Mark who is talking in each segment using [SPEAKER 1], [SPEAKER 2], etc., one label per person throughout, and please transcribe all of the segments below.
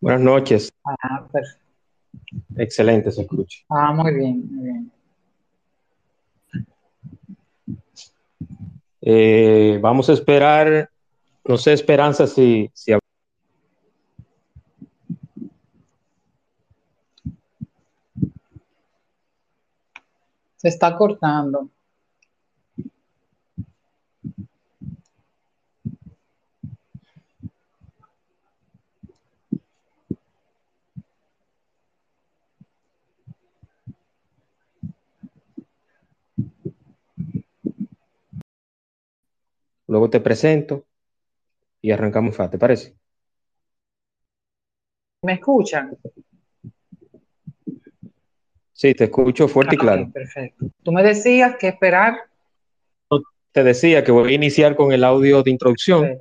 [SPEAKER 1] Buenas noches.
[SPEAKER 2] Ah, perfecto.
[SPEAKER 1] Excelente se escucha.
[SPEAKER 2] Ah, muy bien, muy bien.
[SPEAKER 1] Eh, vamos a esperar, no sé, Esperanza, si, si
[SPEAKER 2] Se está cortando.
[SPEAKER 1] Luego te presento y arrancamos FA, ¿te parece?
[SPEAKER 2] ¿Me escuchan?
[SPEAKER 1] Sí, te escucho fuerte y
[SPEAKER 2] Ah,
[SPEAKER 1] claro.
[SPEAKER 2] perfecto. Tú me decías que esperar.
[SPEAKER 1] Te decía que voy a iniciar con el audio de introducción,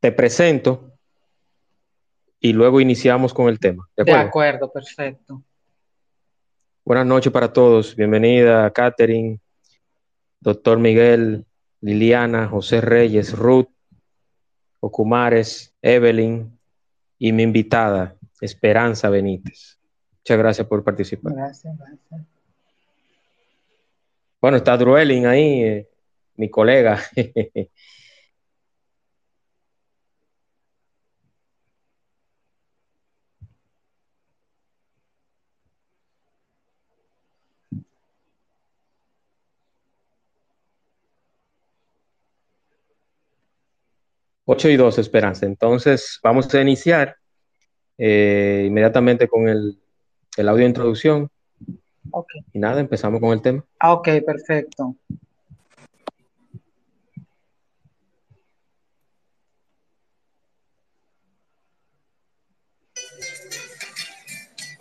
[SPEAKER 1] te presento y luego iniciamos con el tema. ¿De
[SPEAKER 2] de
[SPEAKER 1] acuerdo?
[SPEAKER 2] acuerdo, perfecto.
[SPEAKER 1] Buenas noches para todos. Bienvenida, Catherine, doctor Miguel, Liliana, José Reyes, Ruth, Ocumares, Evelyn y mi invitada, Esperanza Benítez. Muchas gracias por participar.
[SPEAKER 2] Gracias, gracias.
[SPEAKER 1] Bueno, está Druelin ahí, eh, mi colega. Ocho y dos, Esperanza. Entonces, vamos a iniciar eh, inmediatamente con el, el audio de introducción.
[SPEAKER 2] Ok.
[SPEAKER 1] Y nada, empezamos con el tema.
[SPEAKER 2] Ah, ok, perfecto.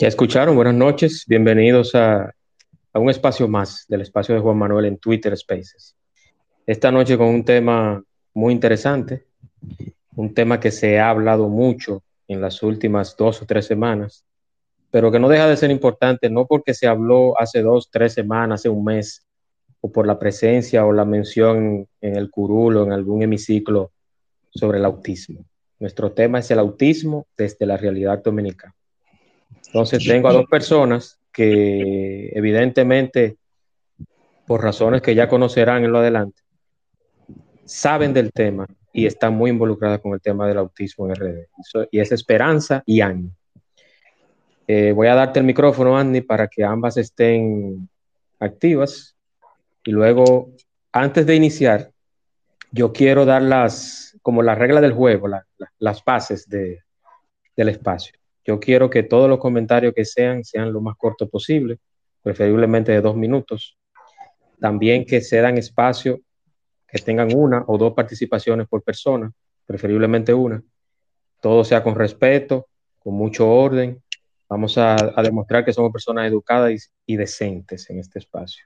[SPEAKER 1] Ya escucharon, buenas noches, bienvenidos a, un espacio más del espacio de Juan Manuel en Twitter Spaces. Esta noche con un tema muy interesante, un tema que se ha hablado mucho en las últimas dos o tres semanas, pero que no deja de ser importante, no porque se habló hace dos, tres semanas, hace un mes, o por la presencia o la mención en el curul o en algún hemiciclo sobre el autismo. Nuestro tema es el autismo desde la realidad dominicana. Entonces tengo a dos personas que evidentemente, por razones que ya conocerán en lo adelante, saben del tema y están muy involucradas con el tema del autismo en RD. Eso- y es Esperanza y Annie. Eh, voy a darte el micrófono, Annie, para que ambas estén activas. Y luego, antes de iniciar, yo quiero dar las, como la regla del juego, la- la- las bases de, del espacio. Yo quiero que todos los comentarios que sean sean lo más cortos posible, preferiblemente de dos minutos. También que se dan espacio, que tengan una o dos participaciones por persona, preferiblemente una. Todo sea con respeto, con mucho orden. Vamos a, demostrar que somos personas educadas y, decentes en este espacio.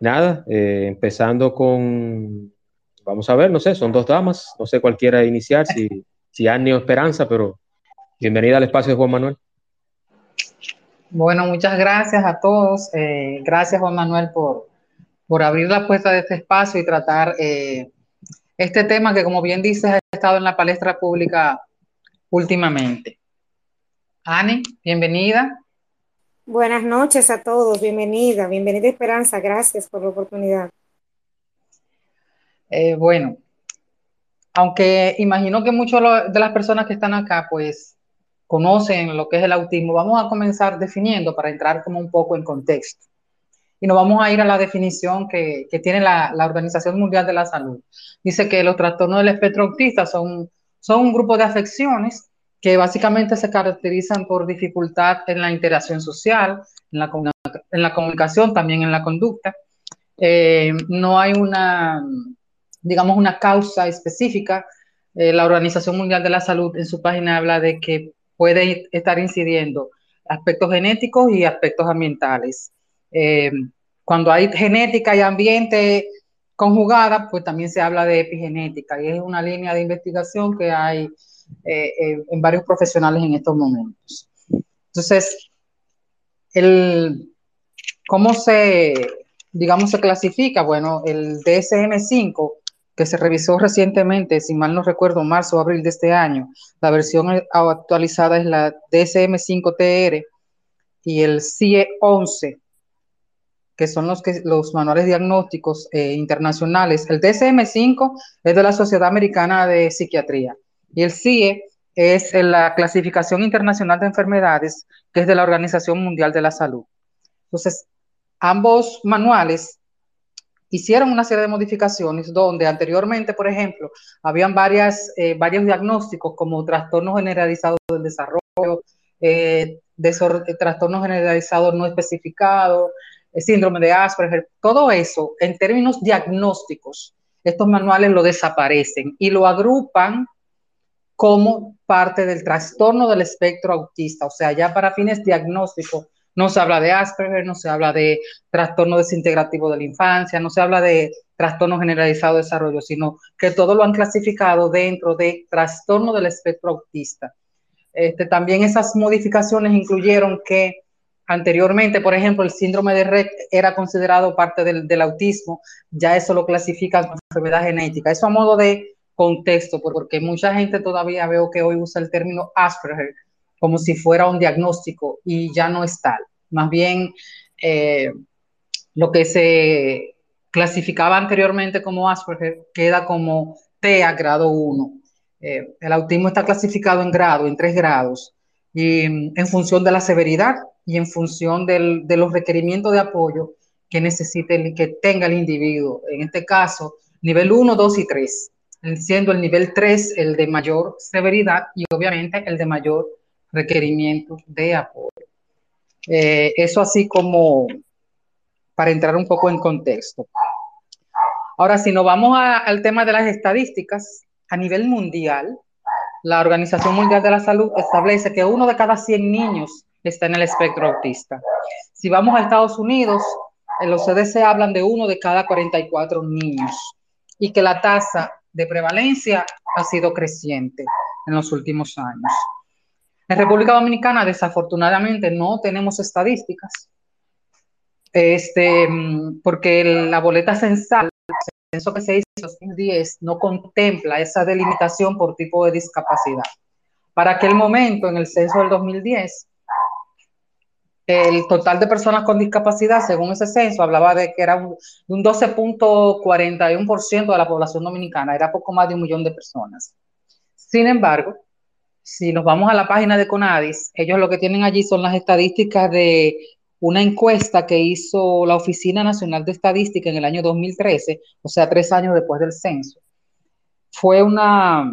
[SPEAKER 1] Nada, eh, empezando con, vamos a ver, no sé, son dos damas, no sé cuál quiera iniciar, si, si Annie o Esperanza, pero bienvenida al espacio de Juan Manuel.
[SPEAKER 2] Bueno, muchas gracias a todos. Eh, gracias, Juan Manuel, por, por abrir la puerta de este espacio y tratar eh, este tema que, como bien dices, ha estado en la palestra pública últimamente. Ani, bienvenida.
[SPEAKER 3] Buenas noches a todos, bienvenida, bienvenida Esperanza, gracias por la oportunidad.
[SPEAKER 2] Eh, bueno, aunque imagino que muchas de las personas que están acá, pues, conocen lo que es el autismo, vamos a comenzar definiendo para entrar como un poco en contexto. Y nos vamos a ir a la definición que, que tiene la, la, Organización Mundial de la Salud. Dice que los trastornos del espectro autista son, son un grupo de afecciones que básicamente se caracterizan por dificultad en la interacción social, en la, en la comunicación, también en la conducta. Eh, no hay una, digamos, una causa específica eh, la Organización Mundial de la Salud en su página habla de que puede estar incidiendo aspectos genéticos y aspectos ambientales. Eh, cuando hay genética y ambiente conjugada, pues también se habla de epigenética y es una línea de investigación que hay eh, en varios profesionales en estos momentos. Entonces, el, ¿cómo se, digamos, se clasifica? Bueno, el DSM-5 que se revisó recientemente, si mal no recuerdo, marzo o abril de este año. La versión actualizada es la DSM-5-TR y el CIE 11, que son los, que, los manuales diagnósticos eh, internacionales. El DSM-5 es de la Sociedad Americana de Psiquiatría y el CIE es la clasificación internacional de enfermedades, que es de la Organización Mundial de la Salud. Entonces, ambos manuales hicieron una serie de modificaciones donde anteriormente, por ejemplo, habían varias, eh, varios diagnósticos como trastorno generalizado del desarrollo, eh, eh trastorno generalizado no especificado, eh, síndrome de Asperger, todo eso en términos diagnósticos, estos manuales lo desaparecen y lo agrupan como parte del trastorno del espectro autista, o sea, ya para fines diagnósticos no se habla de Asperger, no se habla de trastorno desintegrativo de la infancia, no se habla de trastorno generalizado de desarrollo, sino que todo lo han clasificado dentro de trastorno del espectro autista. Este, también esas modificaciones incluyeron que anteriormente, por ejemplo, el síndrome de Rett era considerado parte del, del autismo, ya eso lo clasifican como enfermedad genética. Eso a modo de contexto, porque mucha gente todavía veo que hoy usa el término Asperger como si fuera un diagnóstico y ya no es tal. Más bien, eh, lo que se clasificaba anteriormente como Asperger queda como TEA grado 1. Eh, el autismo está clasificado en grado, en tres grados, y mm, en función de la severidad y en función de los requerimientos de apoyo que necesite, que tenga el individuo. En este caso, nivel 1, 2 y 3, siendo el nivel 3 el de mayor severidad y obviamente el de mayor requerimientos de apoyo. Eh, eso así como para entrar un poco en contexto. Ahora, si nos vamos al tema de las estadísticas, a nivel mundial, la Organización Mundial de la Salud establece que uno de cada 100 niños está en el espectro autista. Si vamos a Estados Unidos, en los CDC hablan de uno de cada 44 niños y que la tasa de prevalencia ha sido creciente en los últimos años. En República Dominicana, desafortunadamente, no tenemos estadísticas, este, porque la boleta censal, el censo que se hizo en 2010, no contempla esa delimitación por tipo de discapacidad. Para aquel momento, en el censo del 2010, el total de personas con discapacidad, según ese censo, hablaba de que era un, un 12.41% de la población dominicana, era poco más de un millón de personas. Sin embargo, si nos vamos a la página de Conadis, ellos lo que tienen allí son las estadísticas de una encuesta que hizo la Oficina Nacional de Estadística en el año 2013, o sea, tres años después del censo. Fue una,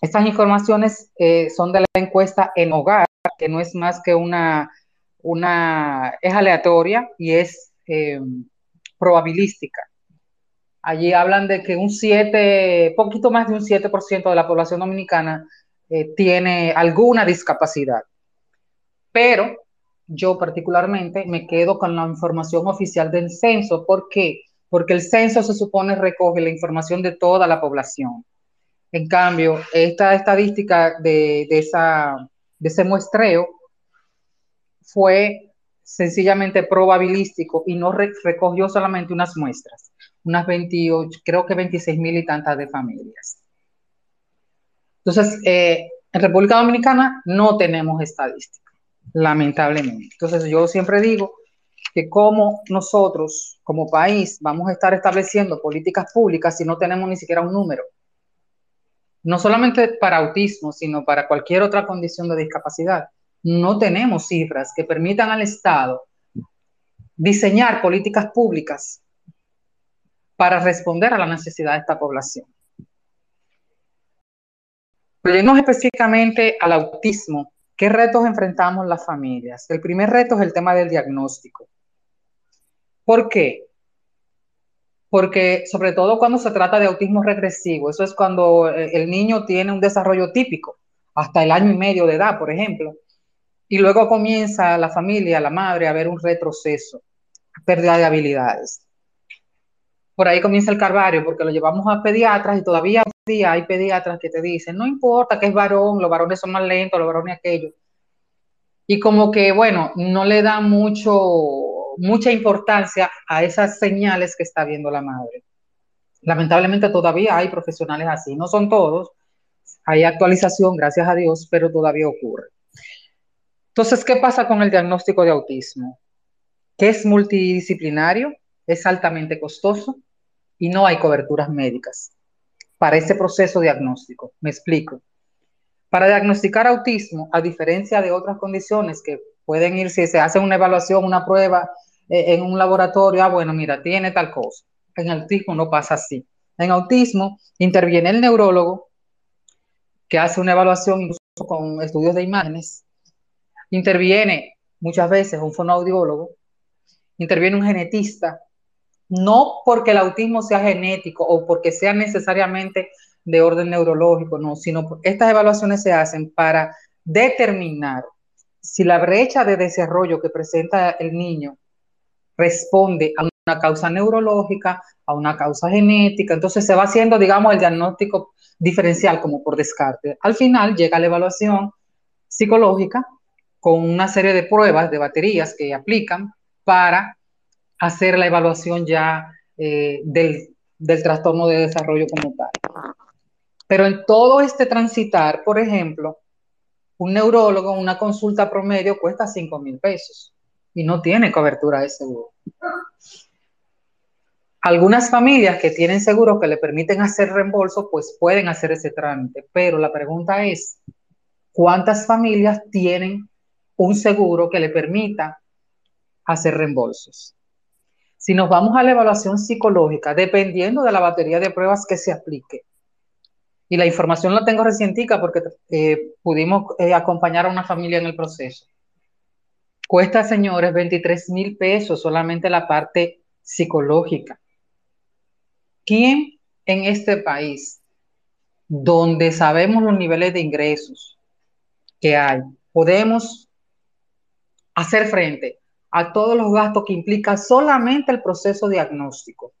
[SPEAKER 2] estas informaciones eh, son de la encuesta en hogar, que no es más que una, una es aleatoria y es eh, probabilística. Allí hablan de que un 7, poquito más de un 7% de la población dominicana eh, tiene alguna discapacidad. Pero yo particularmente me quedo con la información oficial del censo. ¿Por qué? Porque el censo se supone recoge la información de toda la población. En cambio, esta estadística de, esa, de ese muestreo fue sencillamente probabilístico y no recogió solamente unas muestras, unas 28, creo que 26 mil y tantas de familias. Entonces, eh, en República Dominicana no tenemos estadística, lamentablemente. Entonces, yo siempre digo que como nosotros, como país, vamos a estar estableciendo políticas públicas si no tenemos ni siquiera un número. No solamente para autismo, sino para cualquier otra condición de discapacidad. No tenemos cifras que permitan al Estado diseñar políticas públicas para responder a la necesidad de esta población. Yendo específicamente al autismo, ¿qué retos enfrentamos las familias? El primer reto es el tema del diagnóstico. ¿Por qué? porque sobre todo cuando se trata de autismo regresivo, eso es cuando eh, el niño tiene un desarrollo típico, hasta el año y medio de edad, por ejemplo, y luego comienza la familia, la madre, a ver un retroceso, pérdida de habilidades. Por ahí comienza el calvario, porque lo llevamos a pediatras y todavía hay pediatras que te dicen, no importa que es varón, los varones son más lentos, los varones aquello. Y como que, bueno, no le da mucho, mucha importancia a esas señales que está viendo la madre. Lamentablemente todavía hay profesionales así, no son todos, hay actualización, gracias a Dios, pero todavía ocurre. Entonces, ¿qué pasa con el diagnóstico de autismo? Que es multidisciplinario, es altamente costoso y no hay coberturas médicas para ese proceso diagnóstico. Me explico. Para diagnosticar autismo, a diferencia de otras condiciones que pueden ir si se hace una evaluación, una prueba eh, en un laboratorio, ah, bueno, mira, tiene tal cosa. En autismo no pasa así. En autismo interviene el neurólogo, que hace una evaluación incluso con estudios de imágenes. Interviene muchas veces un fonoaudiólogo, interviene un genetista, no porque el autismo sea genético o porque sea necesariamente de orden neurológico, no, sino estas evaluaciones se hacen para determinar si la brecha de desarrollo que presenta el niño responde a una causa neurológica, a una causa genética. Entonces se va haciendo, digamos, el diagnóstico diferencial como por descarte. Al final llega la evaluación psicológica con una serie de pruebas de baterías que aplican para hacer la evaluación ya eh, del, del trastorno de desarrollo como tal. Pero en todo este transitar, por ejemplo, un neurólogo, una consulta promedio cuesta 5 mil pesos y no tiene cobertura de seguro. Algunas familias que tienen seguro que le permiten hacer reembolso, pues pueden hacer ese trámite, pero la pregunta es, ¿cuántas familias tienen un seguro que le permita hacer reembolsos? Si nos vamos a la evaluación psicológica, dependiendo de la batería de pruebas que se aplique, y la información la tengo recientica porque eh, pudimos eh, acompañar a una familia en el proceso. Cuesta, señores, 23 mil pesos solamente la parte psicológica. ¿Quién en este país, donde sabemos los niveles de ingresos que hay, podemos hacer frente a todos los gastos que implica solamente el proceso diagnóstico?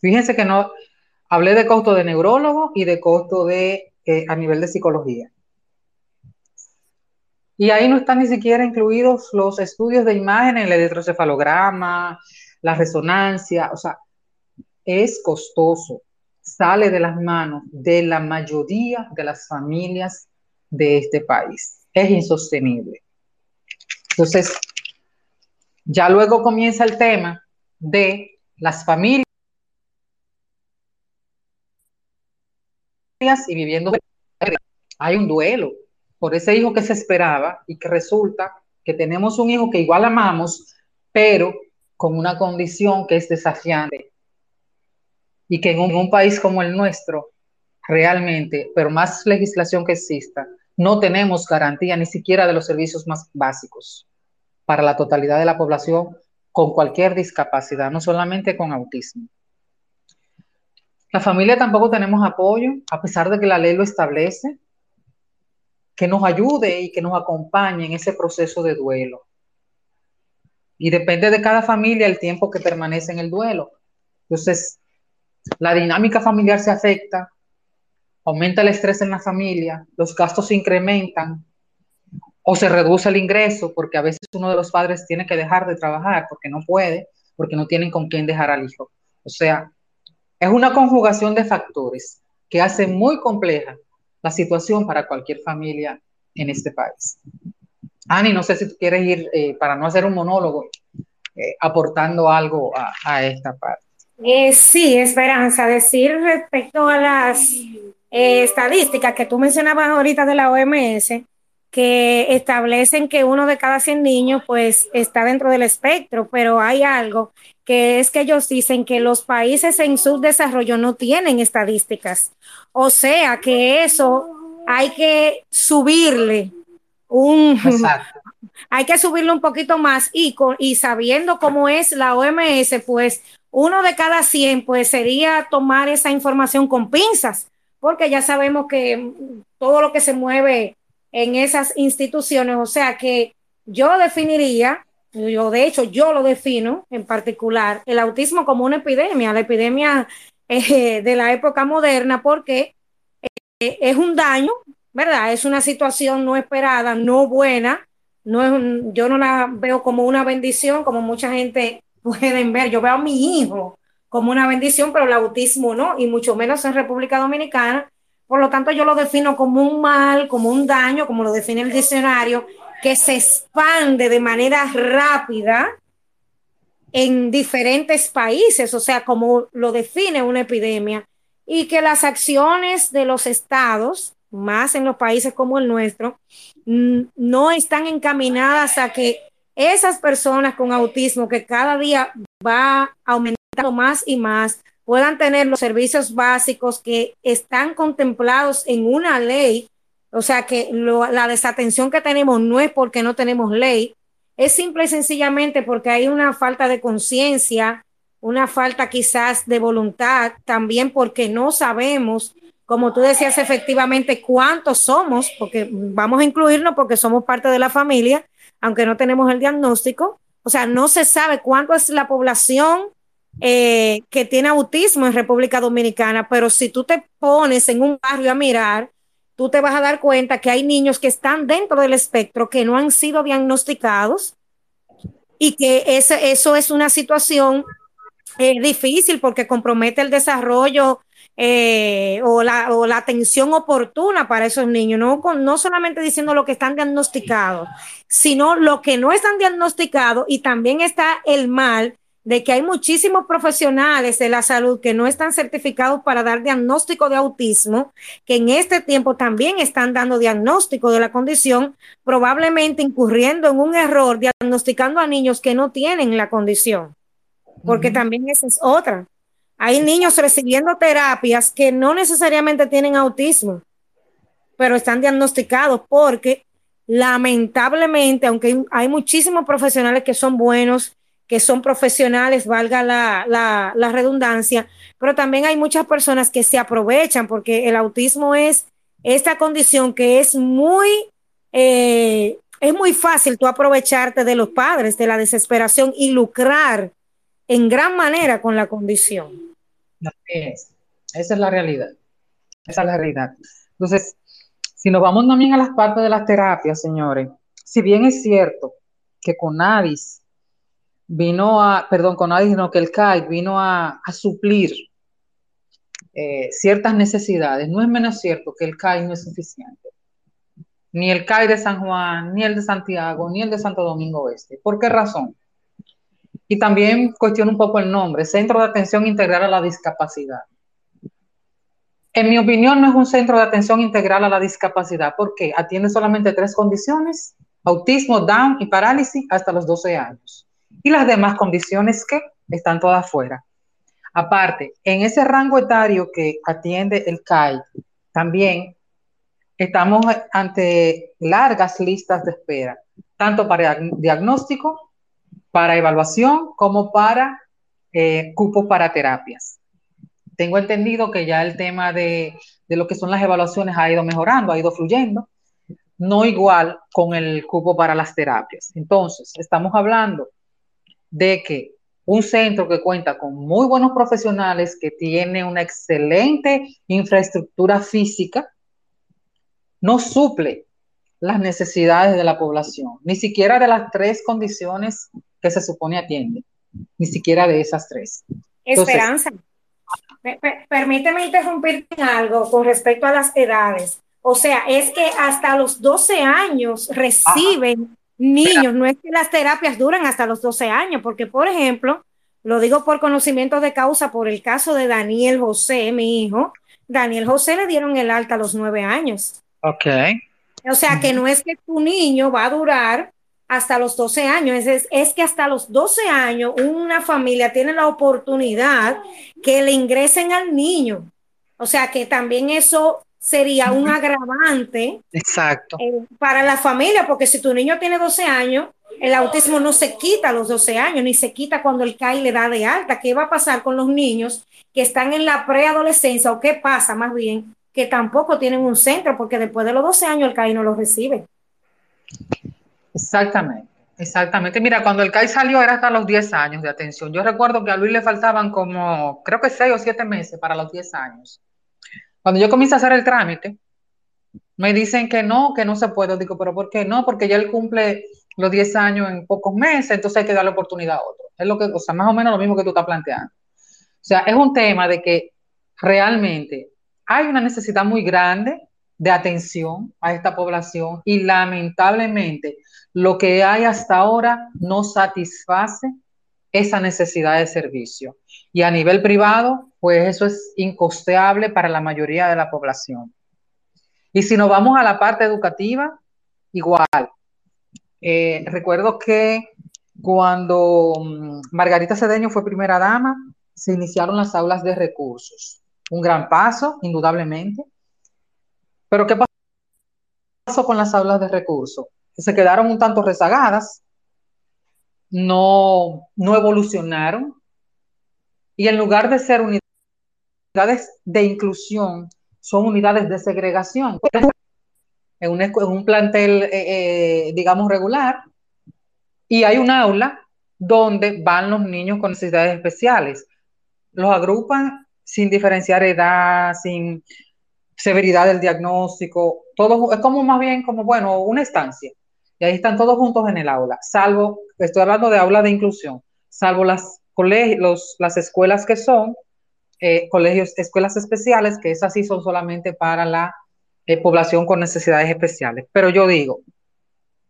[SPEAKER 2] Fíjense que no, hablé de costo de neurólogo y de costo de, eh, a nivel de psicología. Y ahí no están ni siquiera incluidos los estudios de imagen, el electrocefalograma, la resonancia, o sea, es costoso, sale de las manos de la mayoría de las familias de este país. Es insostenible. Entonces, ya luego comienza el tema de las familias y viviendo. Hay un duelo, por ese hijo que se esperaba y que resulta que tenemos un hijo que igual amamos, pero con una condición que es desafiante. Y que en un, país como el nuestro, realmente, pero más legislación que exista, no tenemos garantía ni siquiera de los servicios más básicos para la totalidad de la población con cualquier discapacidad, no solamente con autismo. La familia tampoco tenemos apoyo, a pesar de que la ley lo establece que nos ayude y que nos acompañe en ese proceso de duelo. Y depende de cada familia el tiempo que permanece en el duelo. Entonces, la dinámica familiar se afecta, aumenta el estrés en la familia, los gastos se incrementan o se reduce el ingreso porque a veces uno de los padres tiene que dejar de trabajar porque no puede, porque no tienen con quién dejar al hijo. O sea, es una conjugación de factores que hace muy compleja la situación para cualquier familia en este país. Ani, no sé si tú quieres ir, eh, para no hacer un monólogo, eh, aportando algo a, esta parte.
[SPEAKER 3] Eh, sí, Esperanza, decir respecto a las estadísticas que tú mencionabas ahorita de la OMS, que establecen que uno de cada 100 niños pues está dentro del espectro, pero hay algo que es que ellos dicen que los países en subdesarrollo no tienen estadísticas. O sea que eso hay que subirle un, hay que subirlo un poquito más y, con, y sabiendo cómo es la OMS, pues uno de cada 100, pues sería tomar esa información con pinzas, porque ya sabemos que todo lo que se mueve en esas instituciones, o sea que yo definiría, yo de hecho yo lo defino en particular, el autismo como una epidemia, la epidemia eh, de la época moderna, porque eh, es un daño, ¿verdad? Es una situación no esperada, no buena, no es yo no la veo como una bendición, como mucha gente pueden ver. Yo veo a mi hijo como una bendición, pero el autismo no, y mucho menos en República Dominicana. Por lo tanto, yo lo defino como un mal, como un daño, como lo define el diccionario, que se expande de manera rápida en diferentes países, o sea, como lo define una epidemia, y que las acciones de los estados, más en los países como el nuestro, no están encaminadas a que esas personas con autismo que cada día va aumentando más y más puedan tener los servicios básicos que están contemplados en una ley. O sea que la desatención que tenemos no es porque no tenemos ley, es simple y sencillamente porque hay una falta de conciencia, una falta quizás de voluntad, también porque no sabemos, como tú decías efectivamente, cuántos somos, porque vamos a incluirnos porque somos parte de la familia, aunque no tenemos el diagnóstico. O sea, no se sabe cuánto es la población eh, que tiene autismo en República Dominicana, pero si tú te pones en un barrio a mirar, tú te vas a dar cuenta que hay niños que están dentro del espectro que no han sido diagnosticados y que ese, eso es una situación eh, difícil porque compromete el desarrollo eh, o, la, o, la, atención oportuna para esos niños, no, no solamente diciendo lo que están diagnosticados, sino lo que no están diagnosticados y también está el mal de que hay muchísimos profesionales de la salud que no están certificados para dar diagnóstico de autismo, que en este tiempo también están dando diagnóstico de la condición, probablemente incurriendo en un error diagnosticando a niños que no tienen la condición, porque también esa es otra. Hay niños recibiendo terapias que no necesariamente tienen autismo, pero están diagnosticados porque lamentablemente, aunque hay muchísimos profesionales que son buenos, que son profesionales, valga la, la, redundancia, pero también hay muchas personas que se aprovechan porque el autismo es esta condición que es muy, eh, es muy fácil tú aprovecharte de los padres, de la desesperación y lucrar en gran manera con la condición.
[SPEAKER 2] es. Esa es la realidad. Esa es la realidad. Entonces, si nos vamos también a las partes de las terapias, señores, si bien es cierto que con Avis vino a, perdón, con nadie, sino que el CAI vino a, suplir eh, ciertas necesidades. No es menos cierto que el CAI no es suficiente. Ni el CAI de San Juan, ni el de Santiago, ni el de Santo Domingo Oeste. ¿Por qué razón? Y también cuestiono un poco el nombre, Centro de Atención Integral a la Discapacidad. En mi opinión, no es un centro de atención integral a la discapacidad porque atiende solamente tres condiciones, autismo, Down y parálisis hasta los 12 años y las demás condiciones que están todas fuera. Aparte, en ese rango etario que atiende el CAI, también estamos ante largas listas de espera, tanto para diagnóstico, para evaluación, como para eh, cupos para terapias. Tengo entendido que ya el tema de, de lo que son las evaluaciones ha ido mejorando, ha ido fluyendo, no igual con el cupo para las terapias. Entonces, estamos hablando de que un centro que cuenta con muy buenos profesionales, que tiene una excelente infraestructura física, no suple las necesidades de la población, ni siquiera de las tres condiciones que se supone atiende, ni siquiera de esas tres.
[SPEAKER 3] Esperanza, permíteme interrumpirte en algo con respecto a las edades. O sea, es que hasta los 12 años reciben niños, no es que las terapias duran hasta los 12 años, porque por ejemplo, lo digo por conocimiento de causa, por el caso de Daniel José, mi hijo, Daniel José le dieron el alta a los 9 años.
[SPEAKER 2] Ok.
[SPEAKER 3] O sea que no es que tu niño va a durar hasta los 12 años, es, es que hasta los 12 años una familia tiene la oportunidad que le ingresen al niño. O sea que también eso sería un agravante
[SPEAKER 2] Exacto.
[SPEAKER 3] Eh, para la familia, porque si tu niño tiene 12 años, el autismo no se quita a los 12 años, ni se quita cuando el CAI le da de alta. ¿Qué va a pasar con los niños que están en la preadolescencia o qué pasa más bien que tampoco tienen un centro porque después de los 12 años el CAI no los recibe?
[SPEAKER 2] Exactamente. Exactamente. Mira, cuando el CAI salió era hasta los 10 años de atención. Yo recuerdo que a Luis le faltaban como, creo que 6 o 7 meses para los 10 años. Cuando yo comienzo a hacer el trámite, me dicen que no, que no se puede. Digo, pero ¿por qué no? Porque ya él cumple los 10 años en pocos meses, entonces hay que darle oportunidad a otro. Es lo que, o sea, más o menos lo mismo que tú estás planteando. O sea, es un tema de que realmente hay una necesidad muy grande de atención a esta población y lamentablemente lo que hay hasta ahora no satisface esa necesidad de servicio. Y a nivel privado, pues eso es incosteable para la mayoría de la población. Y si nos vamos a la parte educativa, igual. Eh, recuerdo que cuando mm, Margarita Cedeño fue primera dama, se iniciaron las aulas de recursos. Un gran paso, indudablemente. Pero ¿qué pasó con las aulas de recursos? Se quedaron un tanto rezagadas, no, no evolucionaron, y en lugar de ser unidades de inclusión, son unidades de segregación. En un, en un plantel, eh, eh, digamos, regular, y hay un aula donde van los niños con necesidades especiales. Los agrupan sin diferenciar edad, sin severidad del diagnóstico, todo es como más bien como, bueno, una estancia. Y ahí están todos juntos en el aula, salvo, estoy hablando de aula de inclusión, salvo las colegios, las escuelas que son eh, colegios, escuelas especiales, que esas sí son solamente para la eh, población con necesidades especiales. Pero yo digo,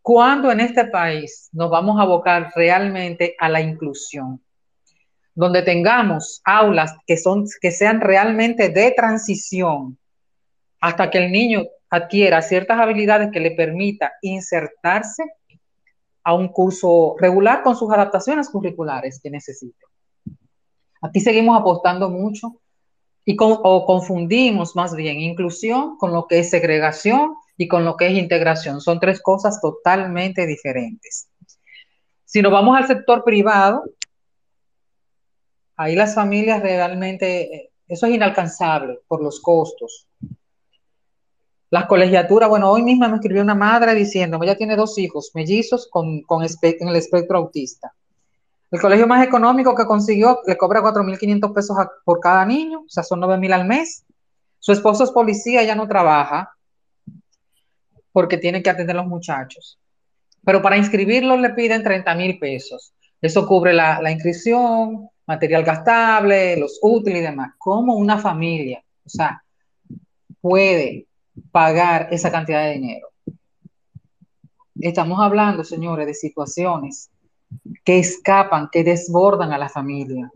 [SPEAKER 2] ¿cuándo en este país nos vamos a abocar realmente a la inclusión? Donde tengamos aulas que, son, que sean realmente de transición hasta que el niño adquiera ciertas habilidades que le permita insertarse a un curso regular con sus adaptaciones curriculares que necesite. Aquí seguimos apostando mucho y o confundimos más bien inclusión con lo que es segregación y con lo que es integración. Son tres cosas totalmente diferentes. Si nos vamos al sector privado, ahí las familias realmente, eh, eso es inalcanzable por los costos. Las colegiaturas, bueno, hoy misma me escribió una madre diciendo, ella tiene dos hijos mellizos con, con en el espectro autista. El colegio más económico que consiguió le cobra 4.500 pesos por cada niño, o sea, son 9.000 al mes. Su esposo es policía, ella no trabaja porque tiene que atender a los muchachos. Pero para inscribirlo le piden 30.000 pesos. Eso cubre la, la inscripción, material gastable, los útiles y demás. ¿Cómo una familia, o sea, puede pagar esa cantidad de dinero. Estamos hablando, señores, de situaciones que escapan, que desbordan a la familia.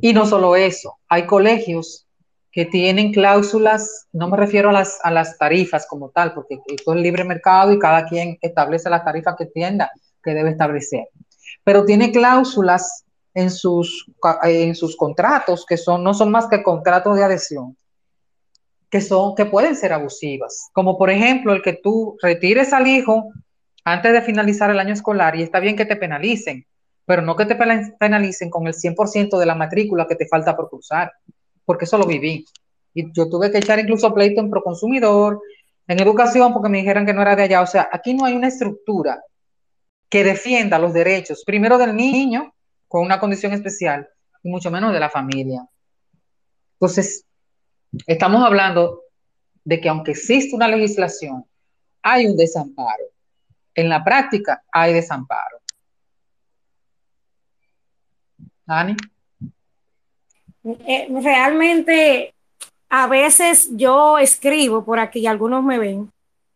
[SPEAKER 2] Y no solo eso, hay colegios que tienen cláusulas, no me refiero a las, a las tarifas como tal, porque esto es libre mercado y cada quien establece las tarifas que tienda, que debe establecer. Pero tiene cláusulas en sus, en sus contratos que son, no son más que contratos de adhesión, que, son, que pueden ser abusivas, como por ejemplo el que tú retires al hijo antes de finalizar el año escolar y está bien que te penalicen, pero no que te penalicen con el 100% de la matrícula que te falta por cursar, porque eso lo viví. Y yo tuve que echar incluso pleito en proconsumidor, en educación, porque me dijeron que no era de allá. O sea, aquí no hay una estructura que defienda los derechos, primero del niño con una condición especial y mucho menos de la familia. Entonces, Estamos hablando de que aunque existe una legislación, hay un desamparo. En la práctica hay desamparo. Dani.
[SPEAKER 3] Eh, realmente, a veces yo escribo por aquí, algunos me ven,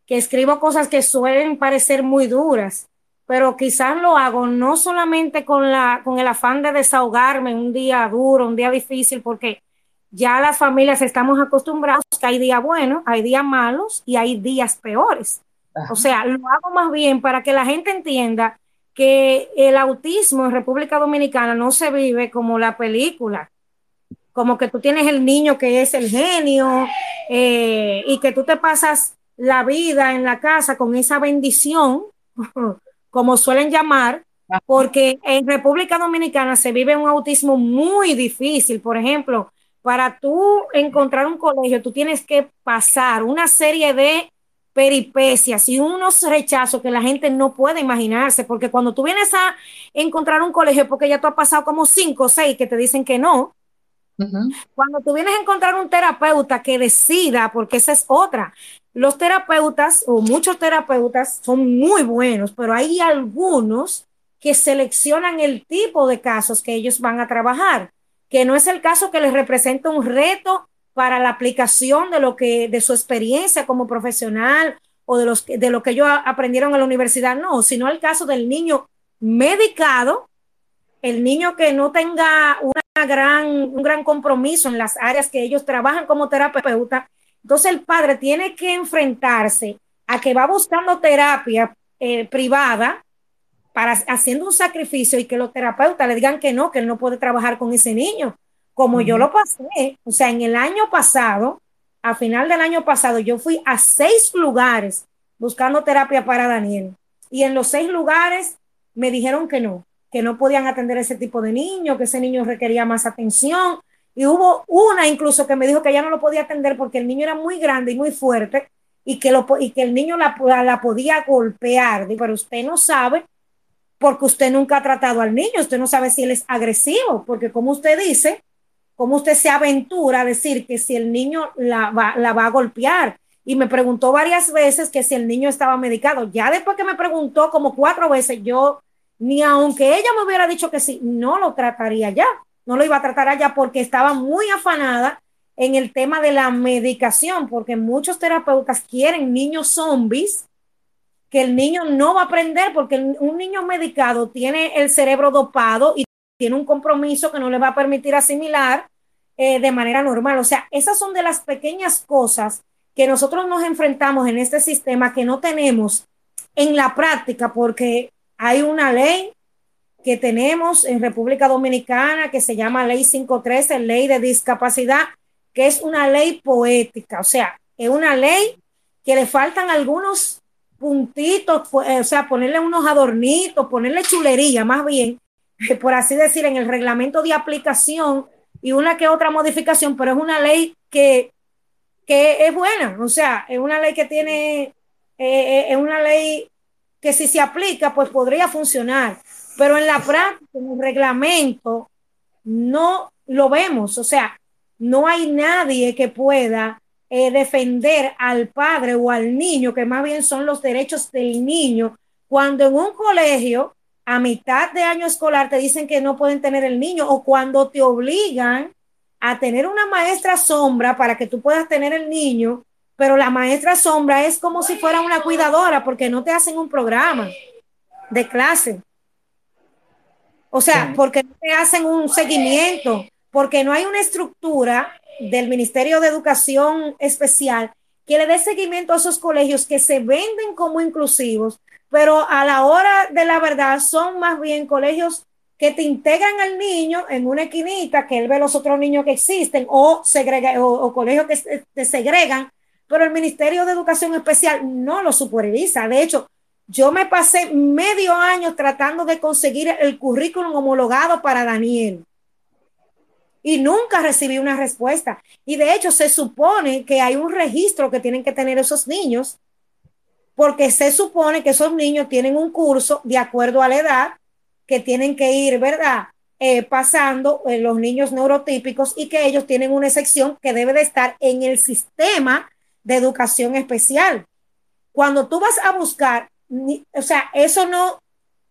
[SPEAKER 3] que escribo cosas que suelen parecer muy duras, pero quizás lo hago no solamente con, la, con el afán de desahogarme un día duro, un día difícil, porque ya las familias estamos acostumbrados que hay días buenos, hay días malos y hay días peores. O sea, lo hago más bien para que la gente entienda que el autismo en República Dominicana no se vive como la película, como que tú tienes el niño que es el genio, eh, y que tú te pasas la vida en la casa con esa bendición, como suelen llamar, porque en República Dominicana se vive un autismo muy difícil. Por ejemplo, para tú encontrar un colegio, tú tienes que pasar una serie de peripecias y unos rechazos que la gente no puede imaginarse, porque cuando tú vienes a encontrar un colegio, porque ya tú has pasado como cinco o seis que te dicen que no, cuando tú vienes a encontrar un terapeuta que decida, porque esa es otra, los terapeutas o muchos terapeutas son muy buenos, pero hay algunos que seleccionan el tipo de casos que ellos van a trabajar, que no es el caso que les representa un reto para la aplicación de lo que de su experiencia como profesional o de los de lo que ellos aprendieron en la universidad, no, sino el caso del niño medicado, el niño que no tenga una gran un gran compromiso en las áreas que ellos trabajan como terapeuta, entonces el padre tiene que enfrentarse a que va buscando terapia eh, privada para haciendo un sacrificio y que los terapeutas le digan que no, que él no puede trabajar con ese niño como yo lo pasé, o sea, en el año pasado, a final del año pasado, yo fui a seis lugares buscando terapia para Daniel. Y en los seis lugares me dijeron que no, que no podían atender ese tipo de niño, que ese niño requería más atención. Y hubo una incluso que me dijo que ya no lo podía atender porque el niño era muy grande y muy fuerte y que, lo, y que el niño la, la podía golpear. Digo, pero usted no sabe porque usted nunca ha tratado al niño, usted no sabe si él es agresivo, porque como usted dice, ¿Cómo usted se aventura a decir que si el niño la va, la va a golpear? Y me preguntó varias veces que si el niño estaba medicado. Ya después que me preguntó como cuatro veces, yo, ni aunque ella me hubiera dicho que sí, no lo trataría ya. No lo iba a tratar allá porque estaba muy afanada en el tema de la medicación, porque muchos terapeutas quieren niños zombies que el niño no va a aprender porque un niño medicado tiene el cerebro dopado y tiene un compromiso que no le va a permitir asimilar eh, de manera normal. O sea, esas son de las pequeñas cosas que nosotros nos enfrentamos en este sistema que no tenemos en la práctica porque hay una ley que tenemos en República Dominicana que se llama Ley 513, Ley de Discapacidad, que es una ley poética, o sea, es una ley que le faltan algunos puntitos, o sea, ponerle unos adornitos, ponerle chulería más bien, por así decir, en el reglamento de aplicación y una que otra modificación, pero es una ley que, que es buena, o sea, es una ley que tiene, eh, eh, es una ley que si se aplica, pues podría funcionar, pero en la práctica, en el reglamento, no lo vemos, o sea, no hay nadie que pueda eh, defender al padre o al niño, que más bien son los derechos del niño, cuando en un colegio a mitad de año escolar te dicen que no pueden tener el niño o cuando te obligan a tener una maestra sombra para que tú puedas tener el niño, pero la maestra sombra es como si fuera una cuidadora porque no te hacen un programa de clase. O sea, porque no te hacen un seguimiento, porque no hay una estructura del Ministerio de Educación Especial que le dé seguimiento a esos colegios que se venden como inclusivos, pero a la hora de la verdad son más bien colegios que te integran al niño en una esquinita, que él ve los otros niños que existen, o, segrega, o, colegios que te segregan, pero el Ministerio de Educación Especial no lo supervisa. De hecho, yo me pasé medio año tratando de conseguir el currículum homologado para Daniel y nunca recibí una respuesta. Y de hecho se supone que hay un registro que tienen que tener esos niños porque se supone que esos niños tienen un curso de acuerdo a la edad que tienen que ir, ¿verdad? Eh, pasando eh, los niños neurotípicos y que ellos tienen una sección que debe de estar en el sistema de educación especial. Cuando tú vas a buscar, o sea, eso no,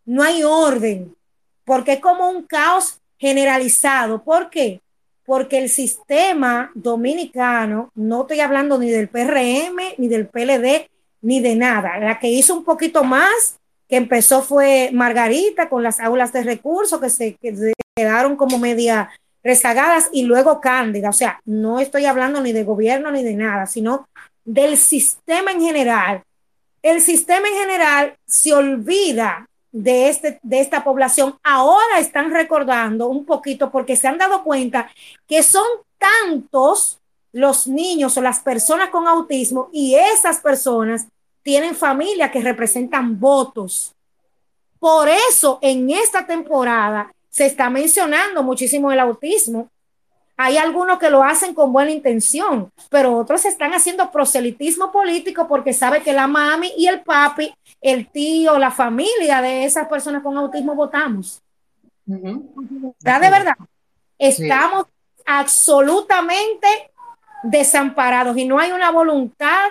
[SPEAKER 3] no hay orden, porque es como un caos generalizado. ¿Por qué? Porque el sistema dominicano, no estoy hablando ni del PRM ni del PLD, ni de nada. La que hizo un poquito más, que empezó fue Margarita con las aulas de recursos que se, quedaron como media rezagadas y luego Cándida. O sea, no estoy hablando ni de gobierno ni de nada, sino del sistema en general. El sistema en general se olvida de, este, de esta población. Ahora están recordando un poquito porque se han dado cuenta que son tantos los niños o las personas con autismo y esas personas tienen familia que representan votos. Por eso en esta temporada se está mencionando muchísimo el autismo. Hay algunos que lo hacen con buena intención, pero otros están haciendo proselitismo político porque sabe que la mami y el papi, el tío, la familia de esas personas con autismo votamos. ¿Está de verdad? Estamos absolutamente desamparados y no hay una voluntad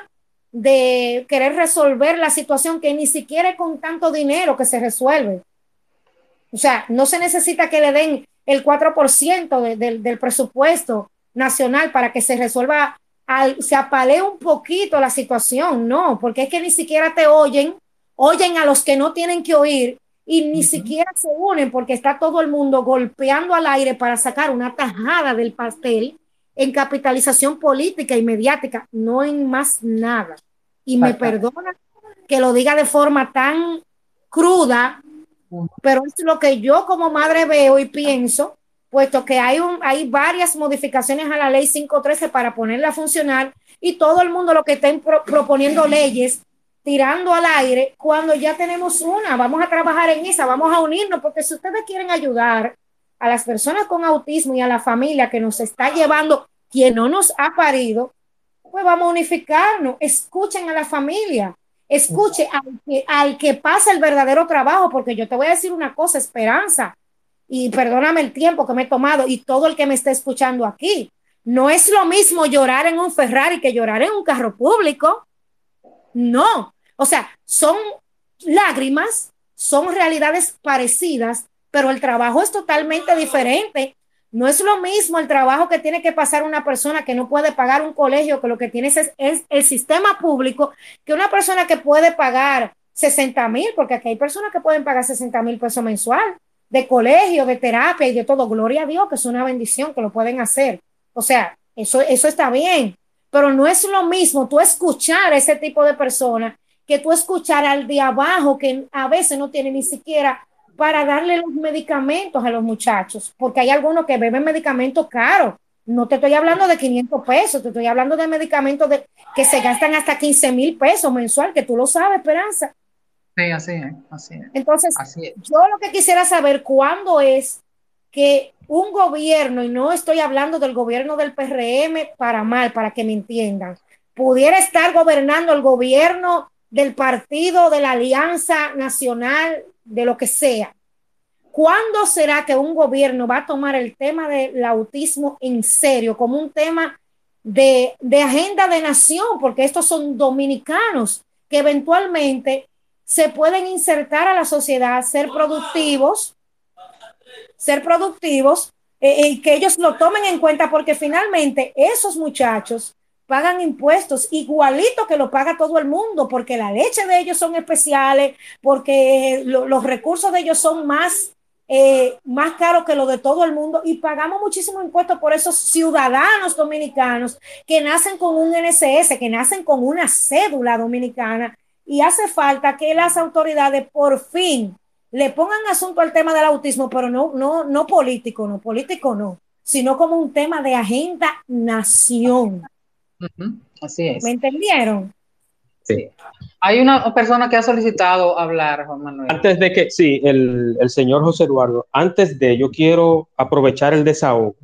[SPEAKER 3] de querer resolver la situación que ni siquiera con tanto dinero que se resuelve. O sea, no se necesita que le den el 4% del presupuesto nacional para que se resuelva, se apalee un poquito la situación, no, porque es que ni siquiera te oyen, oyen a los que no tienen que oír y ni siquiera se unen porque está todo el mundo golpeando al aire para sacar una tajada del pastel en capitalización política y mediática, no en más nada. Y me perdona que lo diga de forma tan cruda, pero es lo que yo como madre veo y pienso, puesto que hay, un, hay varias modificaciones a la ley 513 para ponerla a funcionar y todo el mundo lo que estén proponiendo leyes tirando al aire cuando ya tenemos una, vamos a trabajar en esa, vamos a unirnos, porque si ustedes quieren ayudar a las personas con autismo y a la familia que nos está llevando, quien no nos ha parido, pues vamos a unificarnos, escuchen a la familia, Escuche al que, al que pasa el verdadero trabajo, porque yo te voy a decir una cosa, esperanza, y perdóname el tiempo que me he tomado y todo el que me esté escuchando aquí. No es lo mismo llorar en un Ferrari que llorar en un carro público. No, o sea, son lágrimas, son realidades parecidas, pero el trabajo es totalmente diferente no es lo mismo el trabajo que tiene que pasar una persona que no puede pagar un colegio, que lo que tiene es, el sistema público, que una persona que puede pagar 60 mil, porque aquí hay personas que pueden pagar 60 mil pesos mensual de colegio, de terapia y de todo. Gloria a Dios, que es una bendición que lo pueden hacer. O sea, eso, eso está bien, pero no es lo mismo tú escuchar a ese tipo de personas que tú escuchar al de abajo que a veces no tiene ni siquiera para darle los medicamentos a los muchachos, porque hay algunos que beben medicamentos caros. No te estoy hablando de 500 pesos, te estoy hablando de medicamentos de, que se gastan hasta 15 mil pesos mensual, que tú lo sabes, Esperanza.
[SPEAKER 2] Sí, así es, así es.
[SPEAKER 3] Entonces, yo lo que quisiera saber cuándo es que un gobierno, y no estoy hablando del gobierno del PRM para mal, para que me entiendan, pudiera estar gobernando el gobierno del partido de la Alianza Nacional de lo que sea. ¿Cuándo será que un gobierno va a tomar el tema del autismo en serio como un tema de, agenda de nación? Porque estos son dominicanos que eventualmente se pueden insertar a la sociedad, ser productivos, ser productivos, eh, y que ellos lo tomen en cuenta porque finalmente esos muchachos pagan impuestos igualito que lo paga todo el mundo, porque la leche de ellos son especiales, porque los recursos de ellos son más, eh, más caros que lo de todo el mundo y pagamos muchísimo impuestos por esos ciudadanos dominicanos que nacen con un NSS, que nacen con una cédula dominicana y hace falta que las autoridades por fin le pongan asunto al tema del autismo, pero no, no, no político, no político no, sino como un tema de agenda nación
[SPEAKER 2] Así es.
[SPEAKER 3] ¿Me entendieron?
[SPEAKER 2] Sí. Hay una persona que ha solicitado hablar, Juan Manuel.
[SPEAKER 1] Antes de que, sí, el, señor José Eduardo, antes de, yo quiero aprovechar el desahogo.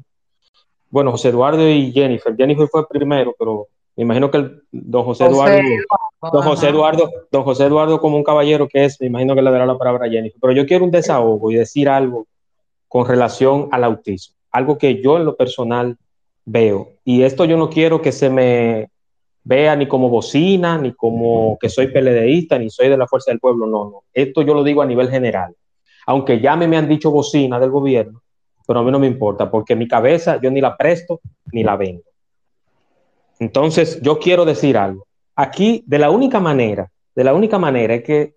[SPEAKER 1] Bueno, José Eduardo y Jennifer. Jennifer fue primero, pero me imagino que el don José, Eduardo, don José Eduardo, don José Eduardo como un caballero que es, me imagino que le dará la palabra a Jennifer. Pero yo quiero un desahogo y decir algo con relación al autismo, algo que yo en lo personal veo. Y esto yo no quiero que se me vea ni como bocina, ni como que soy peledeísta, ni soy de la fuerza del pueblo. No, no. Esto yo lo digo a nivel general. Aunque ya me, me han dicho bocina del gobierno, pero a mí no me importa, porque mi cabeza yo ni la presto ni la vendo. Entonces, yo quiero decir algo. Aquí, de la única manera, de la única manera es que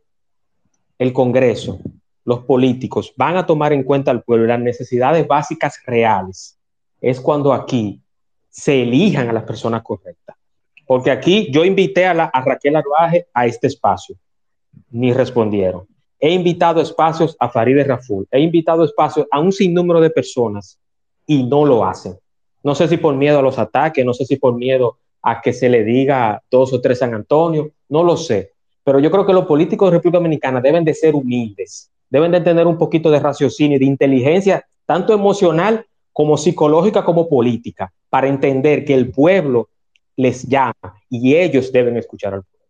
[SPEAKER 1] el Congreso, los políticos van a tomar en cuenta al pueblo las necesidades básicas reales es cuando aquí se elijan a las personas correctas. Porque aquí yo invité a, Raquel Arbaje a este espacio, ni respondieron. He invitado espacios a Farideh Raful, he invitado espacios a un sinnúmero de personas y no lo hacen. No sé si por miedo a los ataques, no sé si por miedo a que se le diga dos o tres San Antonio, no lo sé. Pero yo creo que los políticos de República Dominicana deben de ser humildes, deben de tener un poquito de raciocinio, de inteligencia, tanto emocional como psicológica como política, para entender que el pueblo les llama y ellos deben escuchar al pueblo.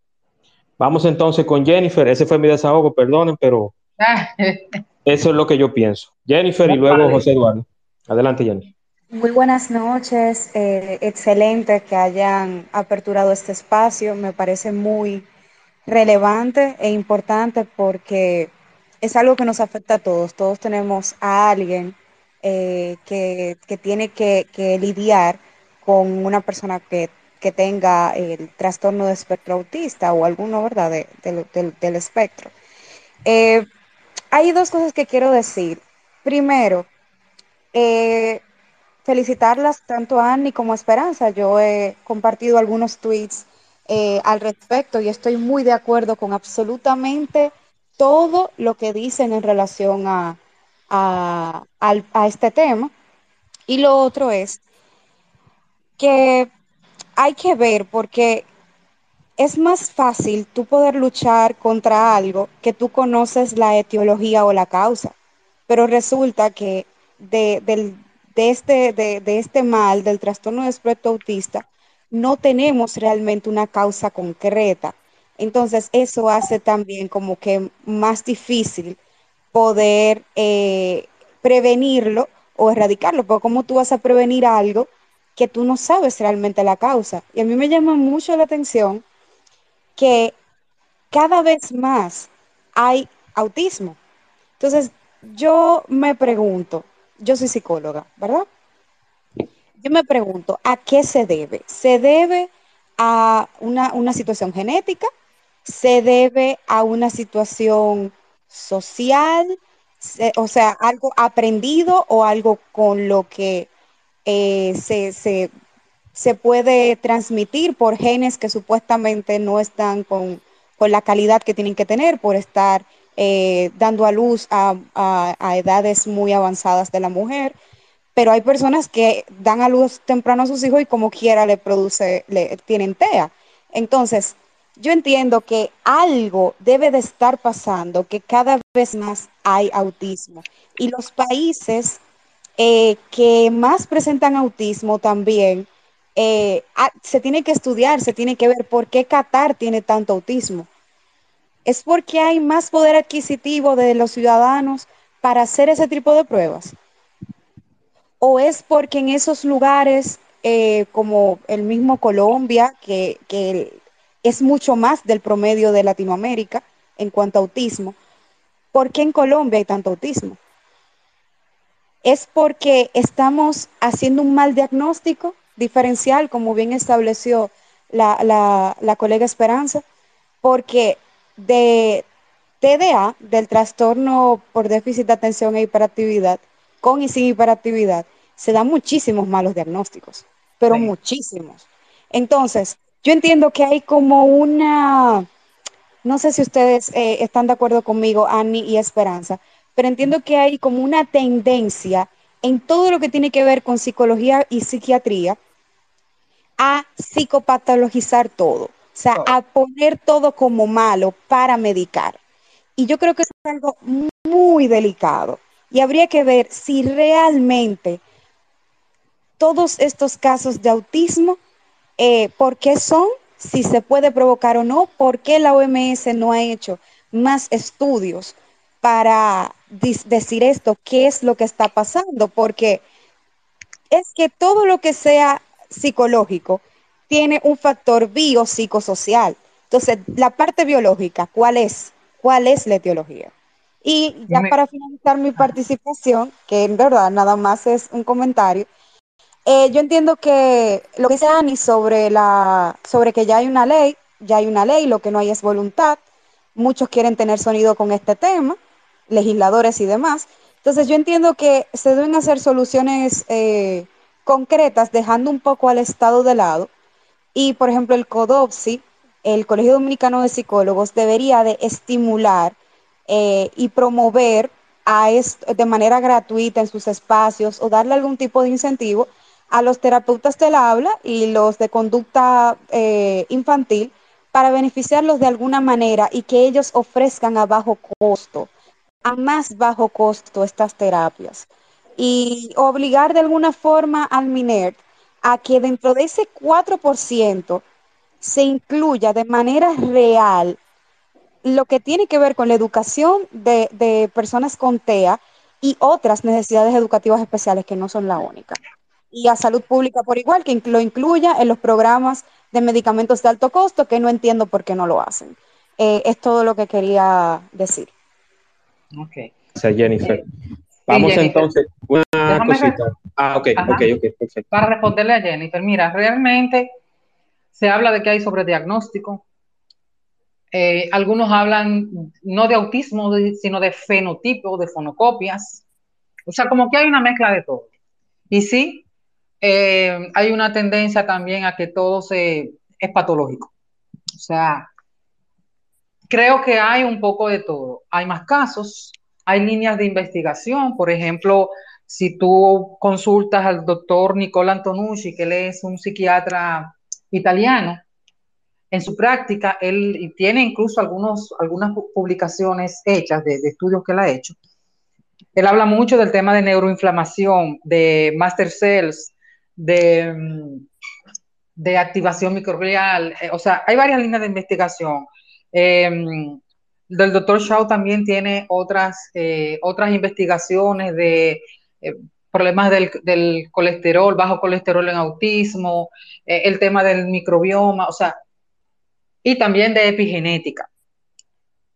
[SPEAKER 1] Vamos entonces con Jennifer, ese fue mi desahogo, perdonen, pero eso es lo que yo pienso. Jennifer y luego José Eduardo. Adelante, Jennifer.
[SPEAKER 4] Muy buenas noches, eh, excelente que hayan aperturado este espacio, me parece muy relevante e importante porque es algo que nos afecta a todos, todos tenemos a alguien eh, que, tiene que, lidiar con una persona que, tenga el trastorno de espectro autista o alguno, ¿verdad?, del espectro. Eh, hay dos cosas que quiero decir. Primero, eh, felicitarlas tanto a Annie como a Esperanza. Yo he compartido algunos tweets al respecto y estoy muy de acuerdo con absolutamente todo lo que dicen en relación a, a, este tema. Y lo otro es que hay que ver porque es más fácil tú poder luchar contra algo que tú conoces la etiología o la causa, pero resulta que de, del, de este, de, este mal, del trastorno de espectro autista, no tenemos realmente una causa concreta. Entonces, eso hace también como que más difícil poder eh, prevenirlo o erradicarlo, porque ¿cómo tú vas a prevenir algo que tú no sabes realmente la causa? Y a mí me llama mucho la atención que cada vez más hay autismo. Entonces, yo me pregunto, yo soy psicóloga, ¿verdad? Yo me pregunto, ¿a qué se debe? ¿Se debe a una, situación genética? ¿Se debe a una situación social? o sea, algo aprendido o algo con lo que eh, se, se, puede transmitir por genes que supuestamente no están con, con la calidad que tienen que tener por estar eh, dando a luz a, edades muy avanzadas de la mujer, pero hay personas que dan a luz temprano a sus hijos y como quiera le produce, le tienen TEA. Entonces, yo entiendo que algo debe de estar pasando, que cada vez más hay autismo. Y los países eh, que más presentan autismo también, eh, se tiene que estudiar, se tiene que ver por qué Qatar tiene tanto autismo es porque hay más poder adquisitivo de los ciudadanos para hacer ese tipo de pruebas? ¿O es porque en esos lugares, eh, como el mismo Colombia, que, que es mucho más del promedio de Latinoamérica en cuanto a autismo, ¿por qué en Colombia hay tanto autismo? ¿Es porque estamos haciendo un mal diagnóstico diferencial, como bien estableció la, la, la colega Esperanza? Porque de TDA, del trastorno por déficit de atención e hiperactividad, con y sin hiperactividad, se dan muchísimos malos diagnósticos, pero muchísimos. Entonces, yo entiendo que hay como una, no sé si ustedes eh, están de acuerdo conmigo, Annie y Esperanza, pero entiendo que hay como una tendencia en todo lo que tiene que ver con psicología y psiquiatría a psicopatologizar todo. O sea, a poner todo como malo para medicar. Y yo creo que es algo muy delicado. Y habría que ver si realmente todos estos casos de autismo, eh, ¿por qué son? Si se puede provocar o no, ¿por qué la OMS no ha hecho más estudios para decir esto? ¿Qué es lo que está pasando? Porque es que todo lo que sea psicológico, tiene un factor biopsicosocial. Entonces, la parte biológica, ¿cuál es? ¿Cuál es la etiología? Y ya para finalizar mi participación, que en verdad nada más es un comentario, eh, yo entiendo que lo que dice Ani sobre, la, sobre que ya hay una ley, ya hay una ley, lo que no hay es voluntad. Muchos quieren tener sonido con este tema, legisladores y demás. Entonces yo entiendo que se deben hacer soluciones eh, concretas, dejando un poco al Estado de lado, y, por ejemplo, el CODOPSI, el Colegio Dominicano de Psicólogos, debería de estimular eh, y promover a de manera gratuita en sus espacios o darle algún tipo de incentivo a los terapeutas del habla y los de conducta eh, infantil para beneficiarlos de alguna manera y que ellos ofrezcan a bajo costo, a más bajo costo estas terapias. Y obligar de alguna forma al MINER a que dentro de ese 4% se incluya de manera real lo que tiene que ver con la educación de, de personas con TEA y otras necesidades educativas especiales que no son la única. Y a salud pública por igual, que lo incluya en los programas de medicamentos de alto costo, que no entiendo por qué no lo hacen. Eh, es todo lo que quería decir.
[SPEAKER 1] Ok. Gracias, Jennifer. Vamos entonces, una cosita. Ah, ok, ok, ok, perfecto.
[SPEAKER 2] Para responderle a Jennifer, mira, realmente se habla de que hay sobrediagnóstico. Eh, algunos hablan no de autismo, sino de fenotipo, de fonocopias. O sea, como que hay una mezcla de todo. Y sí, eh, hay una tendencia también a que todo se, es patológico. O sea, creo que hay un poco de todo. Hay más casos, hay líneas de investigación. Por ejemplo, si tú consultas al doctor Nicola Antonucci, que él es un psiquiatra italiano, en su práctica, él tiene incluso algunos, algunas publicaciones hechas de, de estudios que él ha hecho. Él habla mucho del tema de neuroinflamación, de master cells, de, mm, de activación microbial, eh, o sea, hay varias líneas de investigación. Eh, del doctor Shaw también tiene otras, eh, otras investigaciones de problemas del, del, colesterol, bajo colesterol en autismo, el tema del microbioma, o sea, y también de epigenética.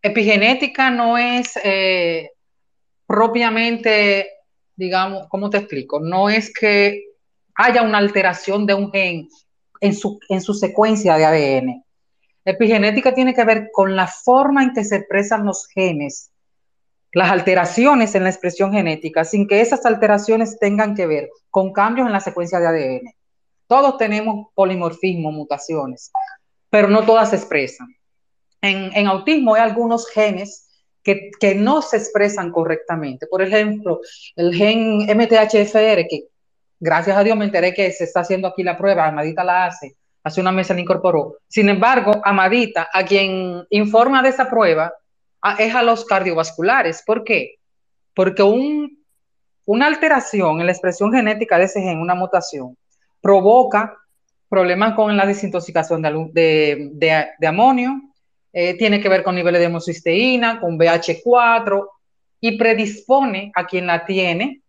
[SPEAKER 2] Epigenética no es propiamente, digamos, ¿cómo te explico? No es que haya una alteración de un gen en su, en su secuencia de ADN. Epigenética tiene que ver con la forma en que se expresan los genes, las alteraciones en la expresión genética, sin que esas alteraciones tengan que ver con cambios en la secuencia de ADN. Todos tenemos polimorfismo, mutaciones, pero no todas se expresan. En, en autismo hay algunos genes que, que, no se expresan correctamente. Por ejemplo, el gen MTHFR, que Gracias a Dios me enteré que se está haciendo aquí la prueba, Amadita la hace, hace una mesa la incorporó. Sin embargo, Amadita, a quien informa de esa prueba, es a los cardiovasculares. ¿Por qué? Porque un, una alteración en la expresión genética de ese gen, una mutación, provoca problemas con la desintoxicación de, amonio, eh, tiene que ver con niveles de homocisteína, con BH4 y predispone a quien la tiene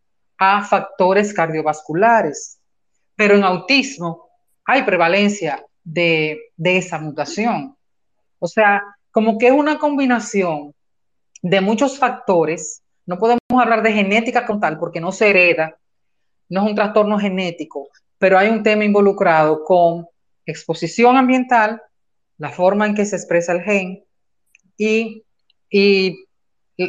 [SPEAKER 2] a factores cardiovasculares. Pero en autismo hay prevalencia de, esa mutación. O sea, como que es una combinación de muchos factores. No podemos hablar de genética con tal porque no se hereda, no es un trastorno genético, pero hay un tema involucrado con exposición ambiental, la forma en que se expresa el gen y, y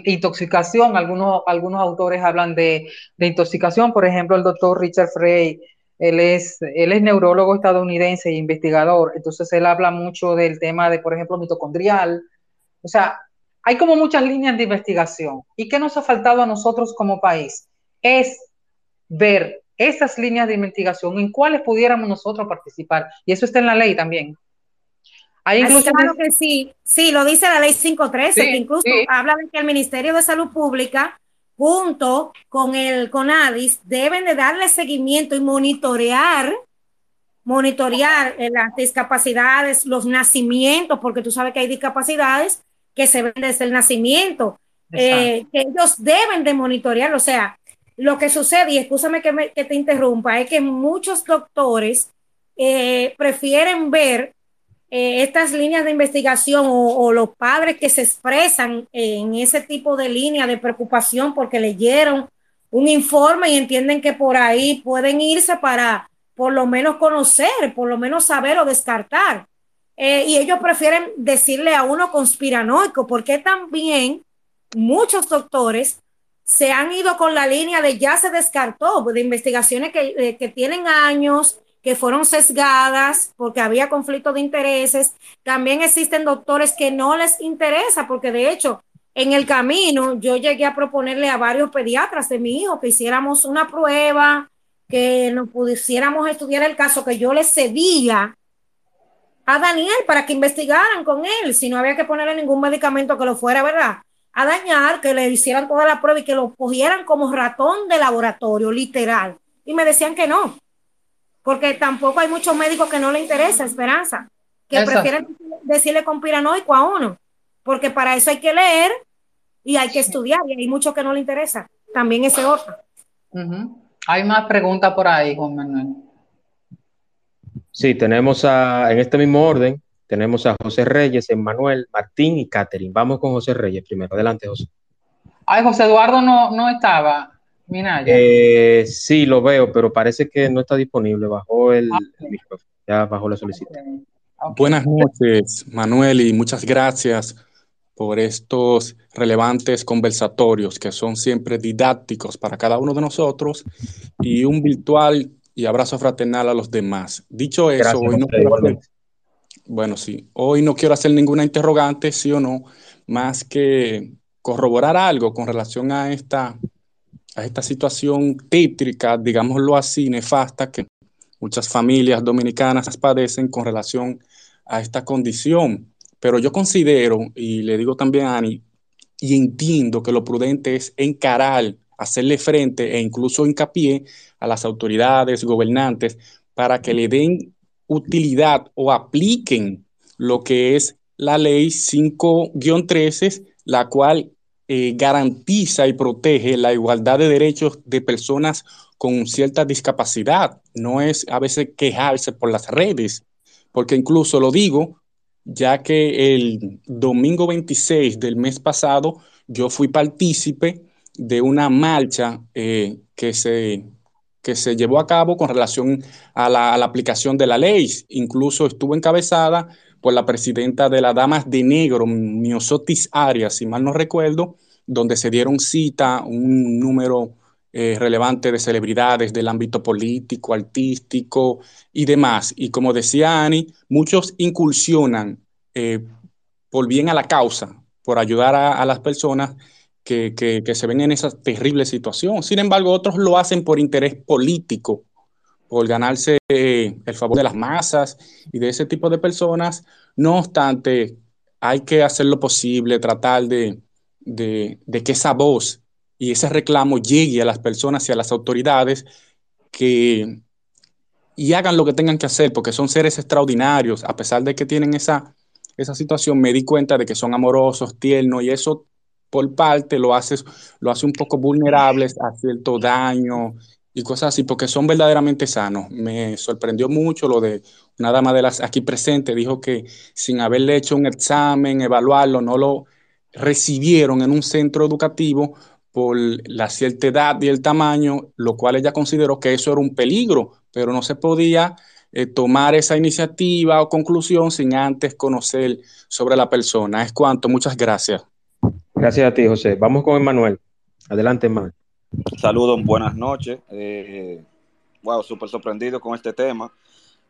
[SPEAKER 2] intoxicación, algunos, algunos autores hablan de, intoxicación, por ejemplo, el doctor Richard Frey, él es, él es neurólogo estadounidense e investigador, entonces él habla mucho del tema de, por ejemplo, mitocondrial, o sea, hay como muchas líneas de investigación. ¿Y qué nos ha faltado a nosotros como país? Es ver esas líneas de investigación en cuáles pudiéramos nosotros participar. Y eso está en la ley también.
[SPEAKER 3] Hay claro que sí, sí, lo dice la ley 513, que incluso habla de que el Ministerio de Salud Pública, junto con el CONADIS, deben de darle seguimiento y monitorear, monitorear las discapacidades, los nacimientos, porque tú sabes que hay discapacidades que se ven desde el nacimiento, eh, que ellos deben de monitorear, o sea, lo que sucede, y escúchame que, que te interrumpa, es que muchos doctores eh, prefieren ver eh, estas líneas de investigación o, los padres que se expresan en ese tipo de línea de preocupación porque leyeron un informe y entienden que por ahí pueden irse para por lo menos conocer, por lo menos saber o descartar. Eh, y ellos prefieren decirle a uno conspiranoico, porque también muchos doctores se han ido con la línea de ya se descartó, de investigaciones que, eh, que tienen años, que fueron sesgadas porque había conflicto de intereses. También existen doctores que no les interesa porque de hecho en el camino yo llegué a proponerle a varios pediatras de mi hijo que hiciéramos una prueba que nos pudiéramos estudiar el caso que yo le cedía a Daniel para que investigaran con él, si no había que ponerle ningún medicamento que lo fuera, ¿verdad? A dañar, que le hicieran toda la prueba y que lo cogieran como ratón de laboratorio, literal. Y me decían que no, porque tampoco hay muchos médicos que no le interesa Esperanza, que prefieren decirle con piranoico a uno, porque para eso hay que leer y hay que estudiar, y hay muchos que no le interesa. También ese otro.
[SPEAKER 2] Hay más preguntas por ahí, Juan Manuel.
[SPEAKER 1] Sí, tenemos a, en este mismo orden, tenemos a José Reyes, Emmanuel, Martín y Catherine. Vamos con José Reyes primero. Adelante, José.
[SPEAKER 2] Ay, José Eduardo no, no estaba. Mira,
[SPEAKER 1] eh, sí, lo veo, pero parece que no está disponible. Bajó el, ah, micrófono, ya bajó la solicitud.
[SPEAKER 5] Buenas noches, Manuel, y muchas gracias por estos relevantes conversatorios que son siempre didácticos para cada uno de nosotros y un virtual y abrazo fraternal a los demás. Dicho eso, hoy no quiero hacer, bueno, sí, hoy no quiero hacer ninguna interrogante, sí o no, más que corroborar algo con relación a esta, a esta situación tétrica, digámoslo así, nefasta, que muchas familias dominicanas padecen con relación a esta condición. Pero yo considero, y le digo también a Ani, y entiendo que lo prudente es encarar, hacerle frente e incluso hincapié a las autoridades, gobernantes, para que le den utilidad o apliquen lo que es la ley 5-13, la cual eh, garantiza y protege la igualdad de derechos de personas con cierta discapacidad. No es a veces quejarse por las redes, porque incluso lo digo, ya que el domingo 26 del mes pasado yo fui partícipe de una marcha eh, que se que se llevó a cabo con relación a la, aplicación de la ley. Incluso estuvo encabezada por la presidenta de la Damas de Negro, Miosotis Arias, si mal no recuerdo, donde se dieron cita un número eh, relevante de celebridades del ámbito político, artístico y demás. Y como decía Ani, muchos incursionan eh, por bien a la causa, por ayudar a las personas que, se ven en esa terrible situación. Sin embargo, otros lo hacen por interés político, por ganarse eh, el favor de las masas y de ese tipo de personas. No obstante, hay que hacer lo posible, tratar de, que esa voz y ese reclamo llegue a las personas y a las autoridades que y hagan lo que tengan que hacer, porque son seres extraordinarios, a pesar de que tienen esa, esa situación, me di cuenta de que son amorosos, tiernos, y eso por parte lo, haces, lo hace un poco vulnerables a cierto daño y cosas así, porque son verdaderamente sanos. Me sorprendió mucho lo de una dama de las aquí presente, dijo que sin haberle hecho un examen, evaluarlo, no lo recibieron en un centro educativo por la cierta edad y el tamaño, lo cual ella consideró que eso era un peligro, pero no se podía eh, tomar esa iniciativa o conclusión sin antes conocer sobre la persona. Es cuanto, muchas gracias.
[SPEAKER 1] Gracias a ti, José. Vamos con Emanuel. Adelante, Emanuel.
[SPEAKER 6] Saludos, buenas noches. Eh, wow, súper sorprendido con este tema.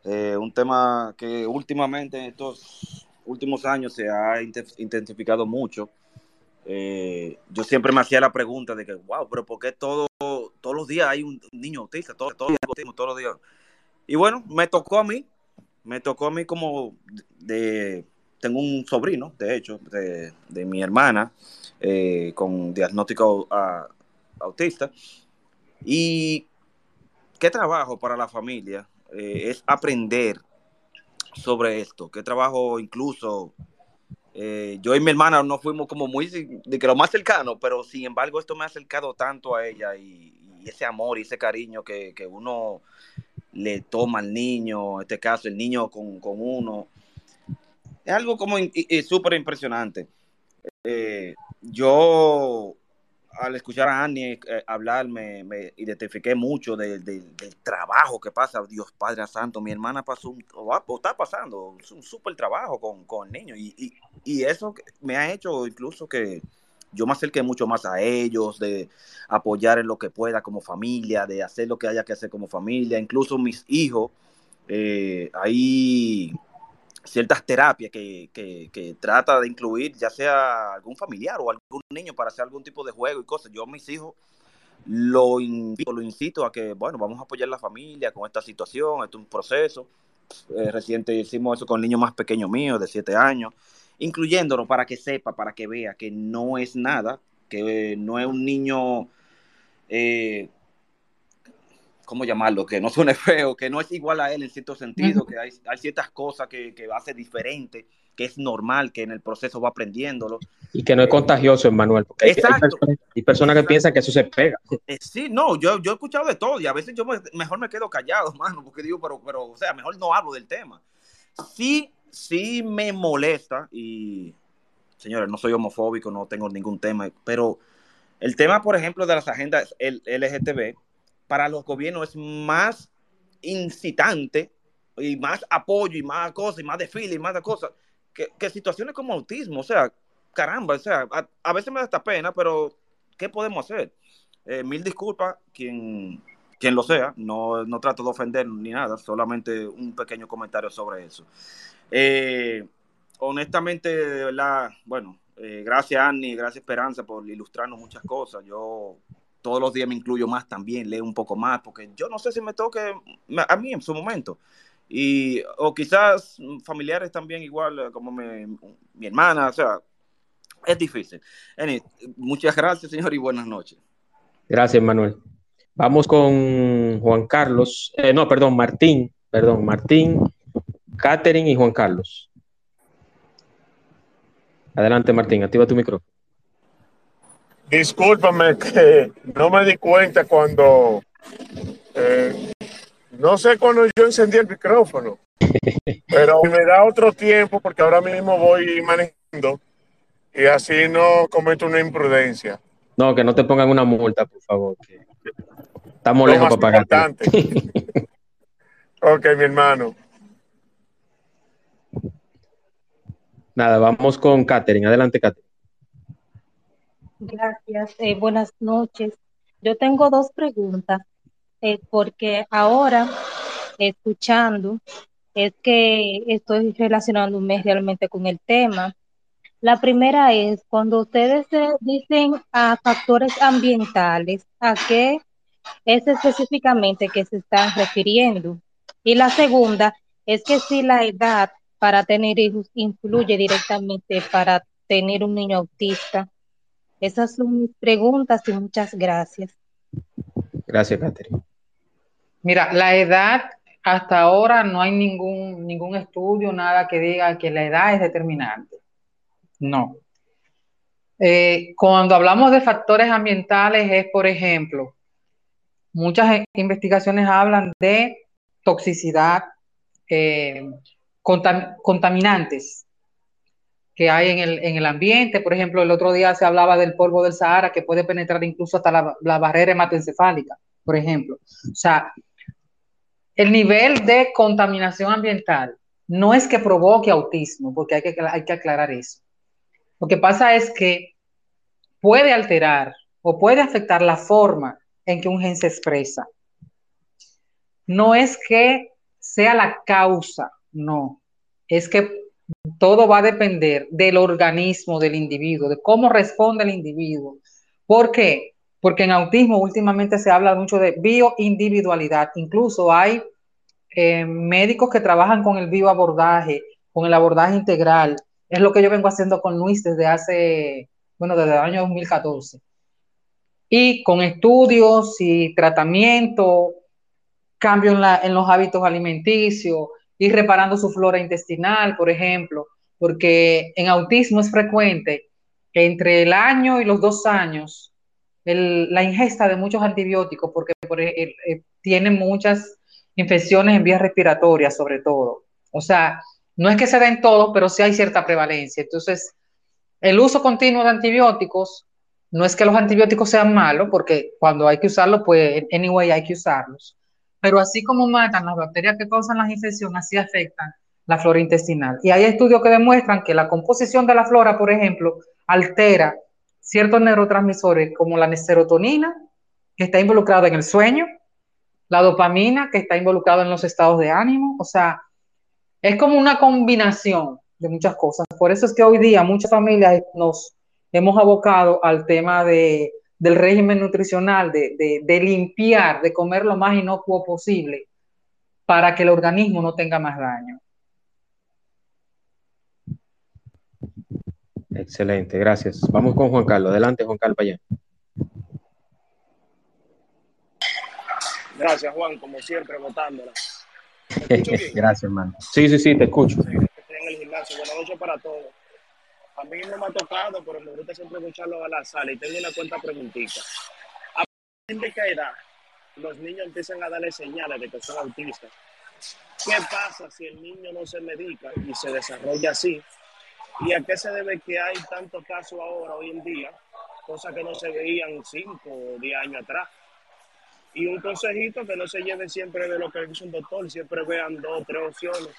[SPEAKER 6] Eh, un tema que últimamente, en estos últimos años, se ha intensificado mucho. Eh, yo siempre me hacía la pregunta de que, wow, pero ¿por qué todo, todos los días hay un niño autista? Todos, todos, todos los días. Y bueno, me tocó a mí, me tocó a mí como de, tengo un sobrino, de hecho, de, de mi hermana, con diagnóstico autista. Y qué trabajo para la familia eh, es aprender sobre esto, qué trabajo incluso eh, yo y mi hermana no fuimos como muy de que lo más cercano, pero sin embargo esto me ha acercado tanto a ella y, ese amor y ese cariño que, uno le toma al niño, en este caso el niño con, uno, es algo como súper impresionante. Eh, yo al escuchar a Annie eh, hablar me, identifiqué mucho del trabajo que pasa, Dios Padre Santo, mi hermana pasó, un, está pasando un súper trabajo con, con el niño y, y, eso me ha hecho incluso que yo me acerque mucho más a ellos, de apoyar en lo que pueda como familia, de hacer lo que haya que hacer como familia, incluso mis hijos, eh, ahí ciertas terapias que, que, trata de incluir, ya sea algún familiar o algún niño para hacer algún tipo de juego y cosas. Yo a mis hijos lo invito, lo incito a que, bueno, vamos a apoyar a la familia con esta situación, esto es un proceso. Eh, reciente hicimos eso con el niño más pequeño mío, de siete años, incluyéndolo para que sepa, para que vea que no es nada, que no es un niño, eh, ¿cómo llamarlo? Que no suene feo, que no es igual a él en cierto sentido, que hay, hay ciertas cosas que, que hace diferente que es normal, que en el proceso va aprendiéndolo.
[SPEAKER 1] Y que no es contagioso, Manuel, porque hay, hay,
[SPEAKER 6] Exacto.
[SPEAKER 1] personas, hay personas que
[SPEAKER 6] Exacto.
[SPEAKER 1] piensan que eso se pega.
[SPEAKER 6] Eh, sí, no, yo, yo he escuchado de todo y a veces yo me- mejor me quedo callado, mano, porque digo, pero, pero, o sea, mejor no hablo del tema. Sí, sí me molesta y, señores, no soy homofóbico, no tengo ningún tema, pero el tema, por ejemplo, de las agendas L- LGTB, para los gobiernos es más incitante y más apoyo y más cosas y más desfile y más cosas que, que situaciones como autismo, o sea, caramba, o sea, a, a veces me da esta pena, pero ¿qué podemos hacer? Eh, mil disculpas, quien, quien lo sea, no, no trato de ofender ni nada, solamente un pequeño comentario sobre eso. Eh, honestamente, de verdad, bueno, eh, gracias Annie, gracias Esperanza por ilustrarnos muchas cosas. Yo todos los días me incluyo más también, leo un poco más, porque yo no sé si me toque a mí en su momento. Y, o quizás familiares también igual, eh, como mi, hermana, o sea, es difícil. Muchas gracias, señor, y buenas noches.
[SPEAKER 1] Gracias, Manuel. Vamos con Juan Carlos, eh, no, perdón, Martín, perdón, Martín, Catherine y Juan Carlos. Adelante, Martín, activa tu micrófono.
[SPEAKER 7] Discúlpame que no me di cuenta cuando, eh, no sé cuando yo encendí el micrófono, pero me da otro tiempo porque ahora mismo voy manejando y así no cometo una imprudencia.
[SPEAKER 1] No, que no te pongan una multa, por favor. que estamos
[SPEAKER 7] Lo
[SPEAKER 1] lejos
[SPEAKER 7] más
[SPEAKER 1] para pagar.
[SPEAKER 7] Ok, mi hermano.
[SPEAKER 1] Nada, vamos con Catherine. Adelante, Catherine.
[SPEAKER 8] Gracias, eh, buenas noches. Yo tengo dos preguntas, eh, porque ahora, escuchando, es que estoy relacionándome realmente con el tema. La primera es, cuando ustedes eh, dicen a factores ambientales, ¿a qué es específicamente que se están refiriendo? Y la segunda es que si la edad para tener hijos influye directamente para tener un niño autista. Esas son mis preguntas y muchas gracias.
[SPEAKER 1] Gracias, Catherine.
[SPEAKER 2] Mira, la edad, hasta ahora no hay ningún, ningún estudio, nada que diga que la edad es determinante. No. Eh, cuando hablamos de factores ambientales es, por ejemplo, muchas eh, investigaciones hablan de toxicidad, eh, contam- contaminantes que hay en el, en el ambiente. Por ejemplo, el otro día se hablaba del polvo del Sahara que puede penetrar incluso hasta la, la barrera hematoencefálica, por ejemplo. O sea, el nivel de contaminación ambiental no es que provoque autismo, porque hay que, hay que aclarar eso. Lo que pasa es que puede alterar o puede afectar la forma en que un gen se expresa. No es que sea la causa, no. Es que todo va a depender del organismo del individuo, de cómo responde el individuo. ¿Por qué? Porque en autismo últimamente se habla mucho de bioindividualidad. Incluso hay eh, médicos que trabajan con el bioabordaje, con el abordaje integral. Es lo que yo vengo haciendo con Luis desde hace, bueno, desde el año 2014. Y con estudios y tratamiento, cambio en, los hábitos alimenticios, ir reparando su flora intestinal, por ejemplo, porque en autismo es frecuente que entre el año y los dos años la ingesta de muchos antibióticos, porque por, el, tienen muchas infecciones en vías respiratorias, sobre todo. O sea, no es que se den todos, pero sí hay cierta prevalencia. Entonces, el uso continuo de antibióticos, no es que los antibióticos sean malos, porque cuando hay que usarlos, pues, anyway, hay que usarlos. Pero así como matan las bacterias que causan las infecciones, así afectan la flora intestinal. Y hay estudios que demuestran que la composición de la flora, por ejemplo, altera ciertos neurotransmisores como la serotonina, que está involucrada en el sueño, la dopamina, que está involucrada en los estados de ánimo. O sea, es como una combinación de muchas cosas. Por eso es que hoy día muchas familias nos hemos abocado al tema de del régimen nutricional, de, de, de limpiar, de comer lo más inocuo posible para que el organismo no tenga más daño.
[SPEAKER 1] Excelente, gracias. Vamos con Juan Carlos. Adelante, Juan Carlos allá.
[SPEAKER 9] Gracias, Juan, como siempre, votándola.
[SPEAKER 1] gracias, hermano. Sí, sí, sí, te escucho.
[SPEAKER 9] Estoy en el gimnasio. Buenas noches para todos. A mí no me ha tocado, pero me gusta siempre escucharlo a la sala y tengo una cuenta preguntita. ¿A partir de qué edad los niños empiezan a darle señales de que son autistas? ¿Qué pasa si el niño no se medica y se desarrolla así? ¿Y a qué se debe que hay tantos casos ahora, hoy en día, cosas que no se veían 5 o 10 años atrás? Y un consejito que no se lleven siempre de lo que dice un doctor, siempre vean dos o tres opciones.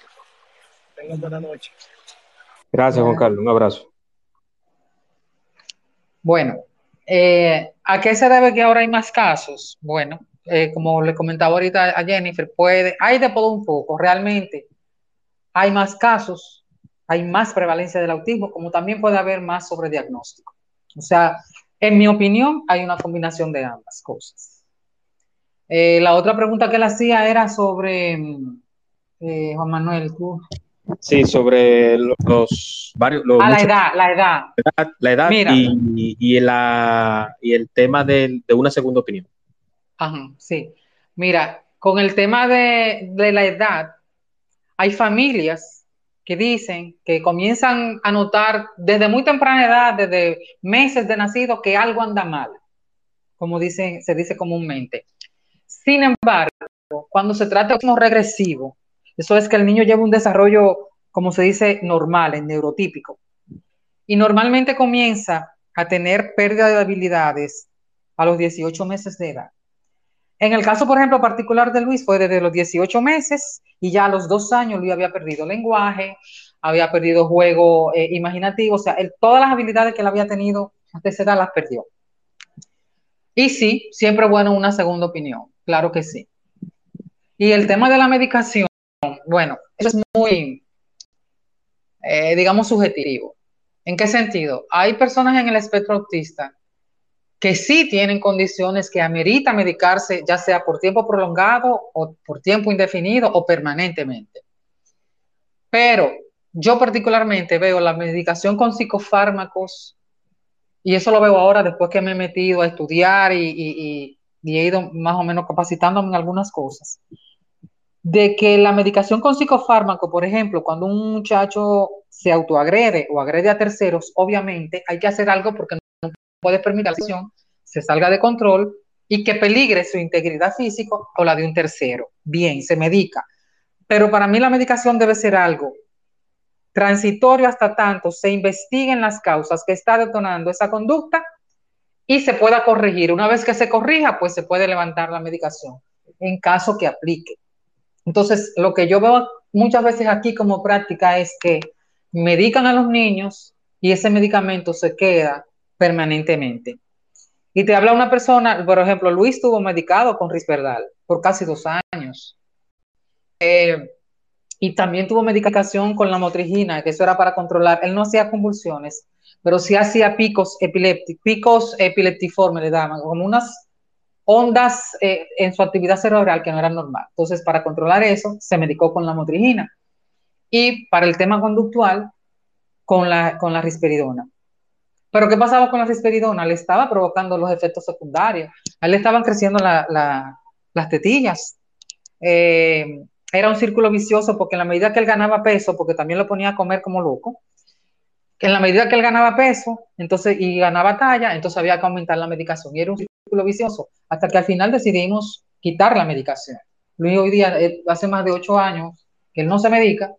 [SPEAKER 9] Tengan buena noche.
[SPEAKER 1] Gracias, Juan Carlos. Un abrazo.
[SPEAKER 2] Bueno, eh, ¿a qué se debe que ahora hay más casos? Bueno, eh, como le comentaba ahorita a Jennifer, puede, hay de todo un poco, realmente hay más casos, hay más prevalencia del autismo, como también puede haber más sobrediagnóstico. O sea, en mi opinión, hay una combinación de ambas cosas. Eh, la otra pregunta que le hacía era sobre, eh, Juan Manuel, tú.
[SPEAKER 1] Sí, sobre los varios. Los
[SPEAKER 2] ah, la edad, la edad.
[SPEAKER 1] La edad, y, y, la, y el tema de, de una segunda opinión.
[SPEAKER 2] Ajá, sí. Mira, con el tema de, de, la edad, hay familias que dicen que comienzan a notar desde muy temprana edad, desde meses de nacido, que algo anda mal, como dicen, se dice comúnmente. Sin embargo, cuando se trata de un regresivo, eso es que el niño lleva un desarrollo, como se dice, normal, en neurotípico. Y normalmente comienza a tener pérdida de habilidades a los 18 meses de edad. En el caso, por ejemplo, particular de Luis, fue desde los 18 meses y ya a los dos años Luis había perdido lenguaje, había perdido juego eh, imaginativo, o sea, todas las habilidades que él había tenido hasta esa edad las perdió. Y sí, siempre bueno una segunda opinión, claro que sí. Y el tema de la medicación, bueno, eso es muy, eh, digamos, subjetivo. ¿En qué sentido? Hay personas en el espectro autista que sí tienen condiciones que amerita medicarse, ya sea por tiempo prolongado o por tiempo indefinido o permanentemente. Pero yo particularmente veo la medicación con psicofármacos, y eso lo veo ahora después que me he metido a estudiar y, he ido más o menos capacitándome en algunas cosas, de que la medicación con psicofármaco, por ejemplo, cuando un muchacho se autoagrede o agrede a terceros, obviamente hay que hacer algo porque no puede permitir que la se salga de control y que peligre su integridad física o la de un tercero. Bien, se medica. Pero para mí la medicación debe ser algo transitorio hasta tanto se investiguen las causas que está detonando esa conducta y se pueda corregir. Una vez que se corrija, pues se puede levantar la medicación en caso que aplique. Entonces, lo que yo veo muchas veces aquí como práctica es que medican a los niños y ese medicamento se queda permanentemente. Y te habla una persona, por ejemplo, Luis estuvo medicado con Risperdal por casi dos años. Eh, y también tuvo medicación con la motrigina, que eso era para controlar. Él no hacía convulsiones, pero sí hacía picos picos epileptiformes, le daban, como unas ondas eh, en su actividad cerebral que no eran normal. Entonces, para controlar eso, se medicó con la motrigina. Y para el tema conductual, con la, con la risperidona. Pero ¿qué pasaba con la risperidona? Le estaba provocando los efectos secundarios. A él le estaban creciendo las tetillas. Eh, era un círculo vicioso porque en la medida que él ganaba peso, porque también lo ponía a comer como loco, en la medida que él ganaba peso entonces y ganaba talla, entonces había que aumentar la medicación. Y era un círculo vicioso, hasta que al final decidimos quitar la medicación. Luis hoy día, eh, hace más de ocho años que él no se medica,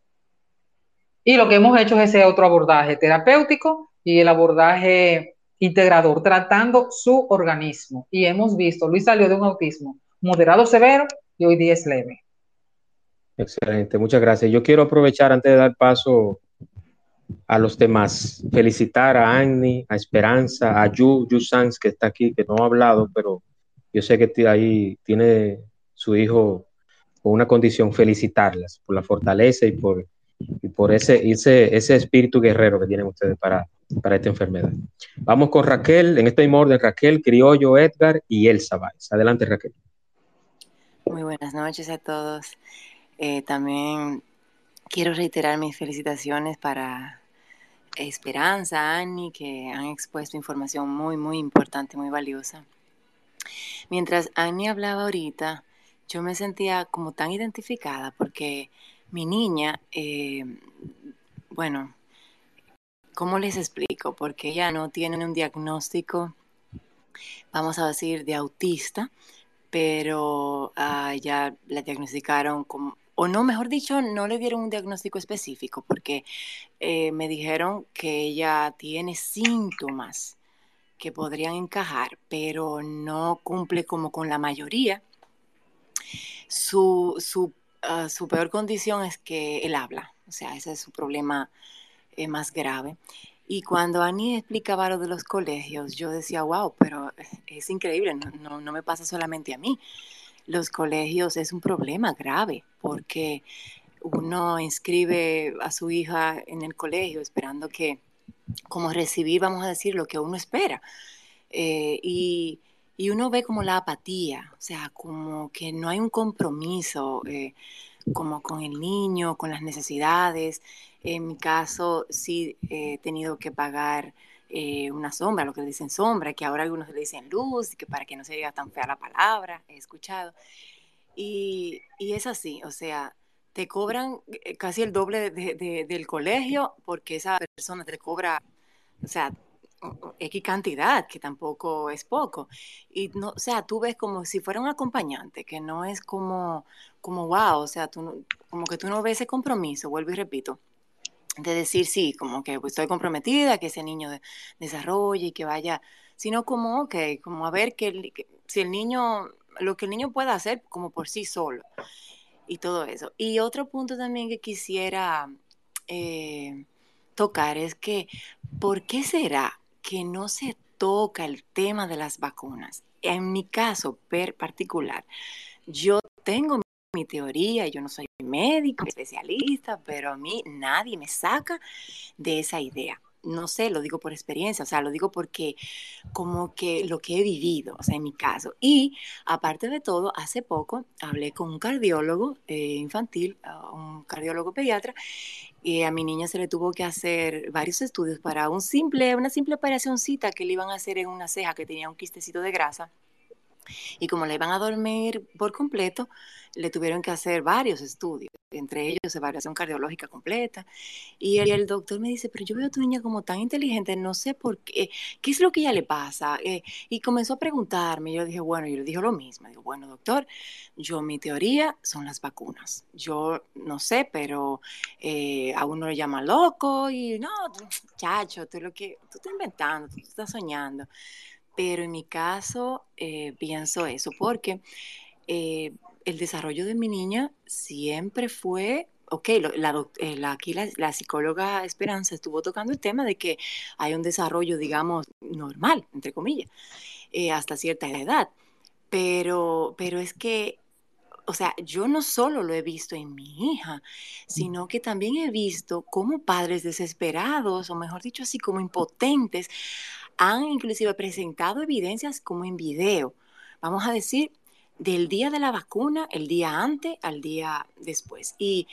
[SPEAKER 2] y lo que hemos hecho es ese otro abordaje terapéutico y el abordaje integrador, tratando su organismo. Y hemos visto, Luis salió de un autismo moderado severo y hoy día es leve.
[SPEAKER 1] Excelente, muchas gracias. Yo quiero aprovechar antes de dar paso a los demás, felicitar a Annie, a Esperanza, a Yu, Yu Sanz, que está aquí, que no ha hablado, pero yo sé que ahí tiene su hijo con una condición, felicitarlas por la fortaleza y por y por ese, ese, ese espíritu guerrero que tienen ustedes para, para esta enfermedad. Vamos con Raquel, en este mismo orden, Raquel, Criollo, Edgar y Elsa Valls. Adelante, Raquel.
[SPEAKER 10] Muy buenas noches a todos. Eh, también quiero reiterar mis felicitaciones para Esperanza, Annie, que han expuesto información muy, muy importante, muy valiosa. Mientras Annie hablaba ahorita, yo me sentía como tan identificada porque mi niña, eh, bueno, ¿cómo les explico? Porque ella no tiene un diagnóstico, vamos a decir, de autista, pero uh, ya la diagnosticaron como, o no, mejor dicho, no le dieron un diagnóstico específico, porque eh, me dijeron que ella tiene síntomas que podrían encajar, pero no cumple como con la mayoría. Su, su, uh, su peor condición es que él habla, o sea, ese es su problema eh, más grave. Y cuando Annie explicaba lo de los colegios, yo decía, wow, pero es increíble, no, no, no me pasa solamente a mí. Los colegios es un problema grave porque uno inscribe a su hija en el colegio esperando que, como recibir, vamos a decir, lo que uno espera. Eh, y, y, uno ve como la apatía, o sea, como que no hay un compromiso eh, como con el niño, con las necesidades. En mi caso, sí he tenido que pagar eh, una sombra, lo que le dicen sombra, que ahora algunos le dicen luz, que para que no se diga tan fea la palabra, he escuchado. Y, y es así, o sea, te cobran eh, casi el doble de, de, del colegio porque esa persona te cobra, o sea, X cantidad, que tampoco es poco. Y no, o sea, tú ves como si fuera un acompañante, que no es como, como wow, o sea, tú como que tú no ves ese compromiso, vuelvo y repito, de decir sí, como que pues, estoy comprometida, que ese niño de, desarrolle y que vaya, sino como, ok, como a ver que, que, si el niño, lo que el niño pueda hacer como por sí solo y todo eso. Y otro punto también que quisiera eh, tocar es que, ¿por qué será que no se toca el tema de las vacunas? En mi caso particular, yo tengo mi teoría, yo no soy médico, especialista, pero a mí nadie me saca de esa idea. No sé, lo digo por experiencia, o sea, lo digo porque como que lo que he vivido, o sea, en mi caso. Y aparte de todo, hace poco hablé con un cardiólogo eh, infantil, un cardiólogo pediatra, y a mi niña se le tuvo que hacer varios estudios para un simple, una simple operacióncita que le iban a hacer en una ceja que tenía un quistecito de grasa y como la iban a dormir por completo, le tuvieron que hacer varios estudios, entre ellos evaluación cardiológica completa. Y el, el, doctor me dice, pero yo veo a tu niña como tan inteligente, no sé por qué, qué es lo que ella le pasa. Eh, y comenzó a preguntarme, yo dije, bueno, yo le dije lo mismo, digo, bueno, doctor, yo mi teoría son las vacunas. Yo no sé, pero eh, a uno le llama loco y no, chacho, tú lo que, tú estás inventando, tú estás soñando. Pero en mi caso eh, pienso eso, porque eh, el desarrollo de mi niña siempre fue, ok, eh, aquí la, psicóloga Esperanza estuvo tocando el tema de que hay un desarrollo, digamos, normal, entre comillas, hasta cierta edad. Pero, pero es que o sea, yo no solo lo he visto en mi hija, sino que también he visto cómo padres desesperados, o mejor dicho así, como impotentes, han inclusive presentado evidencias como en video, vamos a decir, del día de la vacuna, el día antes al día después. Y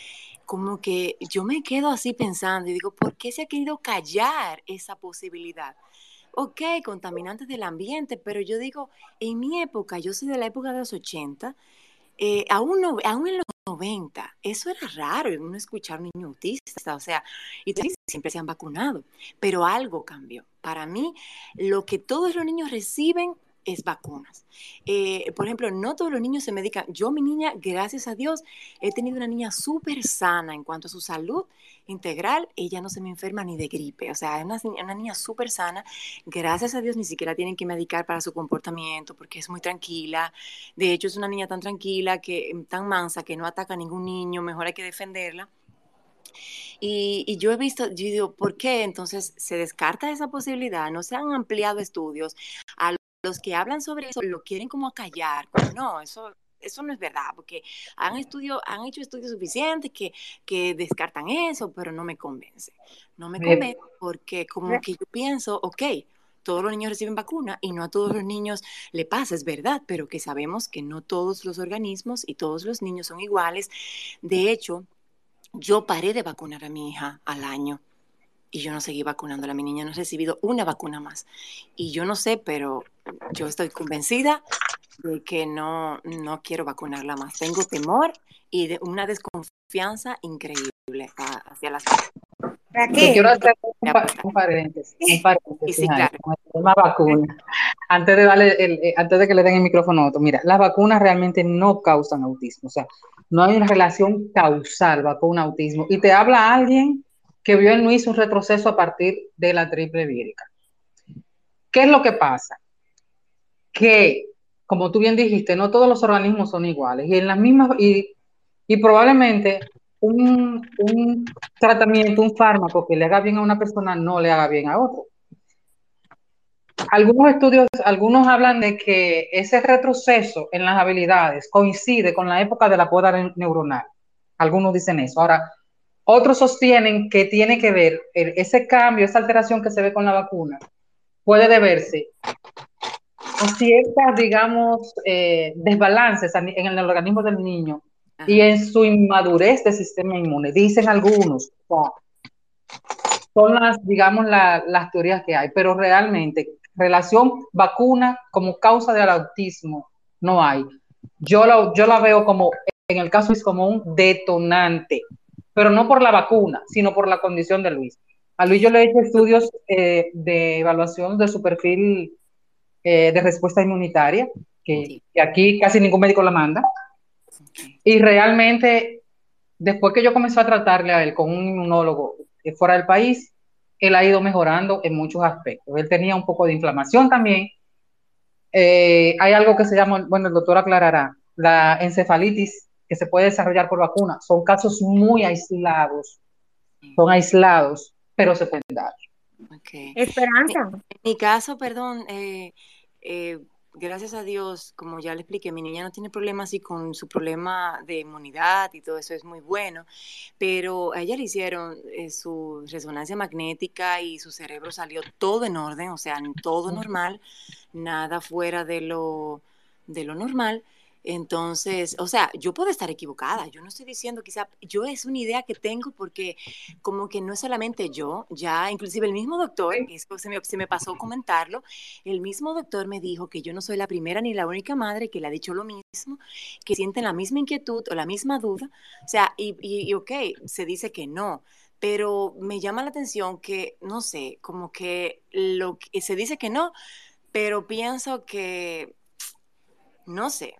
[SPEAKER 10] como que yo me quedo así pensando y digo, ¿por qué se ha querido callar esa posibilidad? Ok, contaminantes del ambiente, pero yo digo, en mi época, yo soy de la época de los 80, eh, aún, no, aún en los 90, eso era raro, uno escuchar un niño autista, o sea, y siempre se han vacunado, pero algo cambió. Para mí, lo que todos los niños reciben es vacunas. Eh, por ejemplo, no todos los niños se medican. Yo, mi niña, gracias a Dios, he tenido una niña súper sana en cuanto a su salud integral. Ella no se me enferma ni de gripe. O sea, es una, niña súper sana. Gracias a Dios, ni siquiera tienen que medicar para su comportamiento porque es muy tranquila. De hecho, es una niña tan tranquila, que tan mansa, que no ataca a ningún niño. Mejor hay que defenderla. Y, y, yo he visto, yo digo, ¿por qué entonces se descarta esa posibilidad? No se han ampliado estudios a los que hablan sobre eso lo quieren como acallar, como no, eso, eso no es verdad, porque han, estudio, han hecho estudios suficientes que, que descartan eso, pero no me convence. No me convence porque como que yo pienso, ok, todos los niños reciben vacuna y no a todos los niños le pasa, es verdad, pero que sabemos que no todos los organismos y todos los niños son iguales. De hecho, yo paré de vacunar a mi hija al año y yo no seguí vacunándola. Mi niña no ha recibido una vacuna más. Y yo no sé, pero yo estoy convencida de que no, no quiero vacunarla más. Tengo temor y de una desconfianza increíble hacia las
[SPEAKER 2] quiero hacer un, paréntesis, un paréntesis tema vacuna. Antes de, darle el, eh, antes de que le den el micrófono a otro, mira, las vacunas realmente no causan autismo, o sea, no hay una relación causal vacuna-autismo. Y te habla alguien que vio en Luis un retroceso a partir de la triple vírica. ¿Qué es lo que pasa? Que, como tú bien dijiste, no todos los organismos son iguales y en las mismas, y, y probablemente un, tratamiento, un fármaco que le haga bien a una persona no le haga bien a otro. Algunos estudios, algunos hablan de que ese retroceso en las habilidades coincide con la época de la poda neuronal. Algunos dicen eso. Ahora, otros sostienen que tiene que ver ese cambio, esa alteración que se ve con la vacuna, puede deberse a ciertas, digamos, eh, desbalances en el organismo del niño y en su inmadurez del sistema inmune. Dicen algunos, son las, digamos, las teorías que hay, pero realmente relación vacuna como causa del autismo no hay. Yo, lo, yo la veo como, en el caso es como un detonante, pero no por la vacuna, sino por la condición de Luis. A Luis yo le he hecho estudios eh, de evaluación de su perfil eh, de respuesta inmunitaria, que, que, aquí casi ningún médico la manda. Y realmente, después que yo comencé a tratarle a él con un inmunólogo fuera del país, él ha ido mejorando en muchos aspectos. Él tenía un poco de inflamación también. Eh, hay algo que se llama, bueno, el doctor aclarará, la encefalitis que se puede desarrollar por vacuna. Son casos muy aislados, son aislados, pero se pueden dar.
[SPEAKER 10] Esperanza. En, mi caso, perdón, eh, eh, gracias a Dios, como ya le expliqué, mi niña no tiene problemas y con su problema de inmunidad y todo eso es muy bueno, pero a ella le hicieron eh, su resonancia magnética y su cerebro salió todo en orden, o sea, todo normal, nada fuera de lo, de lo normal. Entonces, o sea, yo puedo estar equivocada, yo no estoy diciendo quizá, yo es una idea que tengo porque como que no es solamente yo, ya inclusive el mismo doctor, eso se me, se me pasó comentarlo, el mismo doctor me dijo que yo no soy la primera ni la única madre que le ha dicho lo mismo, que sienten la misma inquietud o la misma duda, o sea, y, y, ok, se dice que no, pero me llama la atención que, no sé, como que lo que se dice que no, pero pienso que no sé.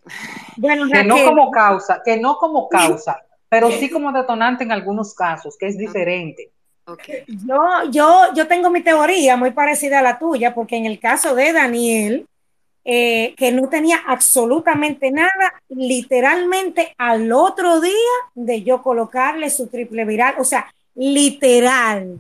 [SPEAKER 2] Bueno, que no como causa, que no como causa, pero sí como detonante en algunos casos, que es diferente.
[SPEAKER 3] Okay. Yo, yo, yo tengo mi teoría muy parecida a la tuya, porque en el caso de Daniel, eh, que no tenía absolutamente nada, literalmente al otro día de yo colocarle su triple viral, o sea, literal.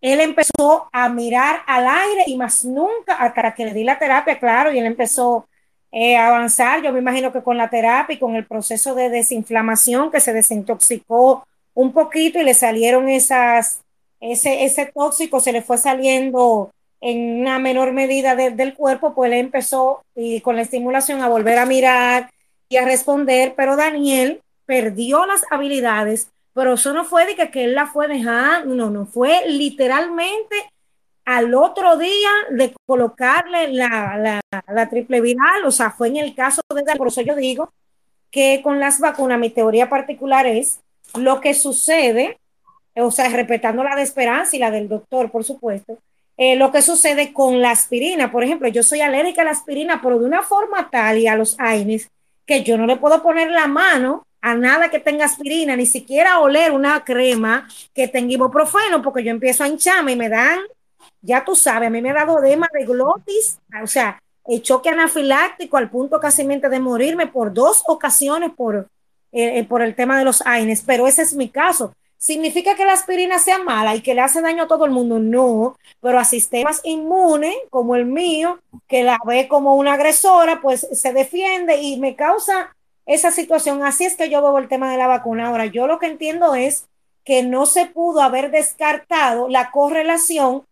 [SPEAKER 3] Él empezó a mirar al aire y más nunca, hasta que le di la terapia, claro, y él empezó eh, avanzar. Yo me imagino que con la terapia y con el proceso de desinflamación que se desintoxicó un poquito y le salieron esas, ese, ese tóxico se le fue saliendo en una menor medida del cuerpo, pues él empezó y con la estimulación a volver a mirar y a responder, pero Daniel perdió las habilidades, pero eso no fue de que, que él la fue dejando, no, no, fue literalmente al otro día de colocarle la, triple viral, o sea, fue en el caso de, por eso yo digo que con las vacunas, mi teoría particular es lo que sucede, o sea, respetando la de Esperanza y la del doctor, por supuesto, eh, lo que sucede con la aspirina. Por ejemplo, yo soy alérgica a la aspirina, pero de una forma tal y a los AINES que yo no le puedo poner la mano a nada que tenga aspirina, ni siquiera oler una crema que tenga ibuprofeno, porque yo empiezo a hincharme y me dan ya tú sabes, a mí me ha dado edema de glotis, o sea, el choque anafiláctico al punto casi de morirme por dos ocasiones por, eh, eh, por el tema de los AINES, pero ese es mi caso. ¿Significa que la aspirina sea mala y que le hace daño a todo el mundo? No, pero a sistemas inmunes como el mío, que la ve como una agresora, pues se defiende y me causa esa situación. Así es que yo veo el tema de la vacuna. Ahora, yo lo que entiendo es que no se pudo haber descartado la correlación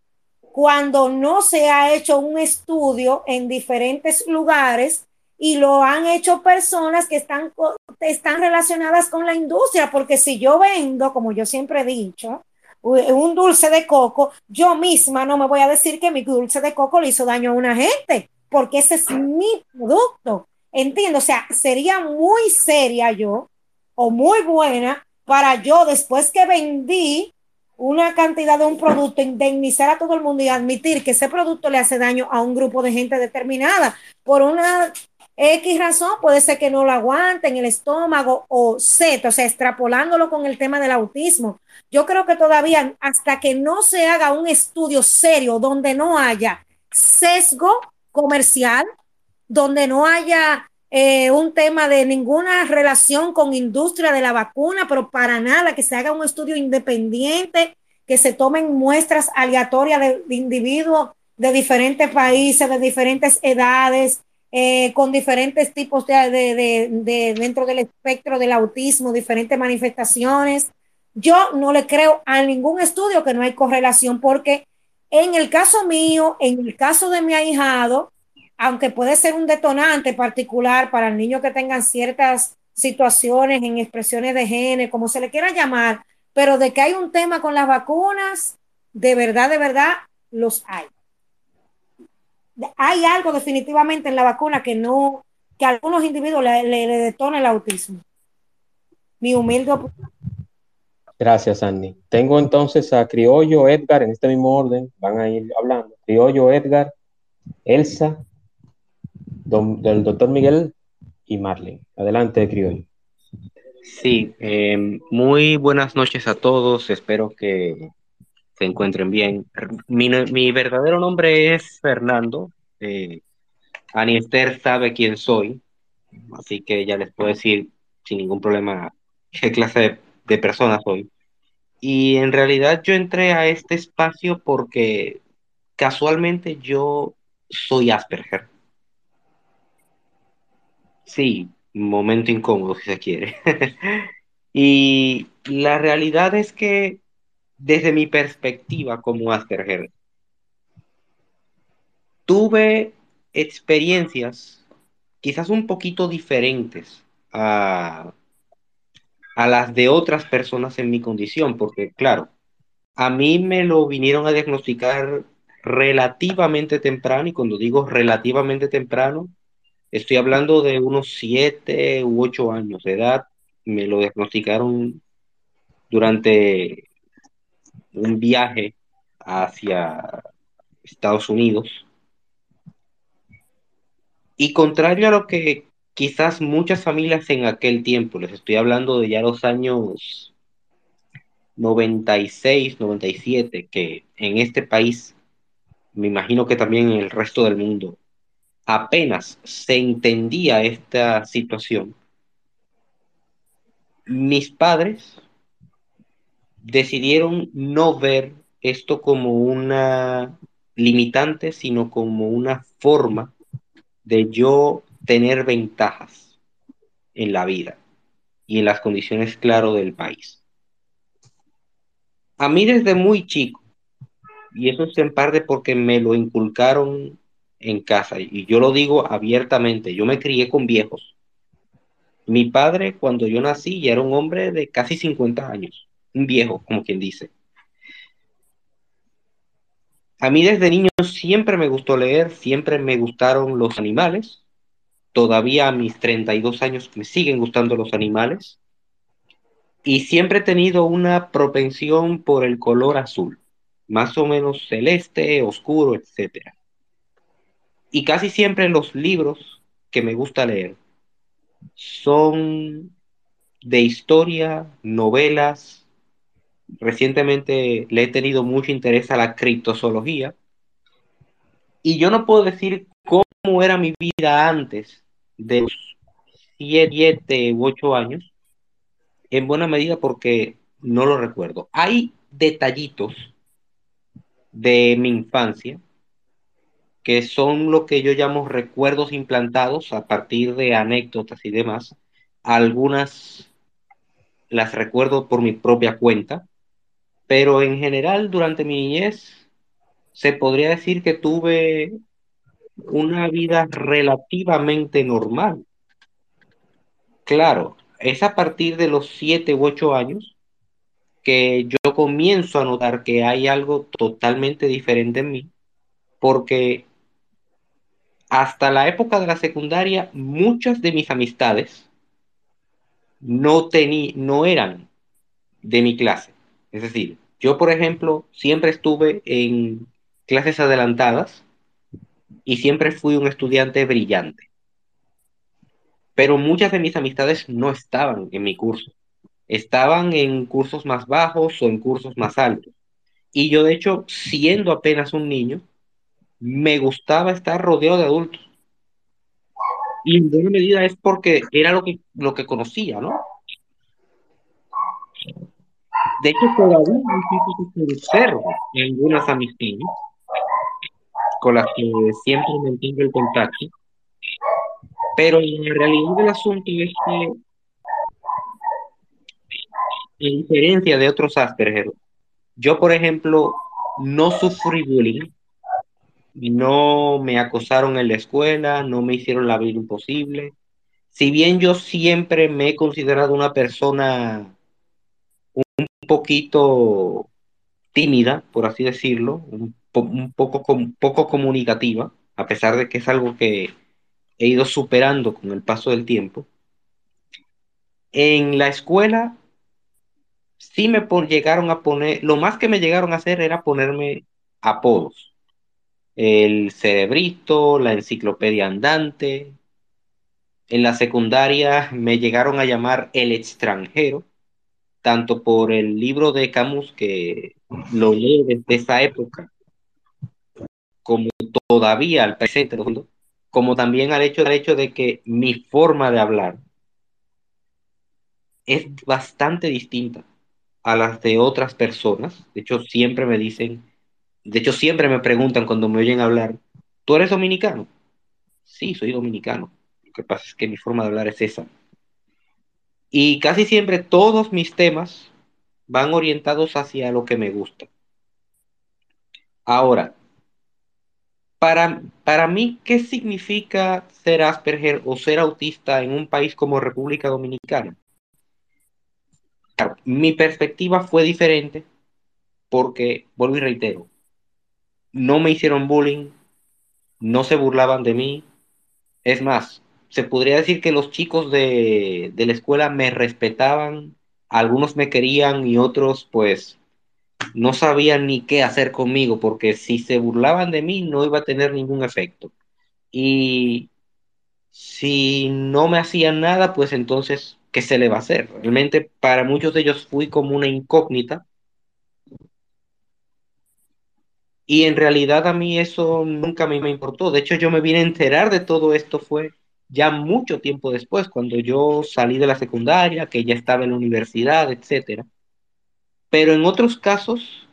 [SPEAKER 3] cuando no se ha hecho un estudio en diferentes lugares y lo han hecho personas que están, están relacionadas con la industria, porque si yo vendo, como yo siempre he dicho, un dulce de coco, yo misma no me voy a decir que mi dulce de coco le hizo daño a una gente, porque ese es mi producto. Entiendo, o sea, sería muy seria yo o muy buena para yo, después que vendí una cantidad de un producto, indemnizar a todo el mundo y admitir que ese producto le hace daño a un grupo de gente determinada por una X razón, puede ser que no lo aguante en el estómago o Z, o sea, extrapolándolo con el tema del autismo. Yo creo que todavía hasta que no se haga un estudio serio donde no haya sesgo comercial, donde no haya eh, un tema de ninguna relación con industria de la vacuna, pero para nada, que se haga un estudio independiente, que se tomen muestras aleatorias de, individuos de diferentes países, de diferentes edades, eh, con diferentes tipos de, de, de, dentro del espectro del autismo, diferentes manifestaciones. Yo no le creo a ningún estudio que no hay correlación, porque en el caso mío, en el caso de mi ahijado, aunque puede ser un detonante particular para el niño que tengan ciertas situaciones en expresiones de género, como se le quiera llamar, pero de que hay un tema con las vacunas, de verdad, de verdad, los hay. Hay algo definitivamente en la vacuna que no, que a algunos individuos le, le, detona el autismo. Mi humilde opinión.
[SPEAKER 1] Gracias, Andy. Tengo entonces a Criollo, Edgar, en este mismo orden, van a ir hablando. Criollo, Edgar, Elsa, del doctor Miguel y Marlene. Adelante, Criollo.
[SPEAKER 11] Sí, eh, muy buenas noches a todos. Espero que se encuentren bien. Mi, verdadero nombre es Fernando. Eh, sabe quién soy, así que ya les puedo decir sin ningún problema qué clase de, de persona soy. Y en realidad yo entré a este espacio porque casualmente yo soy Asperger. Sí, momento incómodo si se quiere. y la realidad es que desde mi perspectiva como Asperger, tuve experiencias quizás un poquito diferentes a, a las de otras personas en mi condición, porque claro, a mí me lo vinieron a diagnosticar relativamente temprano, y cuando digo relativamente temprano, Estoy hablando de unos siete u ocho años de edad. Me lo diagnosticaron durante un viaje hacia Estados Unidos. Y contrario a lo que quizás muchas familias en aquel tiempo, les estoy hablando de ya los años 96, 97, que en este país, me imagino que también en el resto del mundo, apenas se entendía esta situación, mis padres decidieron no ver esto como una limitante, sino como una forma de yo tener ventajas en la vida y en las condiciones, claro, del país. A mí desde muy chico, y eso es en parte porque me lo inculcaron en casa. Y yo lo digo abiertamente, yo me crié con viejos. Mi padre, cuando yo nací, ya era un hombre de casi 50 años, un viejo, como quien dice. A mí desde niño siempre me gustó leer, siempre me gustaron los animales. Todavía a mis 32 años me siguen gustando los animales. Y siempre he tenido una propensión por el color azul, más o menos celeste, oscuro, etcétera. Y casi siempre los libros que me gusta leer son de historia, novelas. Recientemente le he tenido mucho interés a la criptozoología. Y yo no puedo decir cómo era mi vida antes de los 7 u 8 años, en buena medida porque no lo recuerdo. Hay detallitos de mi infancia que son lo que yo llamo recuerdos implantados a partir de anécdotas y demás, algunas las recuerdo por mi propia cuenta, pero en general durante mi niñez se podría decir que tuve una vida relativamente normal. Claro, es a partir de los siete u ocho años que yo comienzo a notar que hay algo totalmente diferente en mí, porque hasta la época de la secundaria muchas de mis amistades no, tení, no eran de mi clase. Es decir, yo, por ejemplo, siempre estuve en clases adelantadas y siempre fui un estudiante brillante. Pero muchas de mis amistades no estaban en mi curso. Estaban en cursos más bajos o en cursos más altos. Y yo, de hecho, siendo apenas un niño, me gustaba estar rodeado de adultos. Y en buena medida es porque era lo que, lo que conocía, ¿no? De hecho, todavía conservo algunas amistades con las que siempre mantengo el contacto. Pero la realidad del asunto es que, en diferencia de otros Asperger, yo, por ejemplo, no sufrí bullying, no me acosaron en la escuela, no me hicieron la vida imposible. Si bien yo siempre me he considerado una persona un poquito tímida, por así decirlo, un, po poco, poco comunicativa, a pesar de que es algo que he ido superando con el paso del tiempo. En la escuela sí me llegaron a poner, lo más que me llegaron a hacer era ponerme apodos. El cerebrito, la enciclopedia andante. En la secundaria me llegaron a llamar el extranjero, tanto por el libro de Camus, que lo leo desde esa época, como todavía al presente, como también al hecho, al hecho de que mi forma de hablar es bastante distinta a las de otras personas. De hecho, siempre me dicen, de hecho, siempre me preguntan cuando me oyen hablar, ¿tú eres dominicano? Sí, soy dominicano. Lo que pasa es que mi forma de hablar es esa. Y casi siempre todos mis temas van orientados hacia lo que me gusta. Ahora, para, para mí, ¿qué significa ser Asperger o ser autista en un país como República Dominicana? Mi perspectiva fue diferente porque, vuelvo y reitero, no me hicieron bullying, no se burlaban de mí. Es más, se podría decir que los chicos de, de la escuela me respetaban, algunos me querían y otros pues no sabían ni qué hacer conmigo, porque si se burlaban de mí no iba a tener ningún efecto. Y si no me hacían nada, pues entonces, ¿qué se le va a hacer? Realmente para muchos de ellos fui como una incógnita. Y en realidad a mí eso nunca me, me importó. De hecho, yo me vine a enterar de todo esto fue ya mucho tiempo después, cuando yo salí de la secundaria, que ya estaba en la universidad, etcétera. Pero en otros casos,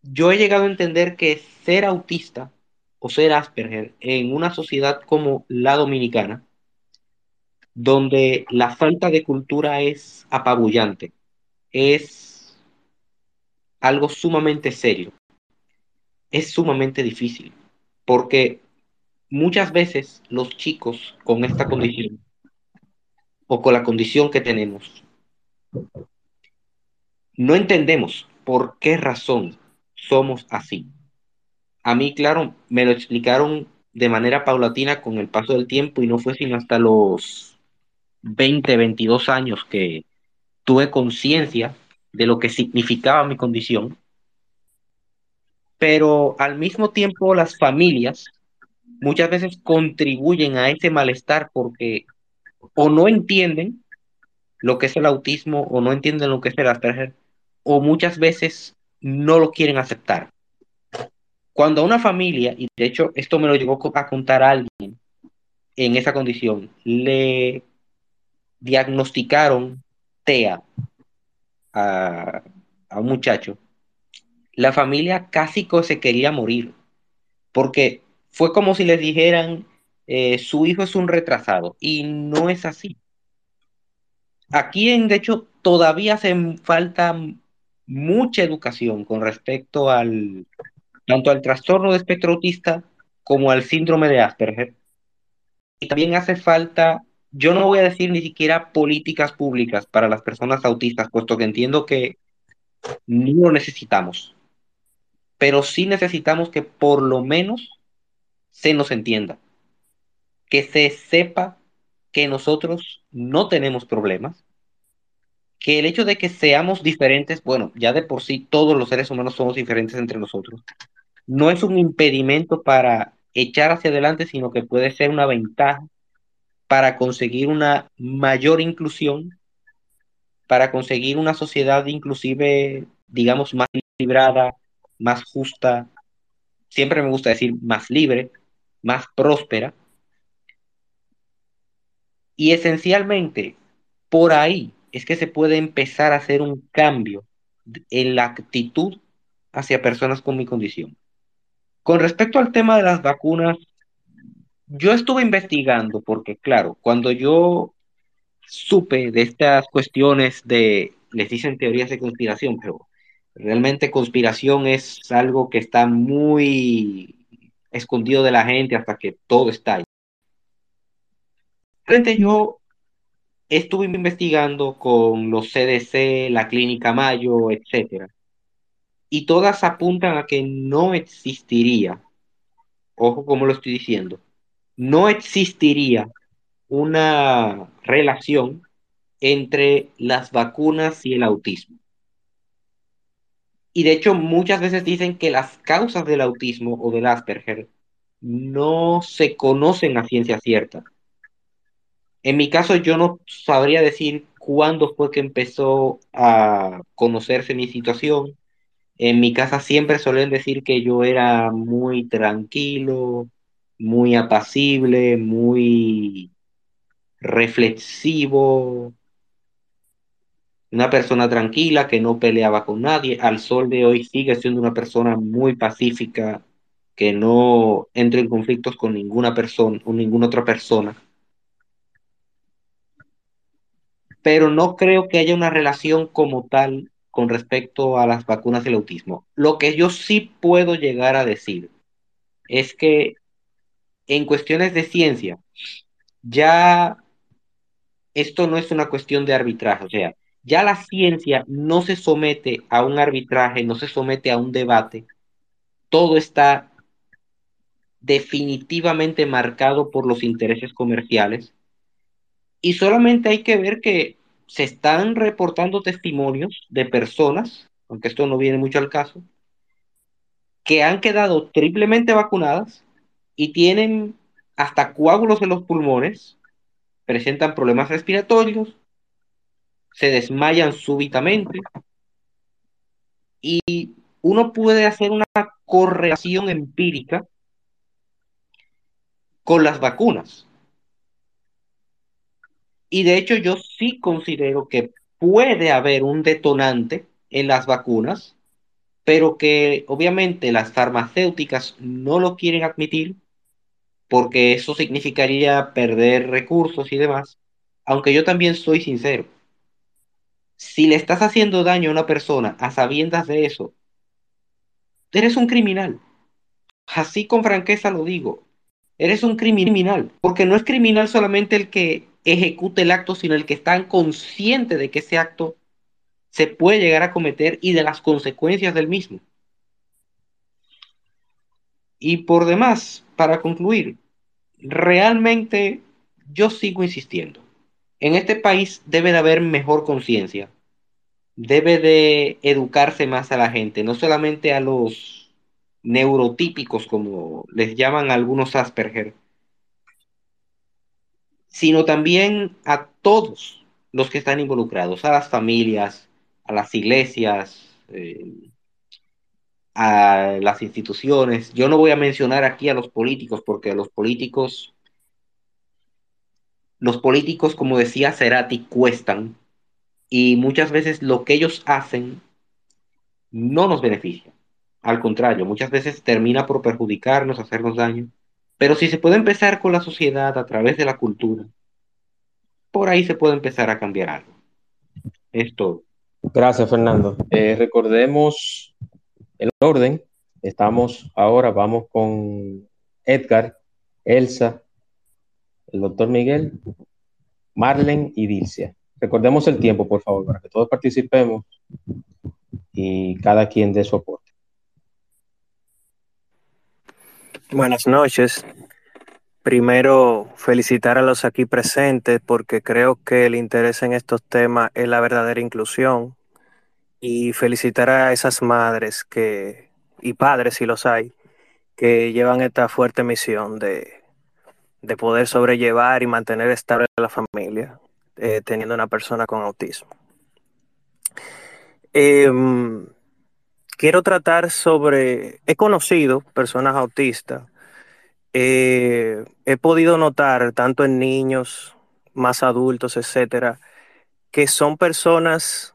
[SPEAKER 11] yo he llegado a entender que ser autista o ser Asperger en una sociedad como la dominicana, donde la falta de cultura es apabullante, es algo sumamente serio, es sumamente difícil, porque muchas veces los chicos con esta condición o con la condición que tenemos no entendemos por qué razón somos así. A mí, claro, me lo explicaron de manera paulatina con el paso del tiempo y no fue sino hasta los 20, 22 años que tuve conciencia de lo que significaba mi condición. Pero al mismo tiempo las familias muchas veces contribuyen a ese malestar porque o no entienden lo que es el autismo o no entienden lo que es el Asperger o muchas veces no lo quieren aceptar. Cuando a una familia, y de hecho esto me lo llegó a contar alguien en esa condición, le diagnosticaron TEA a, a un muchacho, la familia casi se quería morir, porque fue como si les dijeran, eh, su hijo es un retrasado, y no es así. aquí, en, de hecho, todavía hace falta mucha educación con respecto al tanto al trastorno de espectro autista como al síndrome de Asperger. Y también hace falta, yo no voy a decir ni siquiera políticas públicas para las personas autistas, puesto que entiendo que no lo necesitamos, pero sí necesitamos que por lo menos se nos entienda, que se sepa que nosotros no tenemos problemas, que el hecho de que seamos diferentes, bueno, ya de por sí todos los seres humanos somos diferentes entre nosotros, no es un impedimento para echar hacia adelante, sino que puede ser una ventaja para conseguir una mayor inclusión, para conseguir una sociedad inclusive, digamos, más equilibrada, más justa, siempre me gusta decir más libre, más próspera. Y esencialmente, por ahí es que se puede empezar a hacer un cambio en la actitud hacia personas con mi condición. Con respecto al tema de las vacunas, yo estuve investigando porque, claro, cuando yo supe de estas cuestiones de, les dicen teorías de conspiración, pero realmente conspiración es algo que está muy escondido de la gente hasta que todo está ahí. Frente yo estuve investigando con los CDC, la Clínica Mayo, etcétera, y todas apuntan a que no existiría, ojo como lo estoy diciendo, no existiría una relación entre las vacunas y el autismo. Y de hecho muchas veces dicen que las causas del autismo o del Asperger no se conocen a ciencia cierta. En mi caso yo no sabría decir cuándo fue que empezó a conocerse mi situación. En mi casa siempre suelen decir que yo era muy tranquilo, muy apacible, muy reflexivo, una persona tranquila que no peleaba con nadie. Al sol de hoy sigue siendo una persona muy pacífica, que no entra en conflictos con ninguna persona o ninguna otra persona. Pero no creo que haya una relación como tal con respecto a las vacunas del autismo. Lo que yo sí puedo llegar a decir es que en cuestiones de ciencia, ya esto no es una cuestión de arbitraje, o sea, ya la ciencia no se somete a un arbitraje, no se somete a un debate, todo está definitivamente marcado por los intereses comerciales. Y solamente hay que ver que se están reportando testimonios de personas, aunque esto no viene mucho al caso, que han quedado triplemente vacunadas y tienen hasta coágulos en los pulmones, presentan problemas respiratorios, se desmayan súbitamente y uno puede hacer una correlación empírica con las vacunas. Y de hecho yo sí considero que puede haber un detonante en las vacunas, pero que obviamente las farmacéuticas no lo quieren admitir porque eso significaría perder recursos y demás, aunque yo también soy sincero. Si le estás haciendo daño a una persona a sabiendas de eso, eres un criminal. Así con franqueza lo digo. Eres un criminal, porque no es criminal solamente el que ejecute el acto, sino el que está consciente de que ese acto se puede llegar a cometer y de las consecuencias del mismo. Y por demás, para concluir, realmente yo sigo insistiendo. En este país debe de haber mejor conciencia. Debe de educarse más a la gente, no solamente a los neurotípicos, como les llaman algunos Asperger, sino también a todos los que están involucrados, a las familias, a las iglesias, eh, a las instituciones. Yo no voy a mencionar aquí a los políticos, porque a los políticos, los políticos, como decía Cerati, cuestan y muchas veces lo que ellos hacen no nos beneficia. Al contrario, muchas veces termina por perjudicarnos, hacernos daño. Pero si se puede empezar con la sociedad a través de la cultura, por ahí se puede empezar a cambiar algo. Es todo.
[SPEAKER 1] Gracias, Fernando. Eh, recordemos el orden. Estamos ahora, vamos con Edgar, Elsa, el doctor Miguel, Marlen y Dilcia. Recordemos el tiempo, por favor, para que todos participemos y cada quien dé su aporte.
[SPEAKER 12] Buenas noches. Primero, felicitar a los aquí presentes porque creo que el interés en estos temas es la verdadera inclusión y felicitar a esas madres que y padres, si los hay, que llevan esta fuerte misión de, de poder sobrellevar y mantener estable la familia eh, teniendo una persona con autismo. Em, quiero tratar sobre, he conocido personas autistas, eh, he podido notar tanto en niños, más adultos, etcétera, que son personas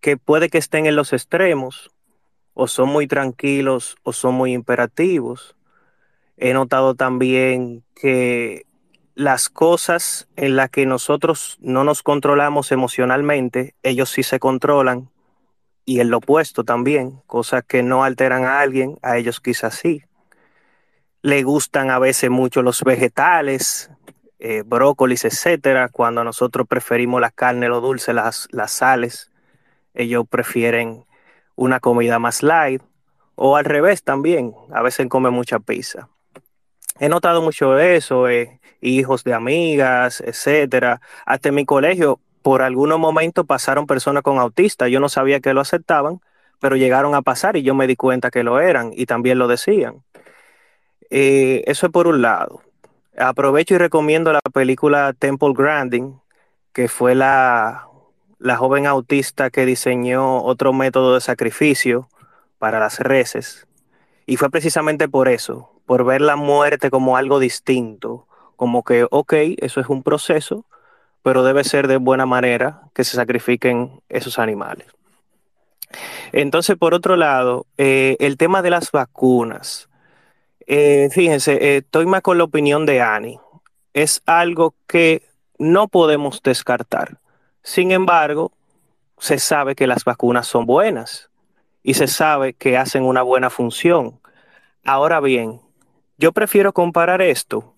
[SPEAKER 12] que puede que estén en los extremos, o son muy tranquilos o son muy imperativos. He notado también que las cosas en las que nosotros no nos controlamos emocionalmente, ellos sí se controlan y el opuesto también, cosas que no alteran a alguien, a ellos quizás sí. Le gustan a veces mucho los vegetales, eh, brócolis, etcétera, cuando nosotros preferimos la carne, lo dulce, las, las sales, ellos prefieren una comida más light o al revés también, a veces come mucha pizza. He notado mucho eso, eh, hijos de amigas, etcétera. Hasta en mi colegio, por algunos momentos pasaron personas con autistas. Yo no sabía que lo aceptaban, pero llegaron a pasar y yo me di cuenta que lo eran y también lo decían. Eh, eso es por un lado. Aprovecho y recomiendo la película Temple Grandin, que fue la, la joven autista que diseñó otro método de sacrificio para las reses. Y fue precisamente por eso, por ver la muerte como algo distinto, como que, ok, eso es un proceso, pero debe ser de buena manera que se sacrifiquen esos animales. Entonces, por otro lado, eh, el tema de las vacunas. Eh, fíjense, eh, estoy más con la opinión de Annie. Es algo que no podemos descartar. Sin embargo, se sabe que las vacunas son buenas y se sabe que hacen una buena función. Ahora bien, yo prefiero comparar esto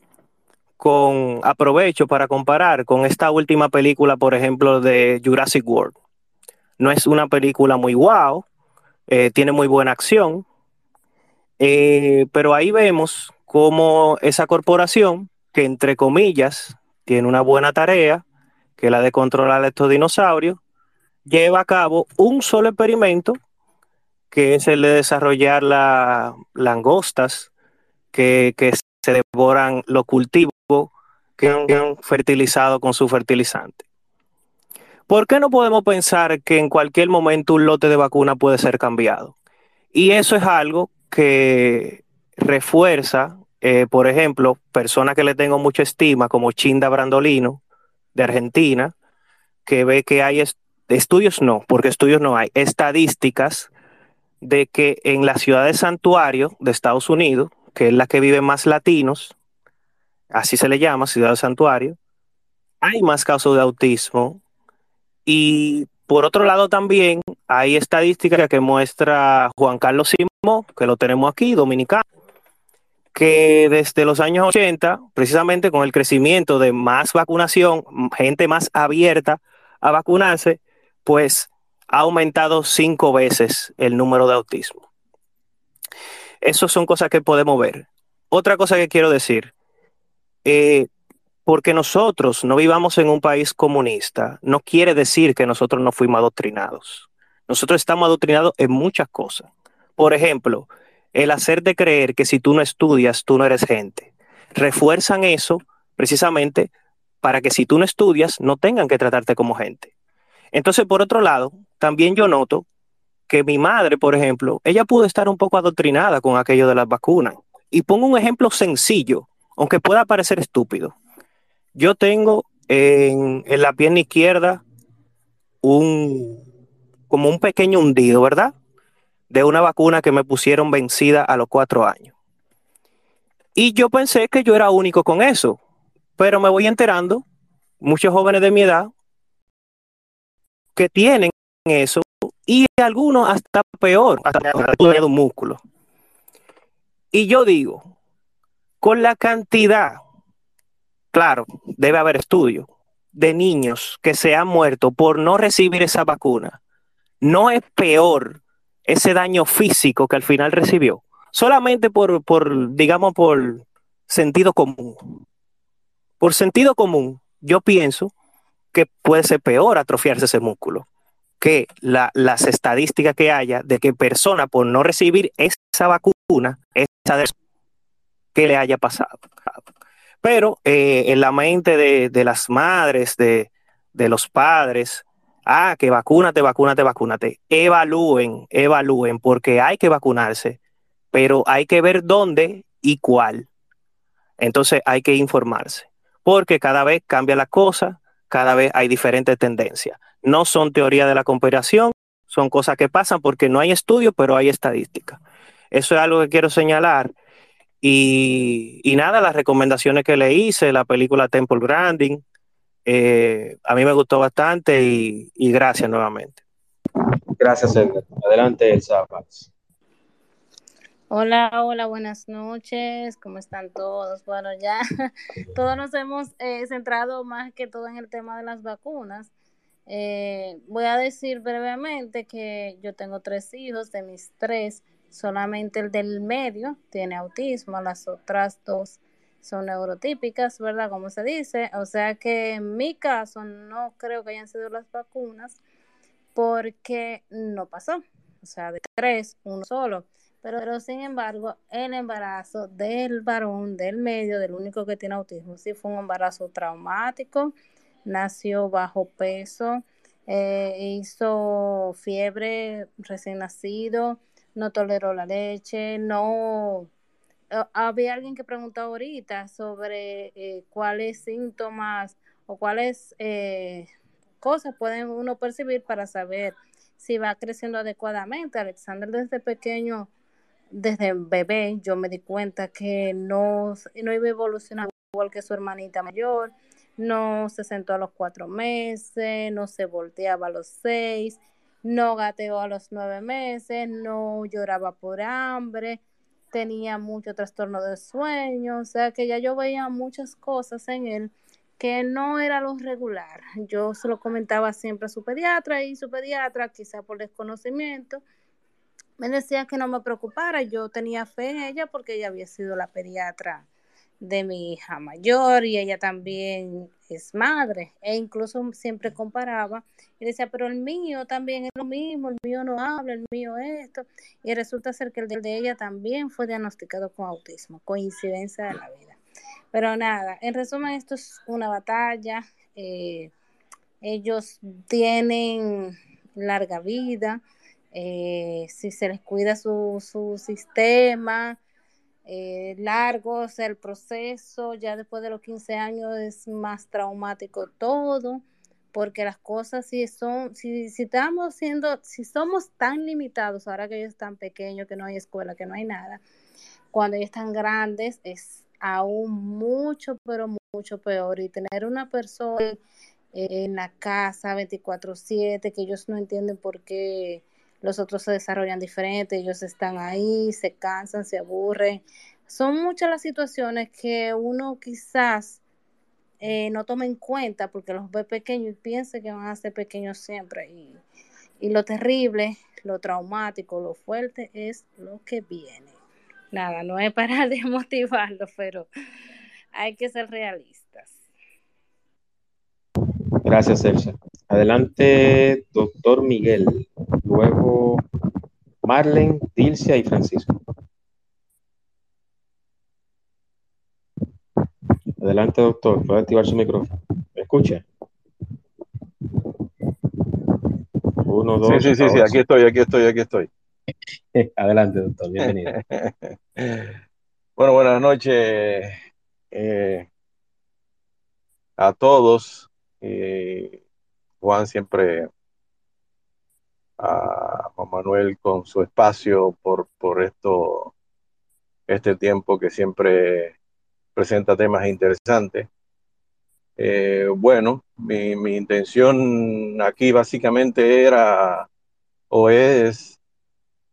[SPEAKER 12] con, aprovecho para comparar con esta última película, por ejemplo, de Jurassic World. No es una película muy wow, eh, tiene muy buena acción, eh, pero ahí vemos cómo esa corporación, que entre comillas tiene una buena tarea, que es la de controlar a estos dinosaurios, lleva a cabo un solo experimento, que es el de desarrollar las langostas que, se devoran los cultivos que han fertilizado con su fertilizante. ¿Por qué no podemos pensar que en cualquier momento un lote de vacuna puede ser cambiado? Y eso es algo que refuerza, eh, por ejemplo, personas que le tengo mucha estima, como Chinda Brandolino, de Argentina, que ve que hay est estudios, no, porque estudios no hay, estadísticas de que en la ciudad de santuario de Estados Unidos, que es la que viven más latinos, así se le llama, ciudad de santuario, hay más casos de autismo. Y por otro lado también hay estadísticas que muestra Juan Carlos Simón, que lo tenemos aquí, dominicano, que desde los años 80, precisamente con el crecimiento de más vacunación, gente más abierta a vacunarse, pues ha aumentado cinco veces el número de autismo. Esas son cosas que podemos ver. Otra cosa que quiero decir, eh, porque nosotros no vivamos en un país comunista, no quiere decir que nosotros no fuimos adoctrinados. Nosotros estamos adoctrinados en muchas cosas. Por ejemplo, el hacerte creer que si tú no estudias, tú no eres gente. Refuerzan eso precisamente para que si tú no estudias, no tengan que tratarte como gente. Entonces, por otro lado, también yo noto que mi madre, por ejemplo, ella pudo estar un poco adoctrinada con aquello de las vacunas. Y pongo un ejemplo sencillo, aunque pueda parecer estúpido. Yo tengo en, la pierna izquierda un como un pequeño hundido, ¿verdad? de una vacuna que me pusieron vencida a los cuatro años. Y yo pensé que yo era único con eso, pero me voy enterando, muchos jóvenes de mi edad que tienen eso y algunos hasta peor, hasta de un músculo. Y yo digo, con la cantidad, claro, debe haber estudios de niños que se han muerto por no recibir esa vacuna. No es peor ese daño físico que al final recibió, solamente por, por digamos, por sentido común. Por sentido común, yo pienso que puede ser peor atrofiarse ese músculo que las estadísticas que haya de que persona por no recibir esa vacuna, esa de que le haya pasado. Pero eh, en la mente de, las madres, de, de, los padres, ah, que vacúnate, vacúnate, vacúnate. Evalúen, evalúen, porque hay que vacunarse, pero hay que ver dónde y cuál. Entonces hay que informarse, porque cada vez cambia la cosa, cada vez hay diferentes tendencias. No son teorías de la conspiración, son cosas que pasan porque no hay estudio, pero hay estadística. Eso es algo que quiero señalar. Y, nada, las recomendaciones que le hice, la película Temple Granding, eh, a mí me gustó bastante y, gracias nuevamente.
[SPEAKER 1] Gracias, Edgar. Adelante, Elsa.
[SPEAKER 13] Hola, hola, buenas noches, ¿cómo están todos? Bueno, ya todos nos hemos eh, centrado más que todo en el tema de las vacunas. Eh, voy a decir brevemente que yo tengo tres hijos, de mis tres, solamente el del medio tiene autismo, las otras dos son neurotípicas, ¿verdad? Como se dice. O sea que en mi caso no creo que hayan sido las vacunas porque no pasó. O sea, de tres, uno solo. Pero, sin embargo, el embarazo del varón del medio, del único que tiene autismo, sí fue un embarazo traumático, nació bajo peso, eh, hizo fiebre recién nacido, no toleró la leche, no... Eh, había alguien que preguntó ahorita sobre eh, cuáles síntomas o cuáles cosas pueden uno percibir para saber si va creciendo adecuadamente. Alexander desde pequeño desde bebé yo me di cuenta que no, no iba a evolucionar igual que su hermanita mayor, no se sentó a los cuatro meses, no se volteaba a los seis, no gateó a los nueve meses, no lloraba por hambre, tenía mucho trastorno de sueño, o sea que ya yo veía muchas cosas en él que no era lo regular. Yo se lo comentaba siempre a su pediatra y su pediatra, quizá por desconocimiento, me decía que no me preocupara, yo tenía fe en ella porque ella había sido la pediatra de mi hija mayor y ella también es madre e incluso siempre comparaba y decía, pero el mío también es lo mismo, el mío no habla, el mío esto y resulta ser que el de ella también fue diagnosticado con autismo, coincidencia de la vida. Pero nada, en resumen esto es una batalla, eh, ellos tienen larga vida, eh, si se les cuida su, su sistema, eh, largo, o el proceso, ya después de los 15 años es más traumático todo, porque las cosas si son, si, si estamos siendo, si somos tan limitados, ahora que ellos están pequeños, que no hay escuela, que no hay nada, cuando ellos están grandes es aún mucho, pero mucho peor. Y tener una persona en la casa 24/7, que ellos no entienden por qué los otros se desarrollan diferente, ellos están ahí, se cansan, se aburren. Son muchas las situaciones que uno quizás eh, no toma en cuenta porque los ve pequeños y piensa que van a ser pequeños siempre. Y, y lo terrible, lo traumático, lo fuerte es lo que viene. Nada, no es para desmotivarlo, pero hay que ser realistas.
[SPEAKER 1] Gracias, Elsa. Adelante, doctor Miguel. Luego, Marlen, Dilcia y Francisco. Adelante, doctor. Puede activar su micrófono. ¿Me escucha?
[SPEAKER 14] Uno, dos. Sí, sí, sí, sí, aquí estoy, aquí estoy, aquí estoy.
[SPEAKER 1] Adelante, doctor. Bienvenido.
[SPEAKER 14] bueno, buenas noches eh, a todos. Eh, Juan siempre a Juan Manuel con su espacio por, por esto, este tiempo que siempre presenta temas interesantes. Eh, bueno, mi, mi intención aquí básicamente era o es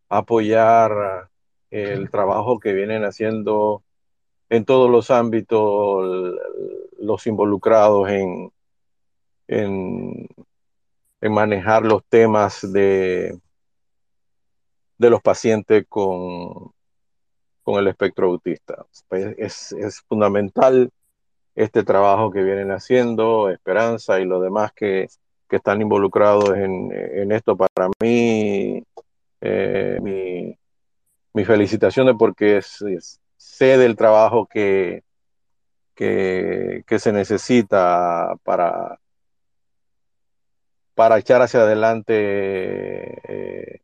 [SPEAKER 14] apoyar el trabajo que vienen haciendo en todos los ámbitos los involucrados en, en, manejar los temas de, de los pacientes con, con el espectro autista. Pues, es, es, fundamental este trabajo que vienen haciendo, Esperanza y los demás que, que están involucrados en, en, esto. Para mí, eh, mi, mi felicitaciones porque sé del trabajo que, que se necesita para, para echar hacia adelante eh,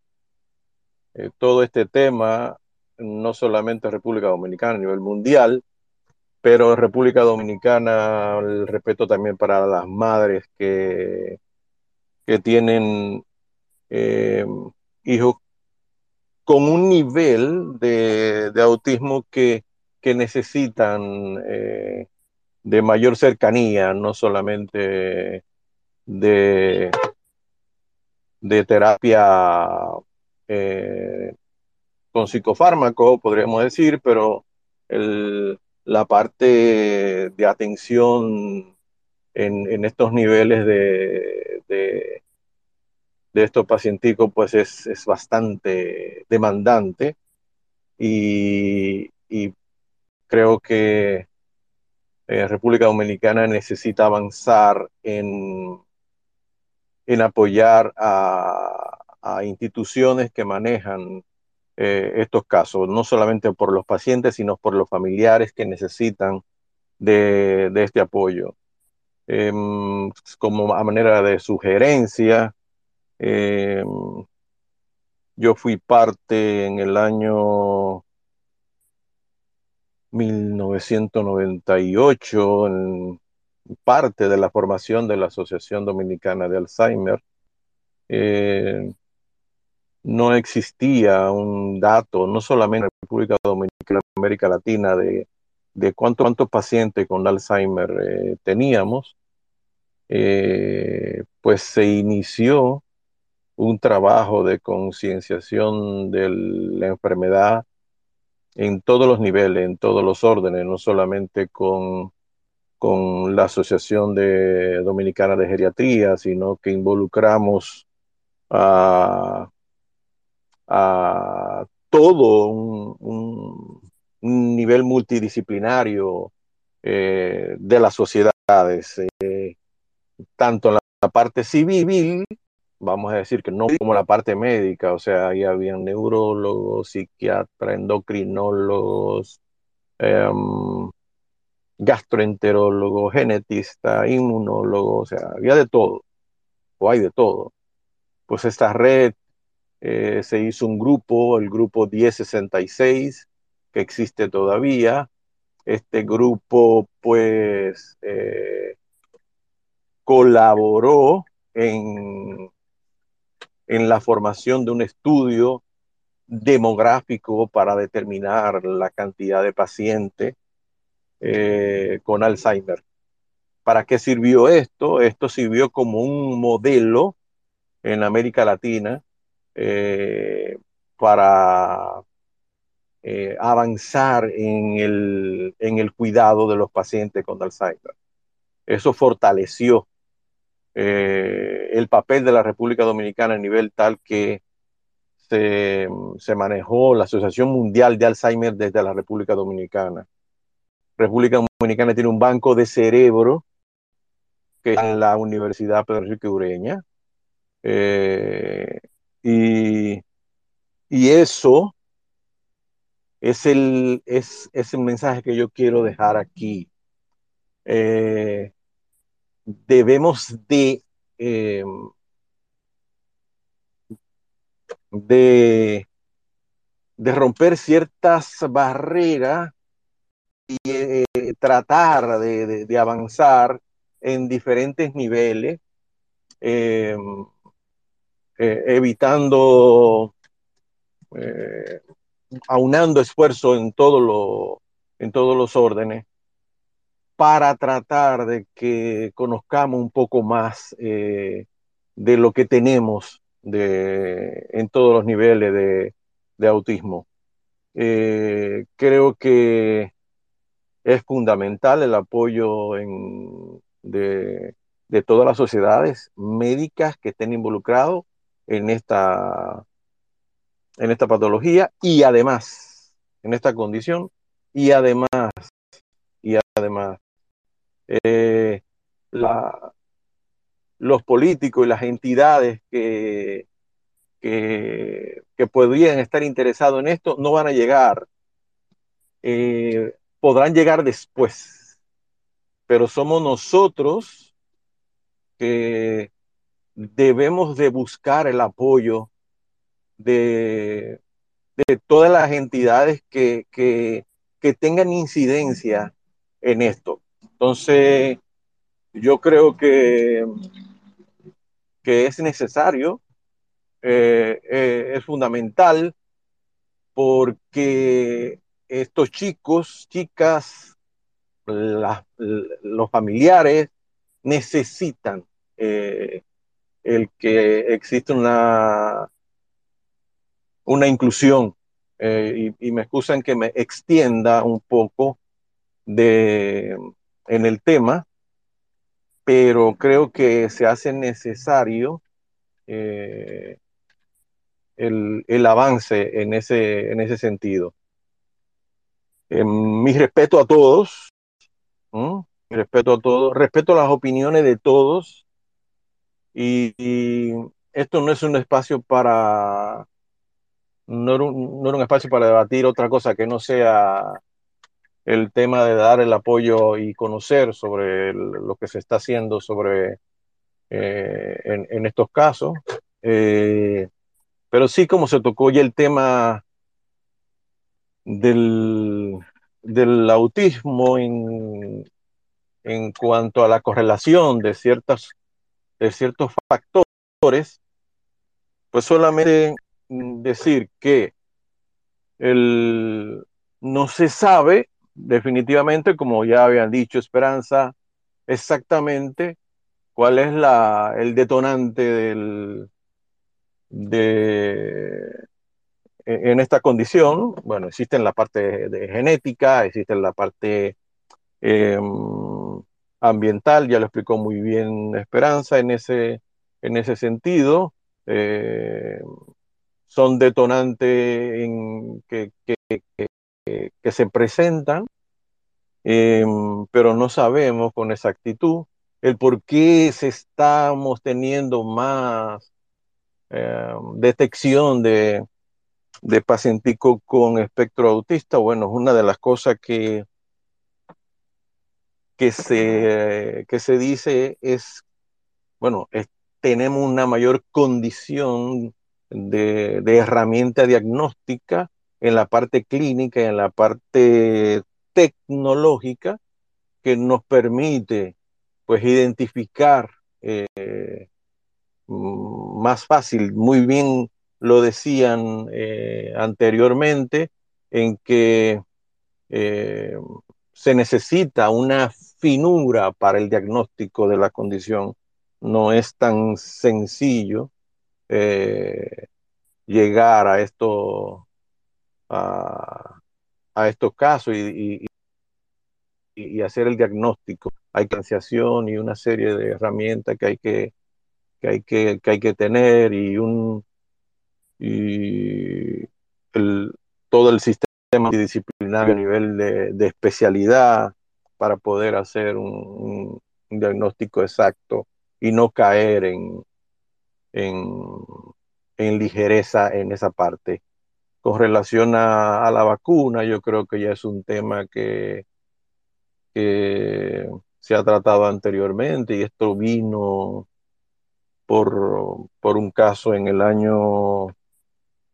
[SPEAKER 14] eh, todo este tema, no solamente República Dominicana a nivel mundial, pero República Dominicana, el respeto también para las madres que, que tienen eh, hijos con un nivel de, de autismo que, que necesitan de mayor cercanía, no solamente de, de terapia eh, con psicofármaco, podríamos decir, pero el, la parte de atención en, en estos niveles de, de, estos pacienticos pues es, es bastante demandante. Y, y creo que eh, República Dominicana necesita avanzar en, en apoyar a, instituciones que manejan eh, estos casos, no solamente por los pacientes, sino por los familiares que necesitan de, este apoyo. Eh, como a manera de sugerencia, eh, yo fui parte en el año 1998, en parte de la formación de la Asociación Dominicana de Alzheimer. Eh, no existía un dato, no solamente en República Dominicana, América Latina, de, de cuántos cuánto pacientes con Alzheimer eh, teníamos, eh, pues se inició un trabajo de concienciación de la enfermedad en todos los niveles, en todos los órdenes, no solamente con, con la Asociación de Dominicana de Geriatría, sino que involucramos a todo un, nivel multidisciplinario eh, de las sociedades, eh, tanto en la parte civil, vamos a decir que no como la parte médica, o sea, ahí habían neurólogos, psiquiatras, endocrinólogos, eh, gastroenterólogos, genetistas, inmunólogos, o sea, había de todo, o hay de todo. Pues esta red eh, se hizo un grupo, el grupo 1066, que existe todavía. Este grupo, pues, eh, colaboró en, en la formación de un estudio demográfico para determinar la cantidad de pacientes eh, con Alzheimer. ¿Para qué sirvió esto? Esto sirvió como un modelo en América Latina eh, para eh, avanzar en el, en el, cuidado de los pacientes con Alzheimer. Eso fortaleció el papel de la República Dominicana a nivel tal que se, se, manejó la Asociación Mundial de Alzheimer desde la República Dominicana. República Dominicana tiene un banco de cerebro que es en la Universidad Pedro Enrique Ureña. Eh, y, y eso es el, es, es el mensaje que yo quiero dejar aquí. Eh, debemos de, eh, de, de, romper ciertas barreras eh, tratar de, de, avanzar en diferentes niveles. Eh, eh, evitando, eh, aunando esfuerzo en, todo lo, en todos los órdenes para tratar de que conozcamos un poco más eh, de lo que tenemos de, en todos los niveles de, de autismo. Eh, creo que es fundamental el apoyo en, de, todas las sociedades médicas que estén involucrados en esta, en esta patología y además, en esta condición, y además, y además, eh, la, los políticos y las entidades que, que, que, podrían estar interesados en esto no van a llegar. Eh, podrán llegar después, pero somos nosotros que debemos de buscar el apoyo de, todas las entidades que, que, que tengan incidencia en esto. Entonces, yo creo que, que es necesario, eh, eh, es fundamental, porque estos chicos, chicas, los familiares necesitan eh, el que existe una, una inclusión. Eh, y, y, me excusan que me extienda un poco de, en el tema, pero creo que se hace necesario eh, el, el, avance en ese, en ese sentido. Eh, mi respeto a todos, respeto a todos, respeto las opiniones de todos y, y esto no es un espacio para no era, un, no era, un, espacio para debatir otra cosa que no sea el tema de dar el apoyo y conocer sobre lo que se está haciendo sobre eh, en, en, estos casos. Eh, pero sí como se tocó ya el tema del, del autismo en, en cuanto a la correlación de, ciertas, de ciertos factores, pues solamente decir que el, no se sabe definitivamente, como ya habían dicho Esperanza, exactamente cuál es la, el detonante del, de, en esta condición. Bueno, existe la parte de, genética, existe la parte eh, ambiental, ya lo explicó muy bien Esperanza en ese, en ese sentido. Eh, son detonantes en que, que, que, se presentan, eh, pero no sabemos con exactitud el por qué se estamos teniendo más eh, detección de, de pacientico con espectro autista. Bueno, es una de las cosas que, que, se, que se dice es, bueno, tenemos una mayor condición de, de, herramienta diagnóstica en la parte clínica y en la parte tecnológica que nos permite pues identificar eh, más fácil, muy bien lo decían eh, anteriormente, en que eh, se necesita una finura para el diagnóstico de la condición. No es tan sencillo eh, llegar a esto a, estos casos y, y, hacer el diagnóstico. Hay canciación y una serie de herramientas que hay que, que, hay, que, que hay que tener y, un, y todo el sistema disciplinario a nivel de, especialidad para poder hacer un, diagnóstico exacto y no caer en, en, ligereza en esa parte. Con relación a, a, la vacuna, yo creo que ya es un tema que, que se ha tratado anteriormente y esto vino por, por un caso en el año,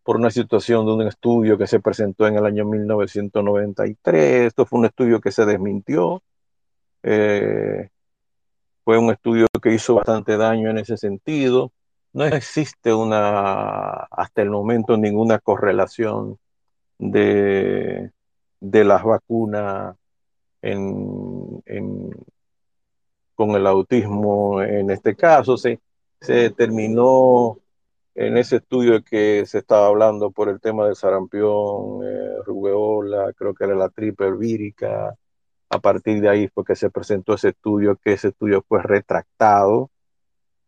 [SPEAKER 14] por una situación de un estudio que se presentó en el año 1993. Esto fue un estudio que se desmintió. Eh, fue un estudio que hizo bastante daño en ese sentido no existe una, hasta el momento, ninguna correlación de, de las vacunas en, en, con el autismo en este caso. Se, se determinó en ese estudio que se estaba hablando por el tema del sarampión, eh, rubeola, creo que era la triple vírica. A partir de ahí fue que se presentó ese estudio, que ese estudio fue retractado,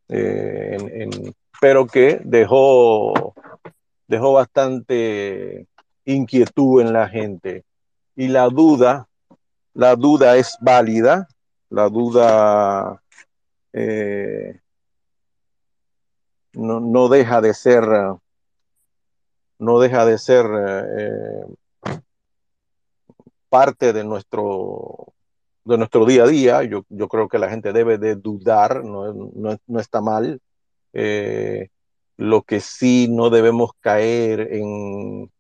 [SPEAKER 14] eh, en, en, pero que dejó, dejó bastante inquietud en la gente. Y la duda, la duda es válida, la duda eh, no, no, deja de ser, no deja de ser eh, parte de nuestro, de nuestro día a día. Yo, yo creo que la gente debe de dudar, no, no, no está mal. Eh, lo que sí no debemos caer en,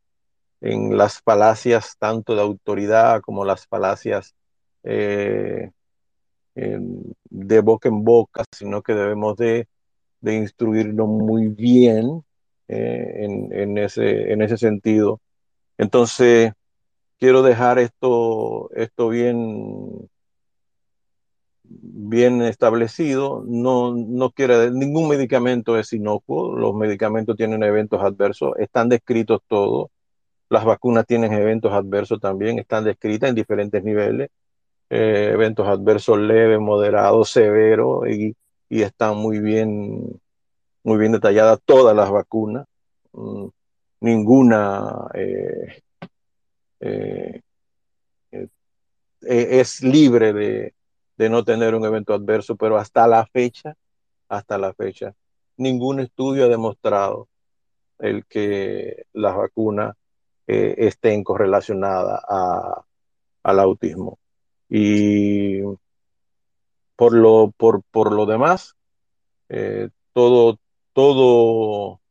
[SPEAKER 14] en las falacias tanto de autoridad como las falacias eh, de boca en boca, sino que debemos de, de instruirnos muy bien eh, en, en, ese, en ese sentido. Entonces, quiero dejar esto, esto bien, bien establecido. No, no quiere, ningún medicamento es inocuo, los medicamentos tienen eventos adversos, están descritos todos. Las vacunas tienen eventos adversos también, están descritas en diferentes niveles eh, eventos adversos leves, moderados, severos y, y, están muy bien, muy bien detalladas todas las vacunas. Mm, ninguna eh, eh, eh es libre de, de no tener un evento adverso, pero hasta la fecha, hasta la fecha, ningún estudio ha demostrado el que las vacunas estén correlacionadas a, al autismo. Y por lo, por, por lo demás, eh, todo, todo,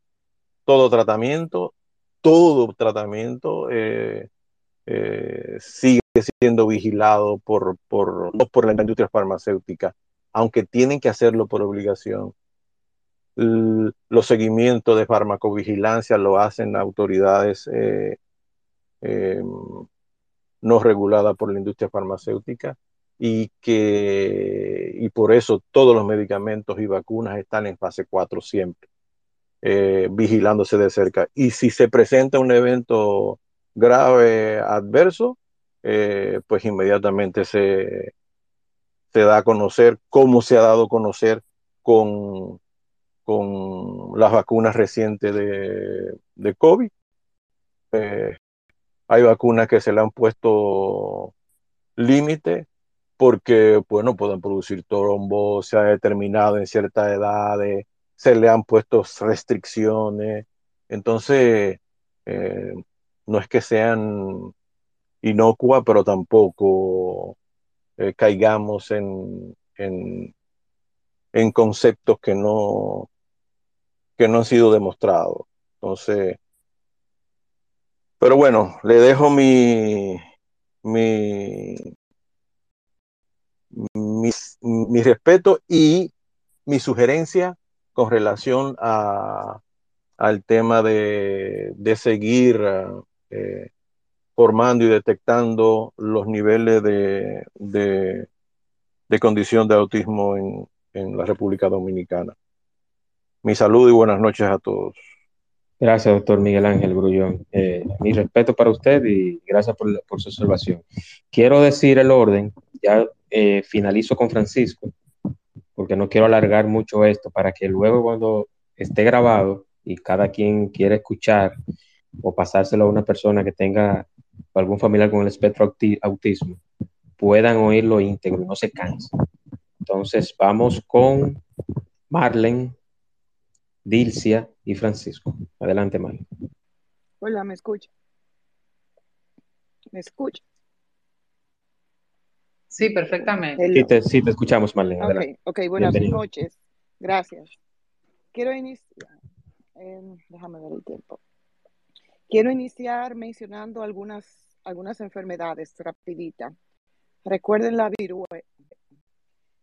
[SPEAKER 14] todo tratamiento, todo tratamiento eh, eh, sigue siendo vigilado por, por, por la industria farmacéutica, aunque tienen que hacerlo por obligación. Los seguimientos de farmacovigilancia lo hacen autoridades eh, no regulada por la industria farmacéutica y que y por eso todos los medicamentos y vacunas están en fase 4 siempre, eh, vigilándose de cerca. Y si se presenta un evento grave adverso, eh, pues inmediatamente se, se da a conocer cómo se ha dado a conocer con, con las vacunas recientes de, de COVID. Eh, hay vacunas que se le han puesto límite porque, bueno, pueden producir trombos, se ha determinado en ciertas edades, se le han puesto restricciones. Entonces, eh, no es que sean inocuas, pero tampoco eh, caigamos en, en, en, conceptos que no, que no han sido demostrados. Entonces, pero bueno, le dejo mi, mi, mi, mi respeto y mi sugerencia con relación a, al tema de, de seguir eh, formando y detectando los niveles de, de, de condición de autismo en, en, la República Dominicana. Mi saludo y buenas noches a todos.
[SPEAKER 1] Gracias, doctor Miguel Ángel Grullón. Eh, mi respeto para usted y gracias por, por, su observación. Quiero decir el orden, ya eh, finalizo con Francisco, porque no quiero alargar mucho esto, para que luego cuando esté grabado y cada quien quiera escuchar o pasárselo a una persona que tenga algún familiar con el espectro auti autismo, puedan oírlo íntegro no se cansen. Entonces vamos con Marlen Dilcia y Francisco. Adelante, Marlen.
[SPEAKER 15] Hola, ¿me escucha? ¿Me escucha?
[SPEAKER 2] Sí, perfectamente.
[SPEAKER 1] Sí te, sí te, escuchamos, Marlene.
[SPEAKER 15] Ok, okay buenas Bienvenido. noches. Gracias. Quiero iniciar, eh, déjame ver el tiempo. Quiero iniciar mencionando algunas, algunas enfermedades, rapidita. Recuerden la viruela,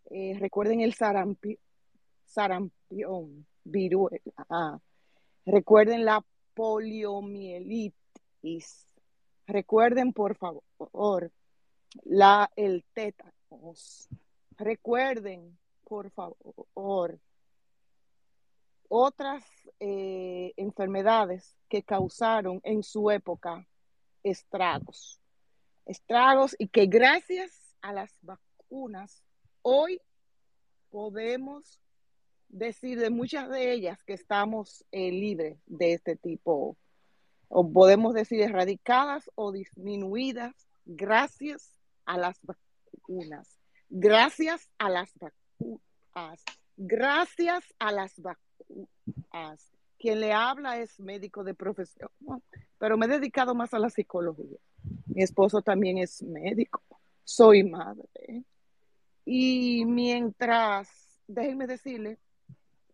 [SPEAKER 15] eh, recuerden el sarampi, sarampión, viruela. Ah. Recuerden la poliomielitis. Recuerden, por favor, la, el tétanos. Recuerden, por favor, otras eh, enfermedades que causaron en su época estragos. Estragos y que gracias a las vacunas hoy podemos decir de muchas de ellas que estamos eh, libres de este tipo, o podemos decir erradicadas o disminuidas gracias a las vacunas, gracias a las vacunas, gracias a las vacunas. Quien le habla es médico de profesión, pero me he dedicado más a la psicología. Mi esposo también es médico, soy madre. Y mientras, déjenme decirle,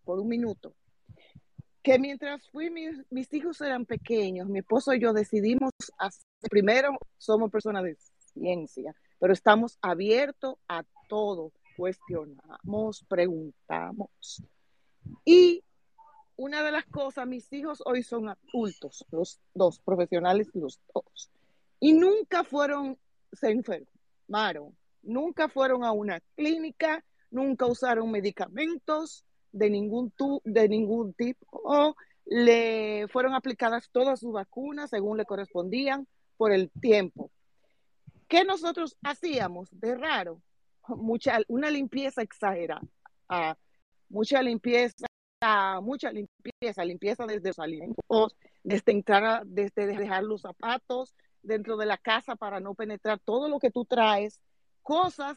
[SPEAKER 15] por un minuto, que mientras fui, mis, mis, hijos eran pequeños, mi esposo y yo decidimos, hacer, primero somos personas de ciencia, pero estamos abiertos a todo, cuestionamos, preguntamos. Y una de las cosas, mis hijos hoy son adultos, los dos profesionales, los dos, y nunca fueron, se enfermaron, nunca fueron a una clínica, nunca usaron medicamentos de ningún, tu, de ningún tipo, le fueron aplicadas todas sus vacunas según le correspondían por el tiempo. ¿Qué nosotros hacíamos de raro? Mucha, una limpieza exagerada, mucha limpieza, mucha limpieza, limpieza desde los alimentos, desde entrar, desde dejar los zapatos dentro de la casa para no penetrar todo lo que tú traes, cosas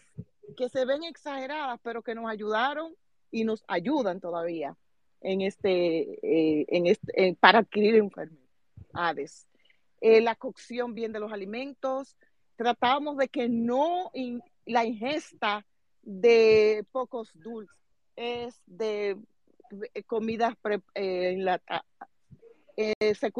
[SPEAKER 15] que se ven exageradas, pero que nos ayudaron y nos ayudan todavía en este, eh, en este eh, para adquirir enfermedades. Eh, la cocción bien de los alimentos, tratamos de que no in, la ingesta de pocos dulces, de, de comidas pre, enlatadas.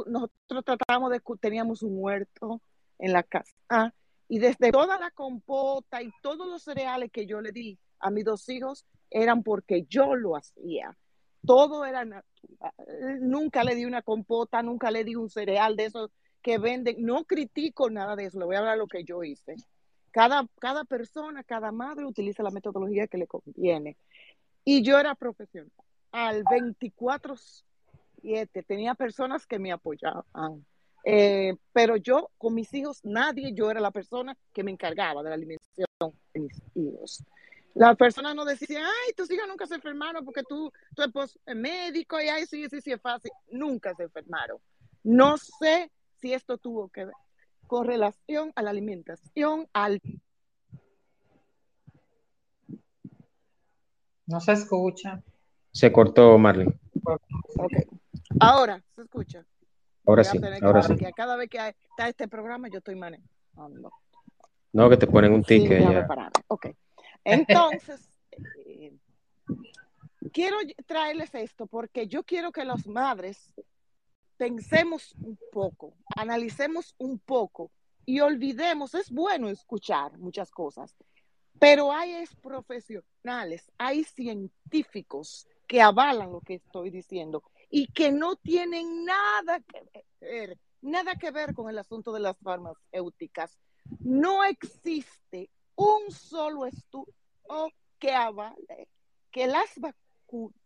[SPEAKER 15] nosotros tratábamos de, teníamos un huerto en la casa y desde toda la compota y todos los cereales que yo le di a mis dos hijos eran porque yo lo hacía. Todo era natural. Nunca le di una compota, nunca le di un cereal de esos que venden. No critico nada de eso, le voy a hablar lo que yo hice. Cada, cada persona, cada madre utiliza la metodología que le conviene. Y yo era profesional. Al 24-7 tenía personas que me apoyaban. Eh, pero yo, con mis hijos, nadie, yo era la persona que me encargaba de la alimentación de mis hijos. Las personas no decían, ay, tus hijos nunca se enfermaron porque tú, tu esposo es médico y ay, sí, sí, sí, es fácil. Nunca se enfermaron. No sé si esto tuvo que ver con relación a la alimentación, al...
[SPEAKER 2] No se escucha.
[SPEAKER 1] Se cortó, Marlene.
[SPEAKER 15] Ok. Ahora, ¿se escucha?
[SPEAKER 1] Ahora sí, ahora sí.
[SPEAKER 15] Cada vez que está este programa, yo estoy manejando.
[SPEAKER 1] No, que te ponen un ticket.
[SPEAKER 15] Sí,
[SPEAKER 1] ya.
[SPEAKER 15] ya. Ok. Entonces, eh, quiero traerles esto porque yo quiero que las madres pensemos un poco, analicemos un poco y olvidemos, es bueno escuchar muchas cosas, pero hay profesionales, hay científicos que avalan lo que estoy diciendo y que no tienen nada que ver, nada que ver con el asunto de las farmacéuticas. No existe un solo estudio que avale que las vacunas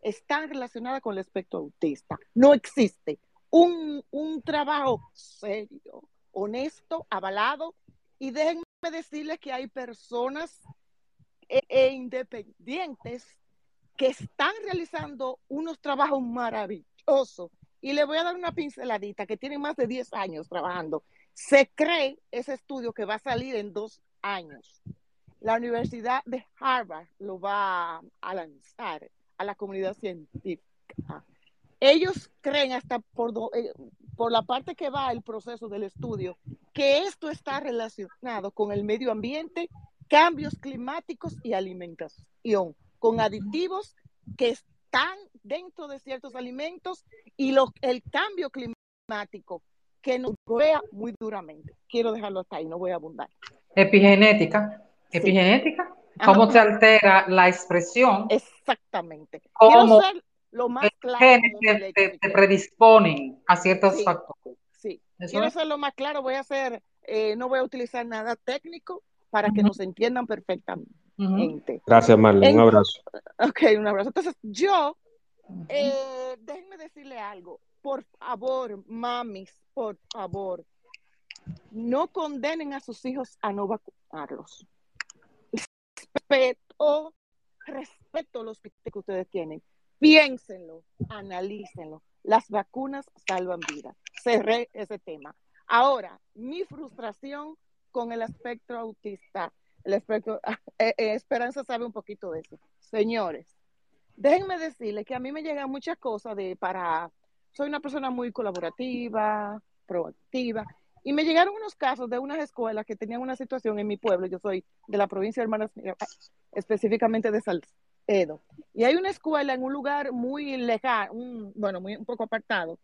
[SPEAKER 15] están relacionadas con el espectro autista. No existe un, un trabajo serio, honesto, avalado. Y déjenme decirles que hay personas e, e independientes que están realizando unos trabajos maravillosos. Y le voy a dar una pinceladita que tiene más de 10 años trabajando. Se cree ese estudio que va a salir en dos años. La Universidad de Harvard lo va a lanzar a la comunidad científica. Ellos creen hasta por, eh, por la parte que va el proceso del estudio que esto está relacionado con el medio ambiente, cambios climáticos y alimentación, con aditivos que están dentro de ciertos alimentos y lo, el cambio climático que nos golpea muy duramente. Quiero dejarlo hasta ahí, no voy a abundar.
[SPEAKER 2] Epigenética. Epigenética. ¿Cómo se altera la expresión?
[SPEAKER 15] Exactamente.
[SPEAKER 2] ¿Cómo
[SPEAKER 15] Quiero ser lo más claro.
[SPEAKER 2] genes te, te, predisponen a ciertos
[SPEAKER 15] sí,
[SPEAKER 2] factores.
[SPEAKER 15] Sí.
[SPEAKER 2] ¿Eso
[SPEAKER 15] Quiero
[SPEAKER 2] es?
[SPEAKER 15] ser lo más claro. Voy a ser Eh, no voy a utilizar nada técnico para que nos entiendan perfectamente.
[SPEAKER 1] Gracias, Marlene.
[SPEAKER 15] En-
[SPEAKER 1] Un abrazo.
[SPEAKER 15] Ok, un abrazo. Entonces, yo, eh, déjenme decirle algo. Por favor, mamis, por favor, no condenen a sus hijos a no vacunarlos. Respeto, respeto los que ustedes tienen. Piénsenlo, analícenlo. Las vacunas salvan vidas. Cerré ese tema. Ahora, mi frustración con el espectro autista, el espectro, eh, eh, Esperanza sabe un poquito de eso. Señores, déjenme decirles que a mí me llegan muchas cosas de para, soy una persona muy colaborativa, proactiva, y me llegaron unos casos de unas escuelas que tenían una situación en mi pueblo, yo soy de la provincia de Hermanas Mirabal, específicamente de Salcedo, y hay una escuela en un lugar muy lejano, bueno, muy un poco apartado,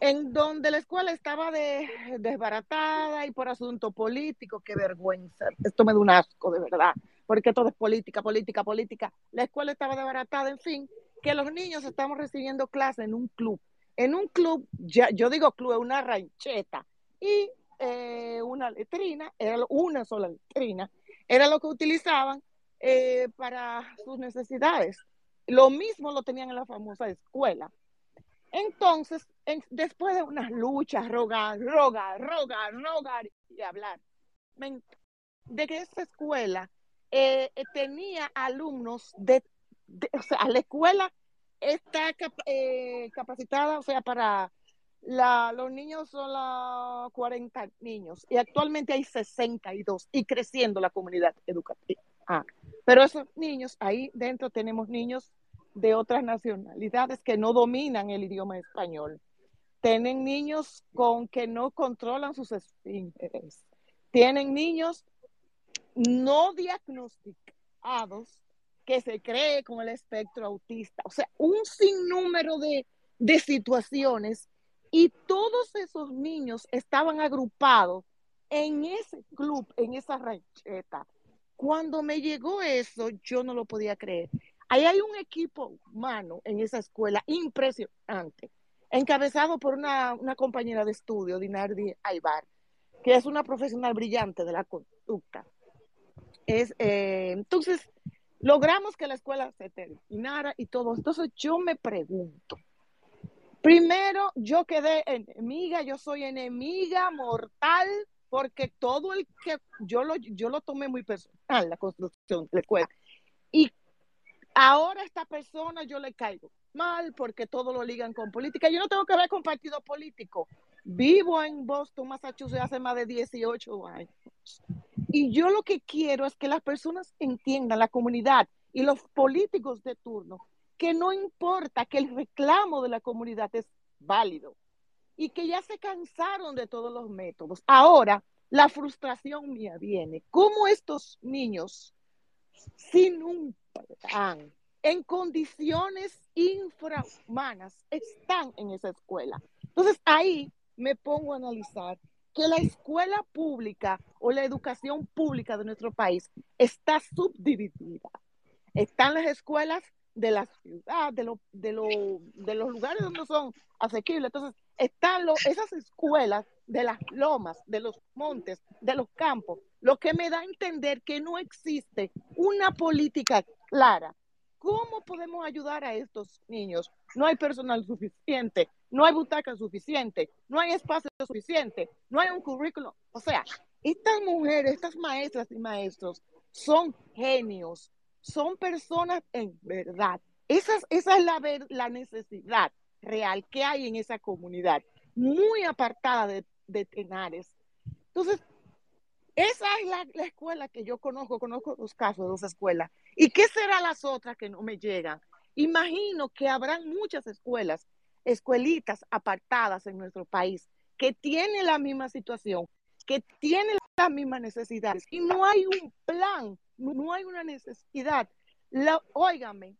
[SPEAKER 15] en donde la escuela estaba de- desbaratada y por asunto político, qué vergüenza. Esto me da un asco, de verdad, porque todo es política, política, política. La escuela estaba desbaratada, en fin, que los niños estamos recibiendo clases en un club. En un club, yo digo club, es una rancheta y eh, una letrina, era una sola letrina, era lo que utilizaban eh, para sus necesidades. Lo mismo lo tenían en la famosa escuela. Entonces, en- después de unas luchas, rogar, rogar, rogar, rogar y hablar, de que esa escuela eh, eh, tenía alumnos de, o sea, la escuela está eh, capacitada, o sea, para la, los niños son los 40 niños y actualmente hay 62 y creciendo la comunidad educativa. Ah, pero esos niños, ahí dentro tenemos niños de otras nacionalidades que no dominan el idioma español. Tienen niños con que no controlan sus esfínteres. Tienen niños no diagnosticados que se cree con el espectro autista. O sea, un sinnúmero de, de situaciones y todos esos niños estaban agrupados en ese club, en esa rancheta. Cuando me llegó eso, yo no lo podía creer. Ahí hay un equipo humano en esa escuela impresionante, encabezado por una, compañera de estudio, Dinardi Aybar, que es una profesional brillante de la conducta. Es, eh, entonces, logramos que la escuela se terminara y todo. Entonces, yo me pregunto, primero, yo quedé enemiga, yo soy enemiga mortal, porque todo el que yo lo, yo lo tomé muy personal, la construcción de la escuela. Y ahora a esta persona yo le caigo mal porque todo lo ligan con política. Yo no tengo que ver con partido político. Vivo en Boston, Massachusetts hace más de 18 años. Y yo lo que quiero es que las personas entiendan, la comunidad y los políticos de turno, que no importa que el reclamo de la comunidad es válido y que ya se cansaron de todos los métodos. Ahora, la frustración mía viene. ¿Cómo estos niños, sin un plan, en condiciones infrahumanas, están en esa escuela? Entonces, ahí me pongo a analizar que la escuela pública o la educación pública de nuestro país está subdividida. Están las escuelas de la ciudad, de, lo, de, lo, de los lugares donde son asequibles. Entonces, están lo, esas escuelas de las lomas, de los montes, de los campos, lo que me da a entender que no existe una política clara. ¿Cómo podemos ayudar a estos niños? No hay personal suficiente, no hay butaca suficiente, no hay espacio suficiente, no hay un currículo. O sea, estas mujeres, estas maestras y maestros son genios, son personas en verdad. Esa, esa es la, la necesidad real que hay en esa comunidad, muy apartada de, de Tenares. Entonces, esa es la, la, escuela que yo conozco, conozco los casos de dos escuelas. ¿Y qué serán las otras que no me llegan? Imagino que habrán muchas escuelas, escuelitas apartadas en nuestro país, que tienen la misma situación, que tienen las mismas necesidades. Y no hay un plan, no hay una necesidad. Óigame,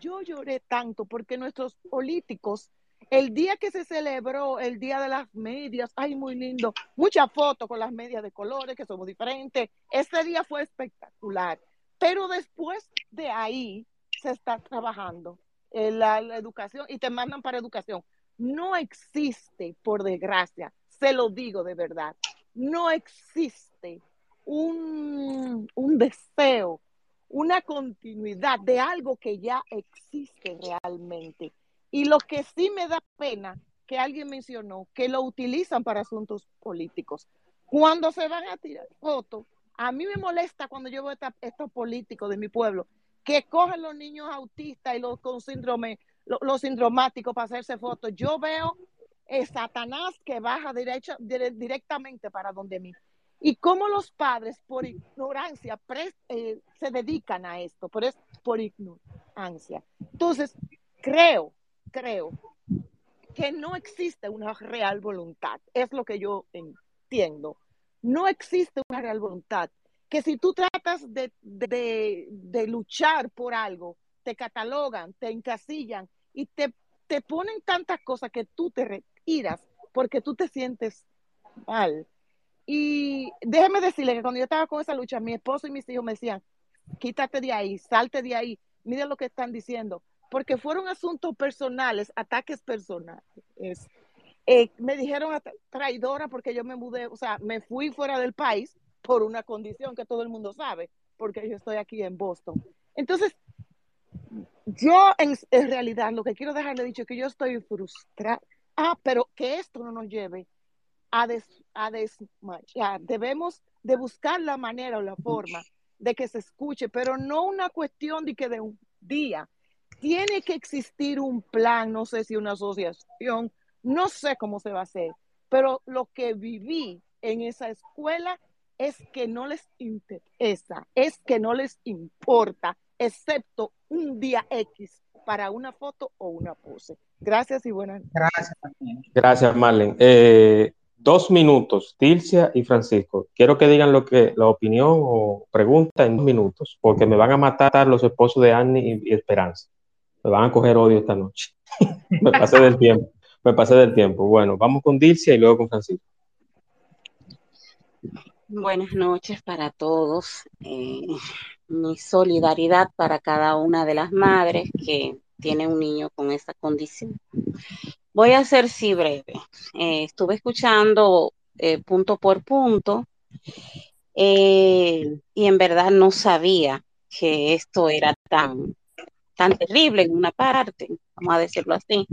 [SPEAKER 15] yo lloré tanto porque nuestros políticos el día que se celebró el Día de las Medias, ay, muy lindo, muchas fotos con las medias de colores, que somos diferentes. Ese día fue espectacular. Pero después de ahí se está trabajando la, la educación y te mandan para educación. No existe, por desgracia, se lo digo de verdad, no existe un, un deseo, una continuidad de algo que ya existe realmente. Y lo que sí me da pena que alguien mencionó, que lo utilizan para asuntos políticos. Cuando se van a tirar fotos, a mí me molesta cuando yo veo estos políticos de mi pueblo que cogen los niños autistas y los con síndrome, los, los sindromáticos para hacerse fotos. Yo veo eh, Satanás que baja derecha, dire, directamente para donde mí. Y cómo los padres, por ignorancia, pre, eh, se dedican a esto, pero es por ignorancia. Entonces, creo, creo que no existe una real voluntad. Es lo que yo entiendo. No existe una real voluntad. Que si tú tratas de, de, de luchar por algo, te catalogan, te encasillan y te, te ponen tantas cosas que tú te retiras porque tú te sientes mal. Y déjeme decirle que cuando yo estaba con esa lucha, mi esposo y mis hijos me decían, quítate de ahí, salte de ahí, mire lo que están diciendo, porque fueron asuntos personales, ataques personales. Eh, me dijeron traidora porque yo me mudé, o sea, me fui fuera del país por una condición que todo el mundo sabe, porque yo estoy aquí en Boston. Entonces, yo en realidad lo que quiero dejarle dicho es que yo estoy frustrada. Ah, pero que esto no nos lleve a, des, a desmayar. Debemos de buscar la manera o la forma de que se escuche, pero no una cuestión de que de un día. Tiene que existir un plan, no sé si una asociación, no sé cómo se va a hacer, pero lo que viví en esa escuela es que no les interesa, es que no les importa, excepto un día X para una foto o una pose. Gracias y buenas
[SPEAKER 2] Gracias.
[SPEAKER 1] Gracias, Marlene. Eh, dos minutos, Tilcia y Francisco. Quiero que digan lo que la opinión o pregunta en dos minutos, porque me van a matar los esposos de Annie y, y Esperanza. Me van a coger odio esta noche. me pasé del tiempo. Me pasé del tiempo. Bueno, vamos con Dilcia y luego con Francisco.
[SPEAKER 16] Buenas noches para todos. Eh, mi solidaridad para cada una de las madres que tiene un niño con esta condición. Voy a ser sí breve. Eh, estuve escuchando eh, punto por punto eh, y en verdad no sabía que esto era tan, tan terrible en una parte, vamos a decirlo así.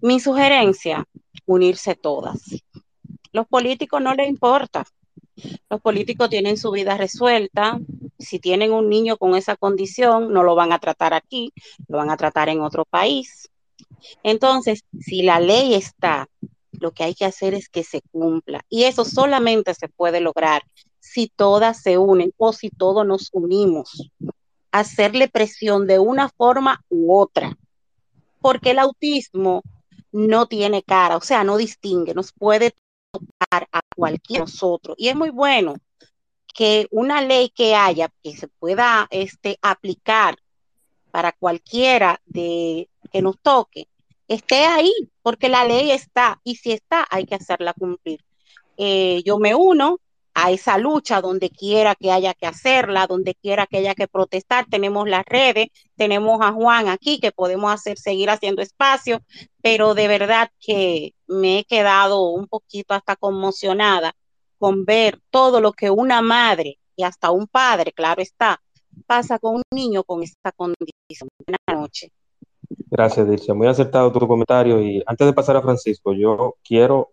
[SPEAKER 16] Mi sugerencia, unirse todas. Los políticos no les importa. Los políticos tienen su vida resuelta. Si tienen un niño con esa condición, no lo van a tratar aquí, lo van a tratar en otro país. Entonces, si la ley está, lo que hay que hacer es que se cumpla. Y eso solamente se puede lograr si todas se unen o si todos nos unimos. Hacerle presión de una forma u otra. Porque el autismo no tiene cara, o sea, no distingue, nos puede tocar a cualquier nosotros. Y es muy bueno que una ley que haya, que se pueda este, aplicar para cualquiera de que nos toque, esté ahí, porque la ley está, y si está, hay que hacerla cumplir. Eh, yo me uno a esa lucha donde quiera que haya que hacerla, donde quiera que haya que protestar. Tenemos las redes, tenemos a Juan aquí que podemos hacer, seguir haciendo espacio, pero de verdad que me he quedado un poquito hasta conmocionada con ver todo lo que una madre y hasta un padre, claro está, pasa con un niño con esta condición. Buenas noches.
[SPEAKER 1] Gracias, Dircia. Muy acertado tu comentario. Y antes de pasar a Francisco, yo quiero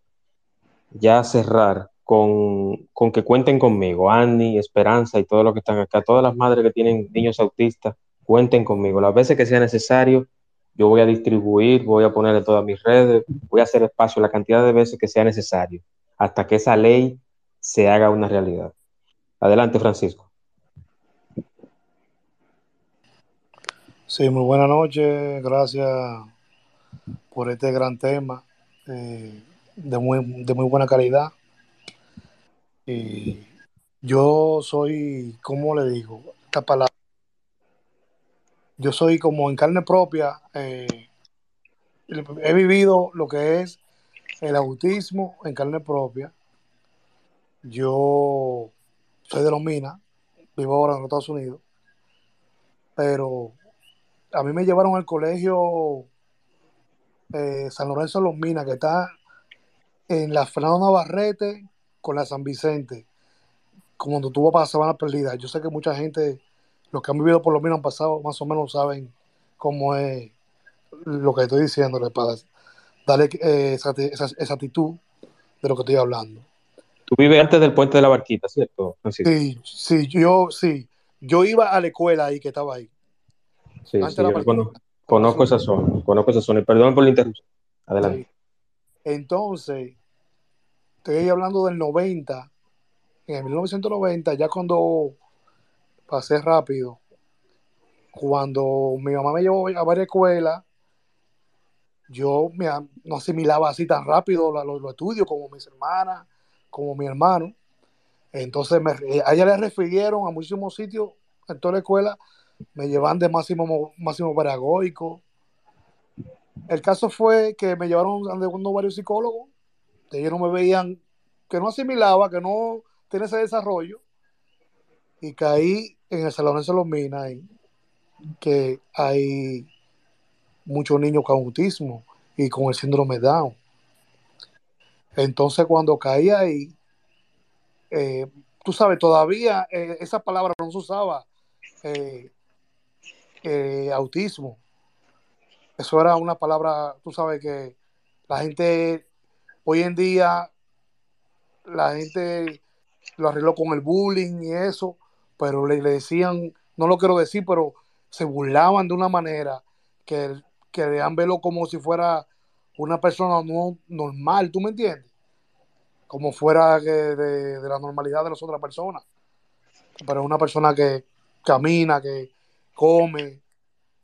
[SPEAKER 1] ya cerrar con, con, que cuenten conmigo, Annie, Esperanza y todos los que están acá, todas las madres que tienen niños autistas, cuenten conmigo. Las veces que sea necesario, yo voy a distribuir, voy a poner en todas mis redes, voy a hacer espacio la cantidad de veces que sea necesario, hasta que esa ley se haga una realidad. Adelante, Francisco.
[SPEAKER 17] Sí, muy buena noche. Gracias por este gran tema eh, de, muy, de muy buena calidad. Y yo soy, ¿cómo le digo? Esta palabra. Yo soy como en carne propia. Eh, he vivido lo que es el autismo en carne propia. Yo soy de los Minas, vivo ahora en los Estados Unidos, pero a mí me llevaron al colegio eh, San Lorenzo de los Minas, que está en la Fernando Navarrete con la San Vicente, como cuando vas para Sabana Perdida, yo sé que mucha gente, los que han vivido por lo menos han pasado, más o menos saben cómo es lo que estoy diciéndole para darle eh, esa, esa, esa actitud de lo que estoy hablando.
[SPEAKER 1] Tú vives antes del puente de la barquita, ¿cierto? Francisco?
[SPEAKER 17] Sí, sí, yo sí. Yo iba a la escuela ahí que estaba ahí.
[SPEAKER 1] Sí, sí, yo conozco, conozco esa zona, conozco esa zona. Y perdón por la interrupción. Adelante.
[SPEAKER 17] Entonces, estoy hablando del 90, en el 1990, ya cuando pasé rápido, cuando mi mamá me llevó a varias escuelas, yo me, no asimilaba así tan rápido los, los estudios como mis hermanas, como mi hermano. Entonces, me, a ella le refirieron a muchísimos sitios en toda la escuela, me llevan de máximo, máximo pedagógico. El caso fue que me llevaron a varios psicólogos, ellos no me veían, que no asimilaba, que no tenía ese desarrollo, y caí en el Salón de Salomina, ahí, que hay muchos niños con autismo y con el síndrome Down. Entonces, cuando caí ahí, eh, tú sabes, todavía eh, esa palabra no se usaba, eh, autismo. Eso era una palabra, tú sabes que la gente, hoy en día, la gente lo arregló con el bullying y eso, pero le, decían, no lo quiero decir, pero se burlaban de una manera que querían verlo como si fuera una persona no normal, ¿tú me entiendes? Como fuera que de, de la normalidad de las otras personas. Pero una persona que camina, que come,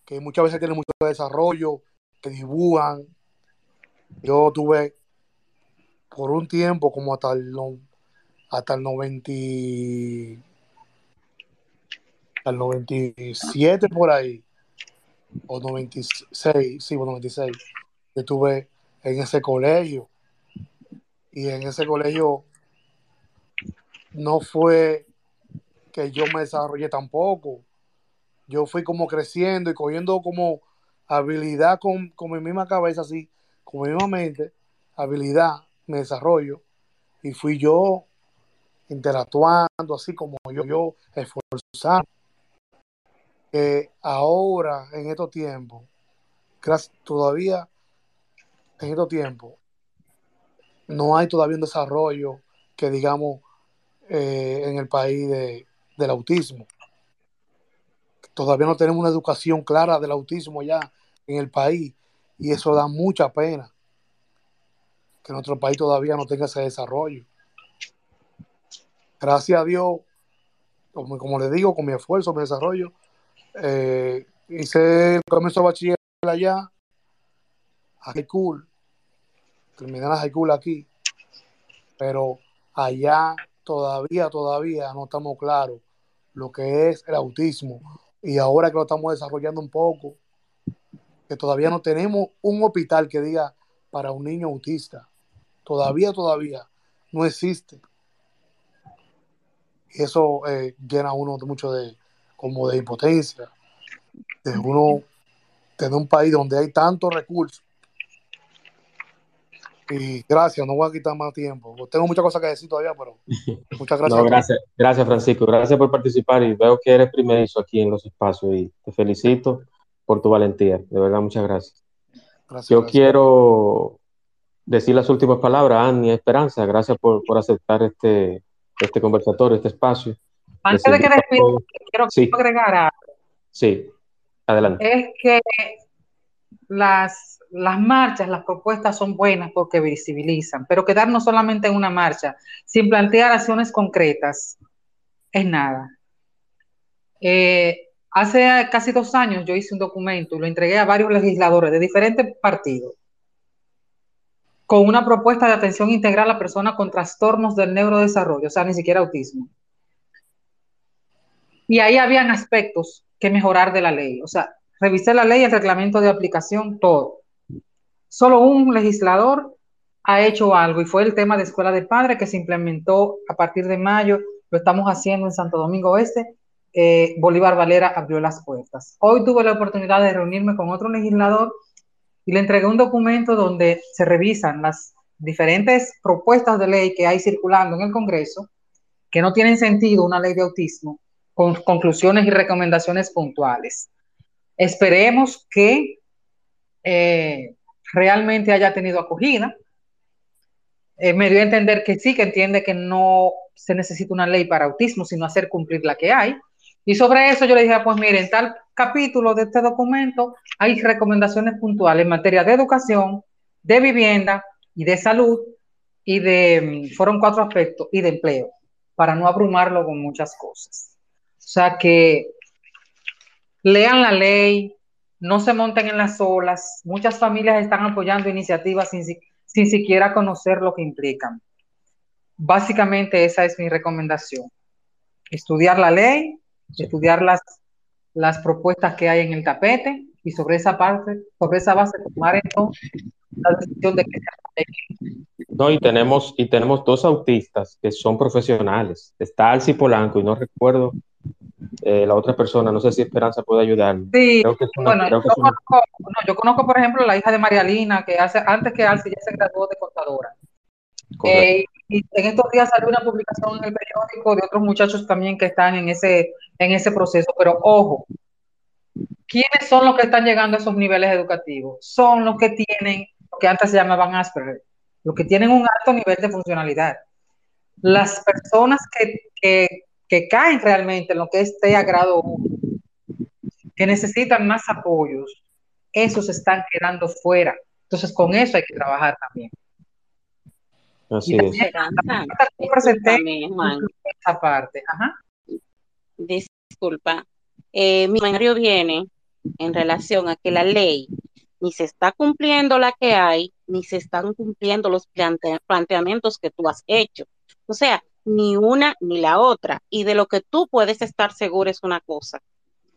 [SPEAKER 17] que muchas veces tiene mucho desarrollo, que dibujan. Yo tuve por un tiempo, como hasta el, hasta el 90, y- al 97 por ahí, o 96, sí, o 96, yo estuve en ese colegio. Y en ese colegio no fue que yo me desarrollé tampoco. Yo fui como creciendo y cogiendo como habilidad con, con mi misma cabeza, así, con mi misma mente, habilidad, me desarrollo. Y fui yo interactuando, así como yo, yo esforzando. Que ahora, en estos tiempos, todavía en estos tiempos, no hay todavía un desarrollo que digamos eh, en el país de, del autismo. Todavía no tenemos una educación clara del autismo ya en el país y eso da mucha pena que nuestro país todavía no tenga ese desarrollo. Gracias a Dios, como, como le digo, con mi esfuerzo, mi desarrollo, eh, hice el comienzo de bachiller allá, a high school, terminé la high school aquí, pero allá todavía, todavía no estamos claros lo que es el autismo. Y ahora que lo estamos desarrollando un poco, que todavía no tenemos un hospital que diga para un niño autista. Todavía, todavía no existe. Y eso eh, llena a uno mucho de como de impotencia, de uno tener un país donde hay tantos recursos. Y gracias, no voy a quitar más tiempo. Tengo muchas cosas que decir todavía, pero muchas gracias.
[SPEAKER 1] No, gracias, gracias Francisco, gracias por participar y veo que eres primerizo aquí en los espacios y te felicito por tu valentía, de verdad muchas gracias.
[SPEAKER 17] Gracias,
[SPEAKER 1] Yo
[SPEAKER 17] gracias.
[SPEAKER 1] quiero decir las últimas palabras, Annie Esperanza, gracias por, por aceptar este, este conversatorio, este espacio.
[SPEAKER 2] Antes de que
[SPEAKER 1] todos-
[SPEAKER 2] quiero
[SPEAKER 1] Sí.
[SPEAKER 2] agregar algo.
[SPEAKER 1] Sí, adelante.
[SPEAKER 2] es que las, las marchas, las propuestas son buenas porque visibilizan, pero quedarnos solamente en una marcha sin plantear acciones concretas es nada. Eh, hace casi dos años yo hice un documento y lo entregué a varios legisladores de diferentes partidos con una propuesta de atención integral a personas con trastornos del neurodesarrollo, o sea, ni siquiera autismo. Y ahí habían aspectos que mejorar de la ley. O sea, revisé la ley, el reglamento de aplicación, todo. Solo un legislador ha hecho algo y fue el tema de escuela de padres que se implementó a partir de mayo. Lo estamos haciendo en Santo Domingo Este. Eh, Bolívar Valera abrió las puertas. Hoy tuve la oportunidad de reunirme con otro legislador y le entregué un documento donde se revisan las diferentes propuestas de ley que hay circulando en el Congreso que no tienen sentido una ley de autismo con conclusiones y recomendaciones puntuales. Esperemos que eh, realmente haya tenido acogida. Eh, me dio a entender que sí, que entiende que no se necesita una ley para autismo, sino hacer cumplir la que hay. Y sobre eso yo le dije, ah, pues miren, tal capítulo de este documento hay recomendaciones puntuales en materia de educación, de vivienda y de salud y de, mm, fueron cuatro aspectos, y de empleo, para no abrumarlo con muchas cosas. O sea que lean la ley, no se monten en las olas. Muchas familias están apoyando iniciativas sin, sin siquiera conocer lo que implican. Básicamente esa es mi recomendación. Estudiar la ley, estudiar las, las propuestas que hay en el tapete y sobre esa parte, sobre esa base tomar entonces la decisión de que
[SPEAKER 1] no, y tenemos, y tenemos dos autistas que son profesionales. Está Alci Polanco y no recuerdo eh, la otra persona, no sé si Esperanza puede ayudar.
[SPEAKER 2] Sí, bueno, yo, conozco, yo, conozco, por ejemplo, la hija de María Lina, que hace, antes que Alci ya se graduó de contadora. Eh, en estos días salió una publicación en el periódico de otros muchachos también que están en ese, en ese proceso. Pero ojo, ¿quiénes son los que están llegando a esos niveles educativos? Son los que tienen lo que antes se llamaban Asperger, los que tienen un alto nivel de funcionalidad. Las personas que, que, que caen realmente en lo que es TEA grado 1, que necesitan más apoyos, esos están quedando fuera. Entonces, con eso hay que trabajar también.
[SPEAKER 1] Así es.
[SPEAKER 2] Esa parte. Ajá.
[SPEAKER 16] Disculpa. Eh, mi comentario viene en relación a que la ley ni se está cumpliendo la que hay, ni se están cumpliendo los planteamientos que tú has hecho. O sea, ni una ni la otra. Y de lo que tú puedes estar seguro es una cosa,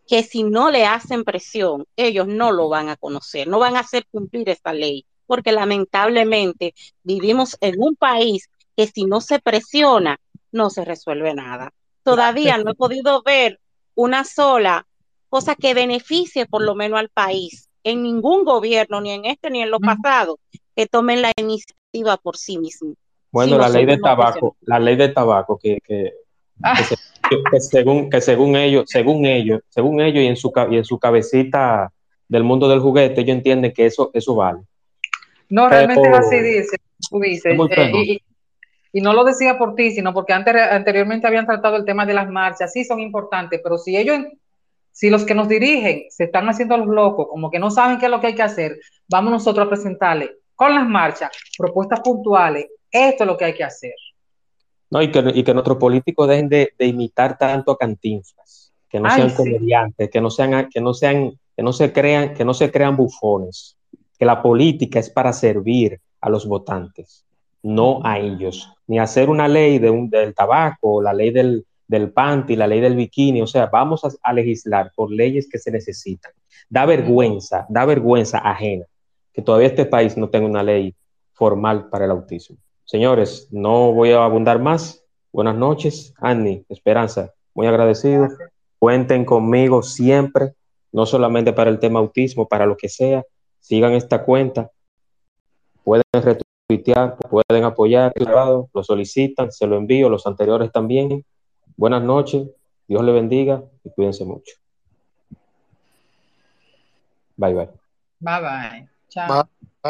[SPEAKER 16] que si no le hacen presión, ellos no lo van a conocer, no van a hacer cumplir esta ley porque lamentablemente vivimos en un país que si no se presiona, no se resuelve nada. Todavía no he podido ver una sola cosa que beneficie por lo menos al país, en ningún gobierno, ni en este ni en lo pasado, que tomen la iniciativa por sí mismo.
[SPEAKER 1] Bueno, la ley de tabaco, la ley de tabaco que, que,
[SPEAKER 2] ah.
[SPEAKER 1] según que según ellos, según ellos, según ellos y en su y en su cabecita del mundo del juguete, ellos entienden que eso eso vale.
[SPEAKER 2] No, realmente es así, dice, dices. Eh, y, no lo decía por ti, sino porque antes, anteriormente habían tratado el tema de las marchas, sí son importantes, pero si ellos, si los que nos dirigen se están haciendo los locos, como que no saben qué es lo que hay que hacer, vamos nosotros a presentarle con las marchas propuestas puntuales, esto es lo que hay que hacer.
[SPEAKER 1] No, y que, y que nuestros políticos dejen de, imitar tanto a cantinflas, que no sean comediantes, que no sean, que no sean, que no se crean, que no se crean bufones que la política es para servir a los votantes, no a ellos, ni hacer una ley de un, del tabaco, la ley del, del panty, la ley del bikini, o sea, vamos a, legislar por leyes que se necesitan. Da vergüenza, da vergüenza ajena que todavía este país no tenga una ley formal para el autismo. Señores, no voy a abundar más. Buenas noches, Annie, Esperanza, muy agradecido. Cuenten conmigo siempre, no solamente para el tema autismo, para lo que sea sigan esta cuenta, pueden retuitear, pueden apoyar, lo solicitan, se lo envío, los anteriores también. Buenas noches, Dios le bendiga y cuídense mucho. Bye bye.
[SPEAKER 2] Bye bye. Chao.